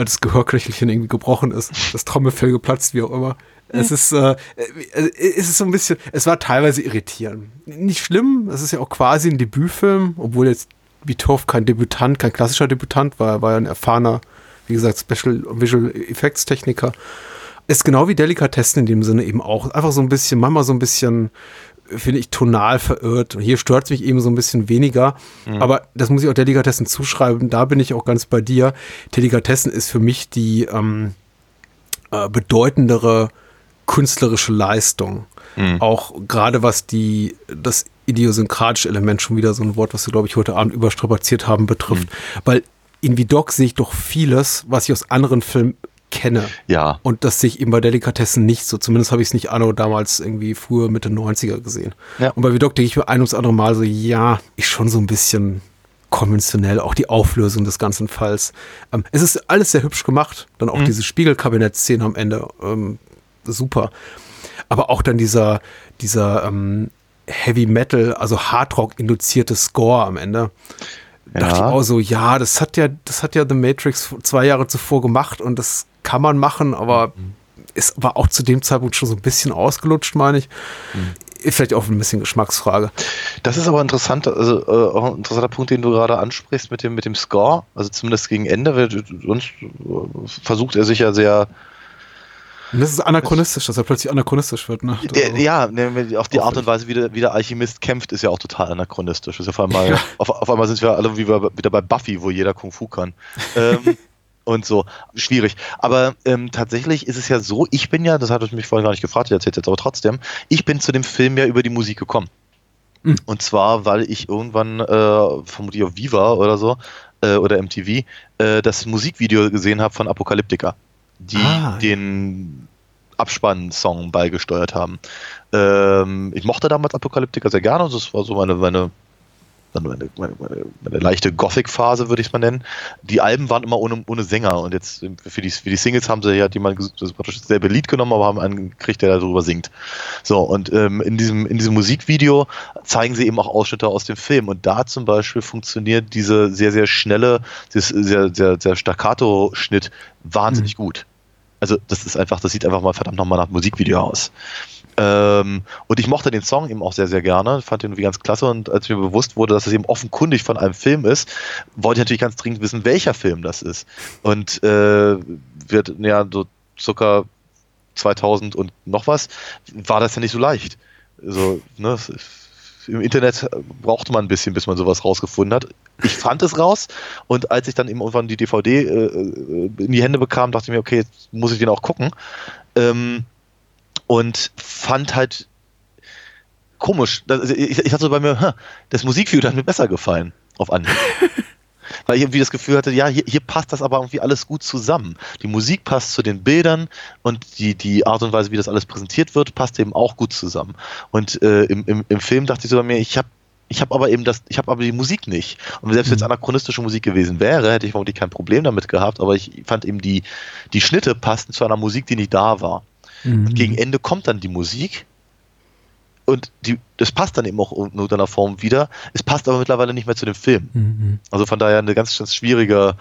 das Gehörknöchelchen irgendwie gebrochen ist, das Trommelfell geplatzt, wie auch immer. Es ist, äh, äh, es ist so ein bisschen, es war teilweise irritierend. Nicht schlimm, es ist ja auch quasi ein Debütfilm, obwohl jetzt Vitov kein Debütant, kein klassischer Debütant war, er war ja ein erfahrener, wie gesagt, Special Visual Effects Techniker. Ist genau wie Delikatessen in dem Sinne eben auch. Einfach so ein bisschen, manchmal so ein bisschen finde ich, tonal verirrt. Und hier stört es mich eben so ein bisschen weniger. Mhm. Aber das muss ich auch Delikatessen zuschreiben. Da bin ich auch ganz bei dir. Delikatessen ist für mich die ähm, äh, bedeutendere künstlerische Leistung. Mhm. Auch gerade was die, das idiosynkratische Element, schon wieder so ein Wort, was wir, glaube ich, heute Abend überstrapaziert haben, betrifft. Mhm. Weil in Vidocq sehe ich doch vieles, was ich aus anderen Filmen kenne. Ja. Und das sehe ich eben bei Delikatessen nicht so. Zumindest habe ich es nicht Anno damals irgendwie früher Mitte 90er gesehen. Ja. Und bei Vidoc denke ich mir ein ums andere Mal so, ja, ist schon so ein bisschen konventionell, auch die Auflösung des ganzen Falls. Ähm, es ist alles sehr hübsch gemacht. Dann auch mhm. diese Spiegelkabinett-Szene am Ende. Ähm, super. Aber auch dann dieser, dieser ähm, Heavy Metal, also Hardrock induzierte Score am Ende. Ja. Dachte ich auch so, ja, das hat ja, das hat ja The Matrix zwei Jahre zuvor gemacht und das kann man machen, aber mhm. es war auch zu dem Zeitpunkt schon so ein bisschen ausgelutscht, meine ich. Mhm. Vielleicht auch ein bisschen Geschmacksfrage. Das ist aber interessant, also äh, auch ein interessanter Punkt, den du gerade ansprichst mit dem, mit dem Score, also zumindest gegen Ende, sonst versucht er sich ja sehr und das ist anachronistisch, dass er plötzlich anachronistisch wird, ne? Ja, ne, auch die Art und Weise, wie der, wie der, Alchemist kämpft, ist ja auch total anachronistisch. ist auf einmal, ja. auf, auf, einmal sind wir alle wie wieder bei Buffy, wo jeder Kung Fu kann. ähm, und so. Schwierig. Aber ähm, tatsächlich ist es ja so, ich bin ja, das hat mich vorhin gar nicht gefragt, ich erzähle jetzt aber trotzdem, ich bin zu dem Film ja über die Musik gekommen. Mhm. Und zwar, weil ich irgendwann, äh, vermutlich auf Viva oder so, äh, oder MTV, äh, das Musikvideo gesehen habe von Apokalyptika, die ah, den Abspann-Song beigesteuert haben. Ähm, ich mochte damals Apokalyptika sehr gerne, das war so meine, meine meine, meine, meine, meine leichte Gothic-Phase, würde ich es mal nennen. Die Alben waren immer ohne, ohne Sänger und jetzt für die, für die Singles haben sie ja jemanden das praktisch dasselbe Lied genommen, aber haben einen gekriegt, der darüber singt. So, und ähm, in, diesem, in diesem Musikvideo zeigen sie eben auch Ausschnitte aus dem Film und da zum Beispiel funktioniert diese sehr, sehr schnelle, sehr, sehr, sehr Staccato-Schnitt wahnsinnig mhm. gut. Also das ist einfach, das sieht einfach mal verdammt nochmal nach Musikvideo aus. Ähm, und ich mochte den Song eben auch sehr, sehr gerne, fand den irgendwie ganz klasse und als mir bewusst wurde, dass es eben offenkundig von einem Film ist, wollte ich natürlich ganz dringend wissen, welcher Film das ist. Und äh, wird ja so circa 2000 und noch was, war das ja nicht so leicht. Also, ne, im Internet brauchte man ein bisschen, bis man sowas rausgefunden hat. Ich fand es raus und als ich dann eben irgendwann die DVD äh, äh, in die Hände bekam, dachte ich mir, okay, jetzt muss ich den auch gucken. Ähm, und fand halt komisch. Das, ich, ich hatte so bei mir, hm, das Musikvideo hat mir besser gefallen auf Anhieb. Weil ich irgendwie das Gefühl hatte, ja, hier, hier passt das aber irgendwie alles gut zusammen. Die Musik passt zu den Bildern und die, die Art und Weise, wie das alles präsentiert wird, passt eben auch gut zusammen. Und äh, im, im, im Film dachte ich so bei mir, ich habe ich habe aber eben das, ich habe aber die Musik nicht. Und selbst wenn es anachronistische Musik gewesen wäre, hätte ich vermutlich kein Problem damit gehabt, aber ich fand eben die, die Schnitte passten zu einer Musik, die nicht da war. Mhm. Und gegen Ende kommt dann die Musik und die, das passt dann eben auch in irgendeiner Form wieder. Es passt aber mittlerweile nicht mehr zu dem Film. Mhm. Also von daher eine ganz, ganz schwierige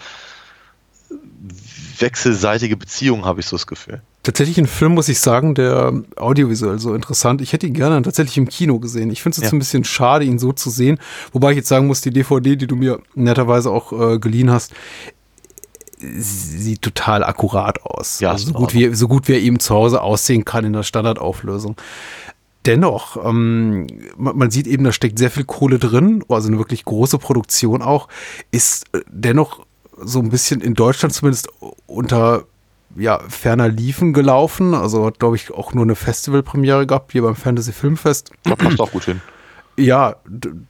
wechselseitige Beziehung, habe ich so das Gefühl. Tatsächlich ein Film, muss ich sagen, der audiovisuell so interessant. Ich hätte ihn gerne tatsächlich im Kino gesehen. Ich finde es jetzt Ja. ein bisschen schade, ihn so zu sehen. Wobei ich jetzt sagen muss, die DVD, die du mir netterweise auch äh, geliehen hast, sieht total akkurat aus. Ja, also so gut, wie, so gut wie er eben zu Hause aussehen kann in der Standardauflösung. Dennoch, ähm, man, man sieht eben, da steckt sehr viel Kohle drin, also eine wirklich große Produktion auch, ist äh, dennoch so ein bisschen in Deutschland zumindest unter ja, ferner Liefen gelaufen. Also hat, glaube ich, auch nur eine Festivalpremiere gehabt, hier beim Fantasy Filmfest. Da passt auch gut hin. Ja,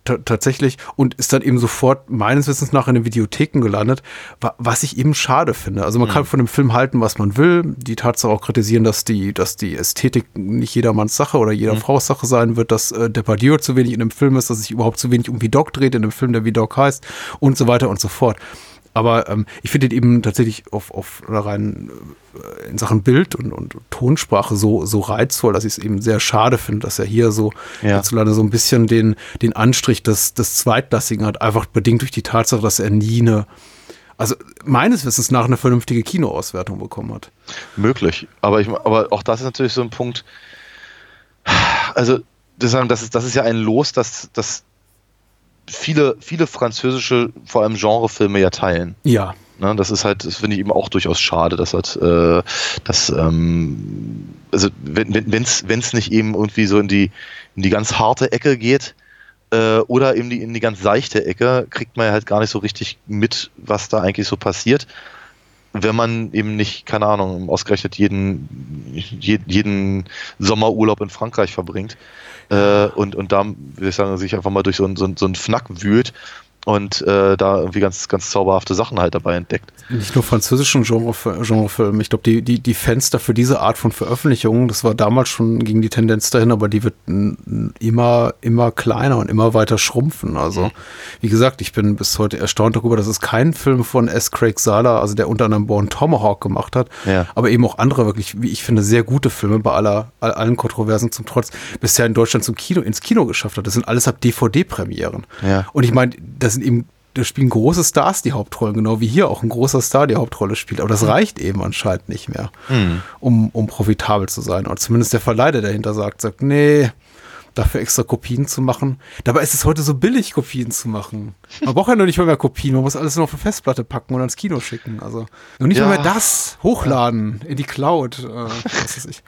tatsächlich. Und ist dann eben sofort meines Wissens nach in den Videotheken gelandet, wa was ich eben schade finde. Also man kann von dem Film halten, was man will. Die Tatsache auch kritisieren, dass die, dass die Ästhetik nicht jedermanns Sache oder jeder Frau's Sache sein wird, dass äh, Depardieu zu wenig in dem Film ist, dass sich überhaupt zu wenig um Vidocq dreht in dem Film, der Vidocq heißt und so weiter und so fort. Aber ähm, ich finde ihn eben tatsächlich auf, auf rein äh, in Sachen Bild und, und Tonsprache so, so reizvoll, dass ich es eben sehr schade finde, dass er hier so Ja. hierzulande so ein bisschen den, den Anstrich des, des Zweitklassigen hat, einfach bedingt durch die Tatsache, dass er nie eine, also meines Wissens nach eine vernünftige Kinoauswertung bekommen hat. Möglich. Aber, ich, aber auch das ist natürlich so ein Punkt. Also, das ist, das ist, das ist ja ein Los, das, das viele, viele französische, vor allem Genrefilme ja teilen. Ja. Ne, das ist halt, das finde ich eben auch durchaus schade, dass halt, äh, dass, ähm, also wenn es wenn, wenn's, nicht eben irgendwie so in die, in die ganz harte Ecke geht, äh, oder eben die, in die ganz seichte Ecke, kriegt man ja halt gar nicht so richtig mit, was da eigentlich so passiert. Wenn man eben nicht, keine Ahnung, ausgerechnet jeden, je- jeden Sommerurlaub in Frankreich verbringt äh, und, und da, würde ich sagen, sich einfach mal durch so ein, so so ein Fnack wühlt und äh, da irgendwie ganz, ganz zauberhafte Sachen halt dabei entdeckt. Nicht nur französischen Genre, Genrefilm. Ich glaube, die, die, die Fenster für diese Art von Veröffentlichungen, das war damals schon gegen die Tendenz dahin, aber die wird immer, immer kleiner und immer weiter schrumpfen. Also, wie gesagt, ich bin bis heute erstaunt darüber, dass es keinen Film von S. Craig Sala, also der unter anderem Born Tomahawk gemacht hat, Ja. aber eben auch andere wirklich, wie ich finde, sehr gute Filme bei aller, all, allen Kontroversen zum Trotz, bisher in Deutschland zum Kino, ins Kino geschafft hat. Das sind alles ab DVD-Premieren. Ja. Und ich meine, das sind eben, da spielen große Stars die Hauptrollen, genau wie hier auch ein großer Star die Hauptrolle spielt. Aber das reicht eben anscheinend nicht mehr, um, um profitabel zu sein. Und zumindest der Verleih, der dahinter sagt, sagt, nee, dafür extra Kopien zu machen. Dabei ist es heute so billig, Kopien zu machen. Man braucht ja noch nicht mal mehr Kopien, man muss alles nur auf eine Festplatte packen und ans Kino schicken. Also und nicht Ja. mal mehr das hochladen in die Cloud. Äh, was weiß ich.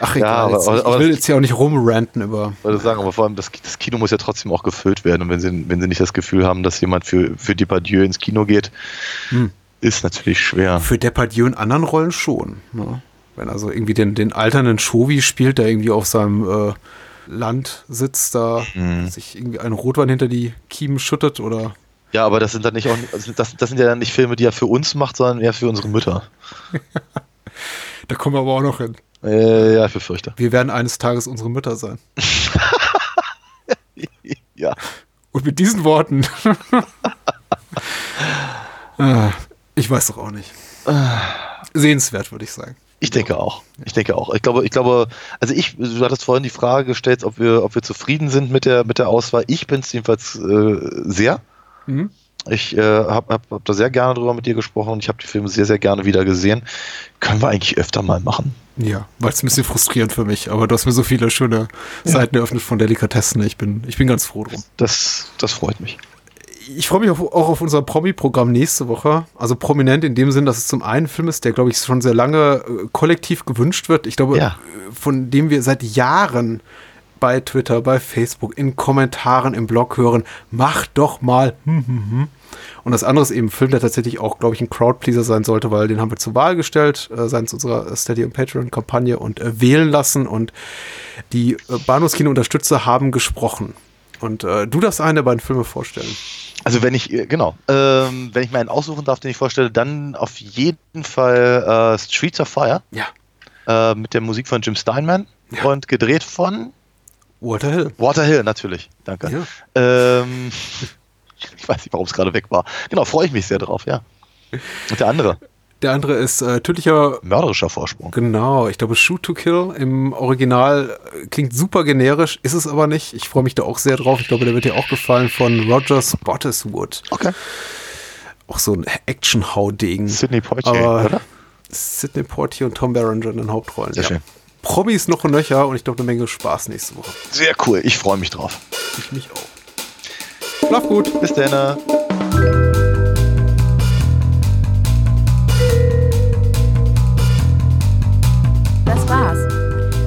Ach egal, aber- jetzt, aber- ich, will jetzt hier auch nicht rumranten über. Wollte sagen, aber vor allem das, das Kino muss ja trotzdem auch gefüllt werden. Und wenn sie, wenn sie nicht das Gefühl haben, dass jemand für, für Depardieu ins Kino geht, ist natürlich schwer. Für Depardieu in anderen Rollen schon. Ne? Wenn er so irgendwie den, den alternden Chauvi spielt, der irgendwie auf seinem äh, Land sitzt, da sich irgendwie ein Rotwein hinter die Kiemen schüttet oder Ja, aber das sind dann nicht auch, also das, das sind ja dann nicht Filme, die er für uns macht, sondern eher für unsere Mütter. da kommen wir aber auch noch hin. Äh, ja, ich befürchte. Wir werden eines Tages unsere Mütter sein. Ja. Und mit diesen Worten. Ah, ich weiß doch auch nicht. Sehenswert, würde ich sagen. Ich denke auch. Ich denke auch. Ich glaube, ich glaube, also ich, du hattest vorhin die Frage gestellt, ob wir, ob wir zufrieden sind mit der, mit der Auswahl. Ich bin es jedenfalls äh, sehr. Mhm. Ich äh, habe hab, hab da sehr gerne drüber mit dir gesprochen und ich habe die Filme sehr, sehr gerne wieder gesehen. Können wir eigentlich öfter mal machen. Ja, weil es ein bisschen frustrierend für mich, aber du hast mir so viele schöne Seiten eröffnet von Delikatessen. Ich bin, ich bin ganz froh drum. Das, das freut mich. Ich freue mich auf, auch auf unser Promi-Programm nächste Woche. Also prominent in dem Sinn, dass es zum einen ein Film ist, der, glaube ich, schon sehr lange äh, kollektiv gewünscht wird. Ich glaube, Ja. äh, von dem wir seit Jahren bei Twitter, bei Facebook, in Kommentaren im Blog hören. Macht doch mal. Hm, hm, hm. Und das andere ist eben ein Film, der tatsächlich auch, glaube ich, ein Crowdpleaser sein sollte, weil den haben wir zur Wahl gestellt, äh, seitens unserer Steady und Patreon-Kampagne und äh, wählen lassen. Und die äh, Bahnhofskino-Unterstützer haben gesprochen. Und äh, du darfst einen der beiden Filme vorstellen. Also wenn ich, äh, genau, ähm, wenn ich mir einen aussuchen darf, den ich vorstelle, dann auf jeden Fall äh, Streets of Fire. Ja. Äh, mit der Musik von Jim Steinman Ja. und gedreht von Walter Hill. Water Hill, natürlich. Danke. Ja. Ähm, ich weiß nicht, warum es gerade weg war. Genau, freue ich mich sehr drauf, ja. Und der andere, Der andere ist äh, tödlicher mörderischer Vorsprung. Genau, ich glaube Shoot to Kill im Original äh, klingt super generisch, ist es aber nicht. Ich freue mich da auch sehr drauf. Ich glaube, der wird dir auch gefallen von Roger Spottiswoode. Okay. Auch so ein Action-Haudegen. Sidney Poitier, Aber oder? Sidney Poitier und Tom Berenger in den Hauptrollen. Sehr schön. Promis noch und nöcher und ich glaube eine Menge Spaß nächste Woche. Sehr cool, ich freue mich drauf. Ich mich auch. Schlaf gut. Bis dann.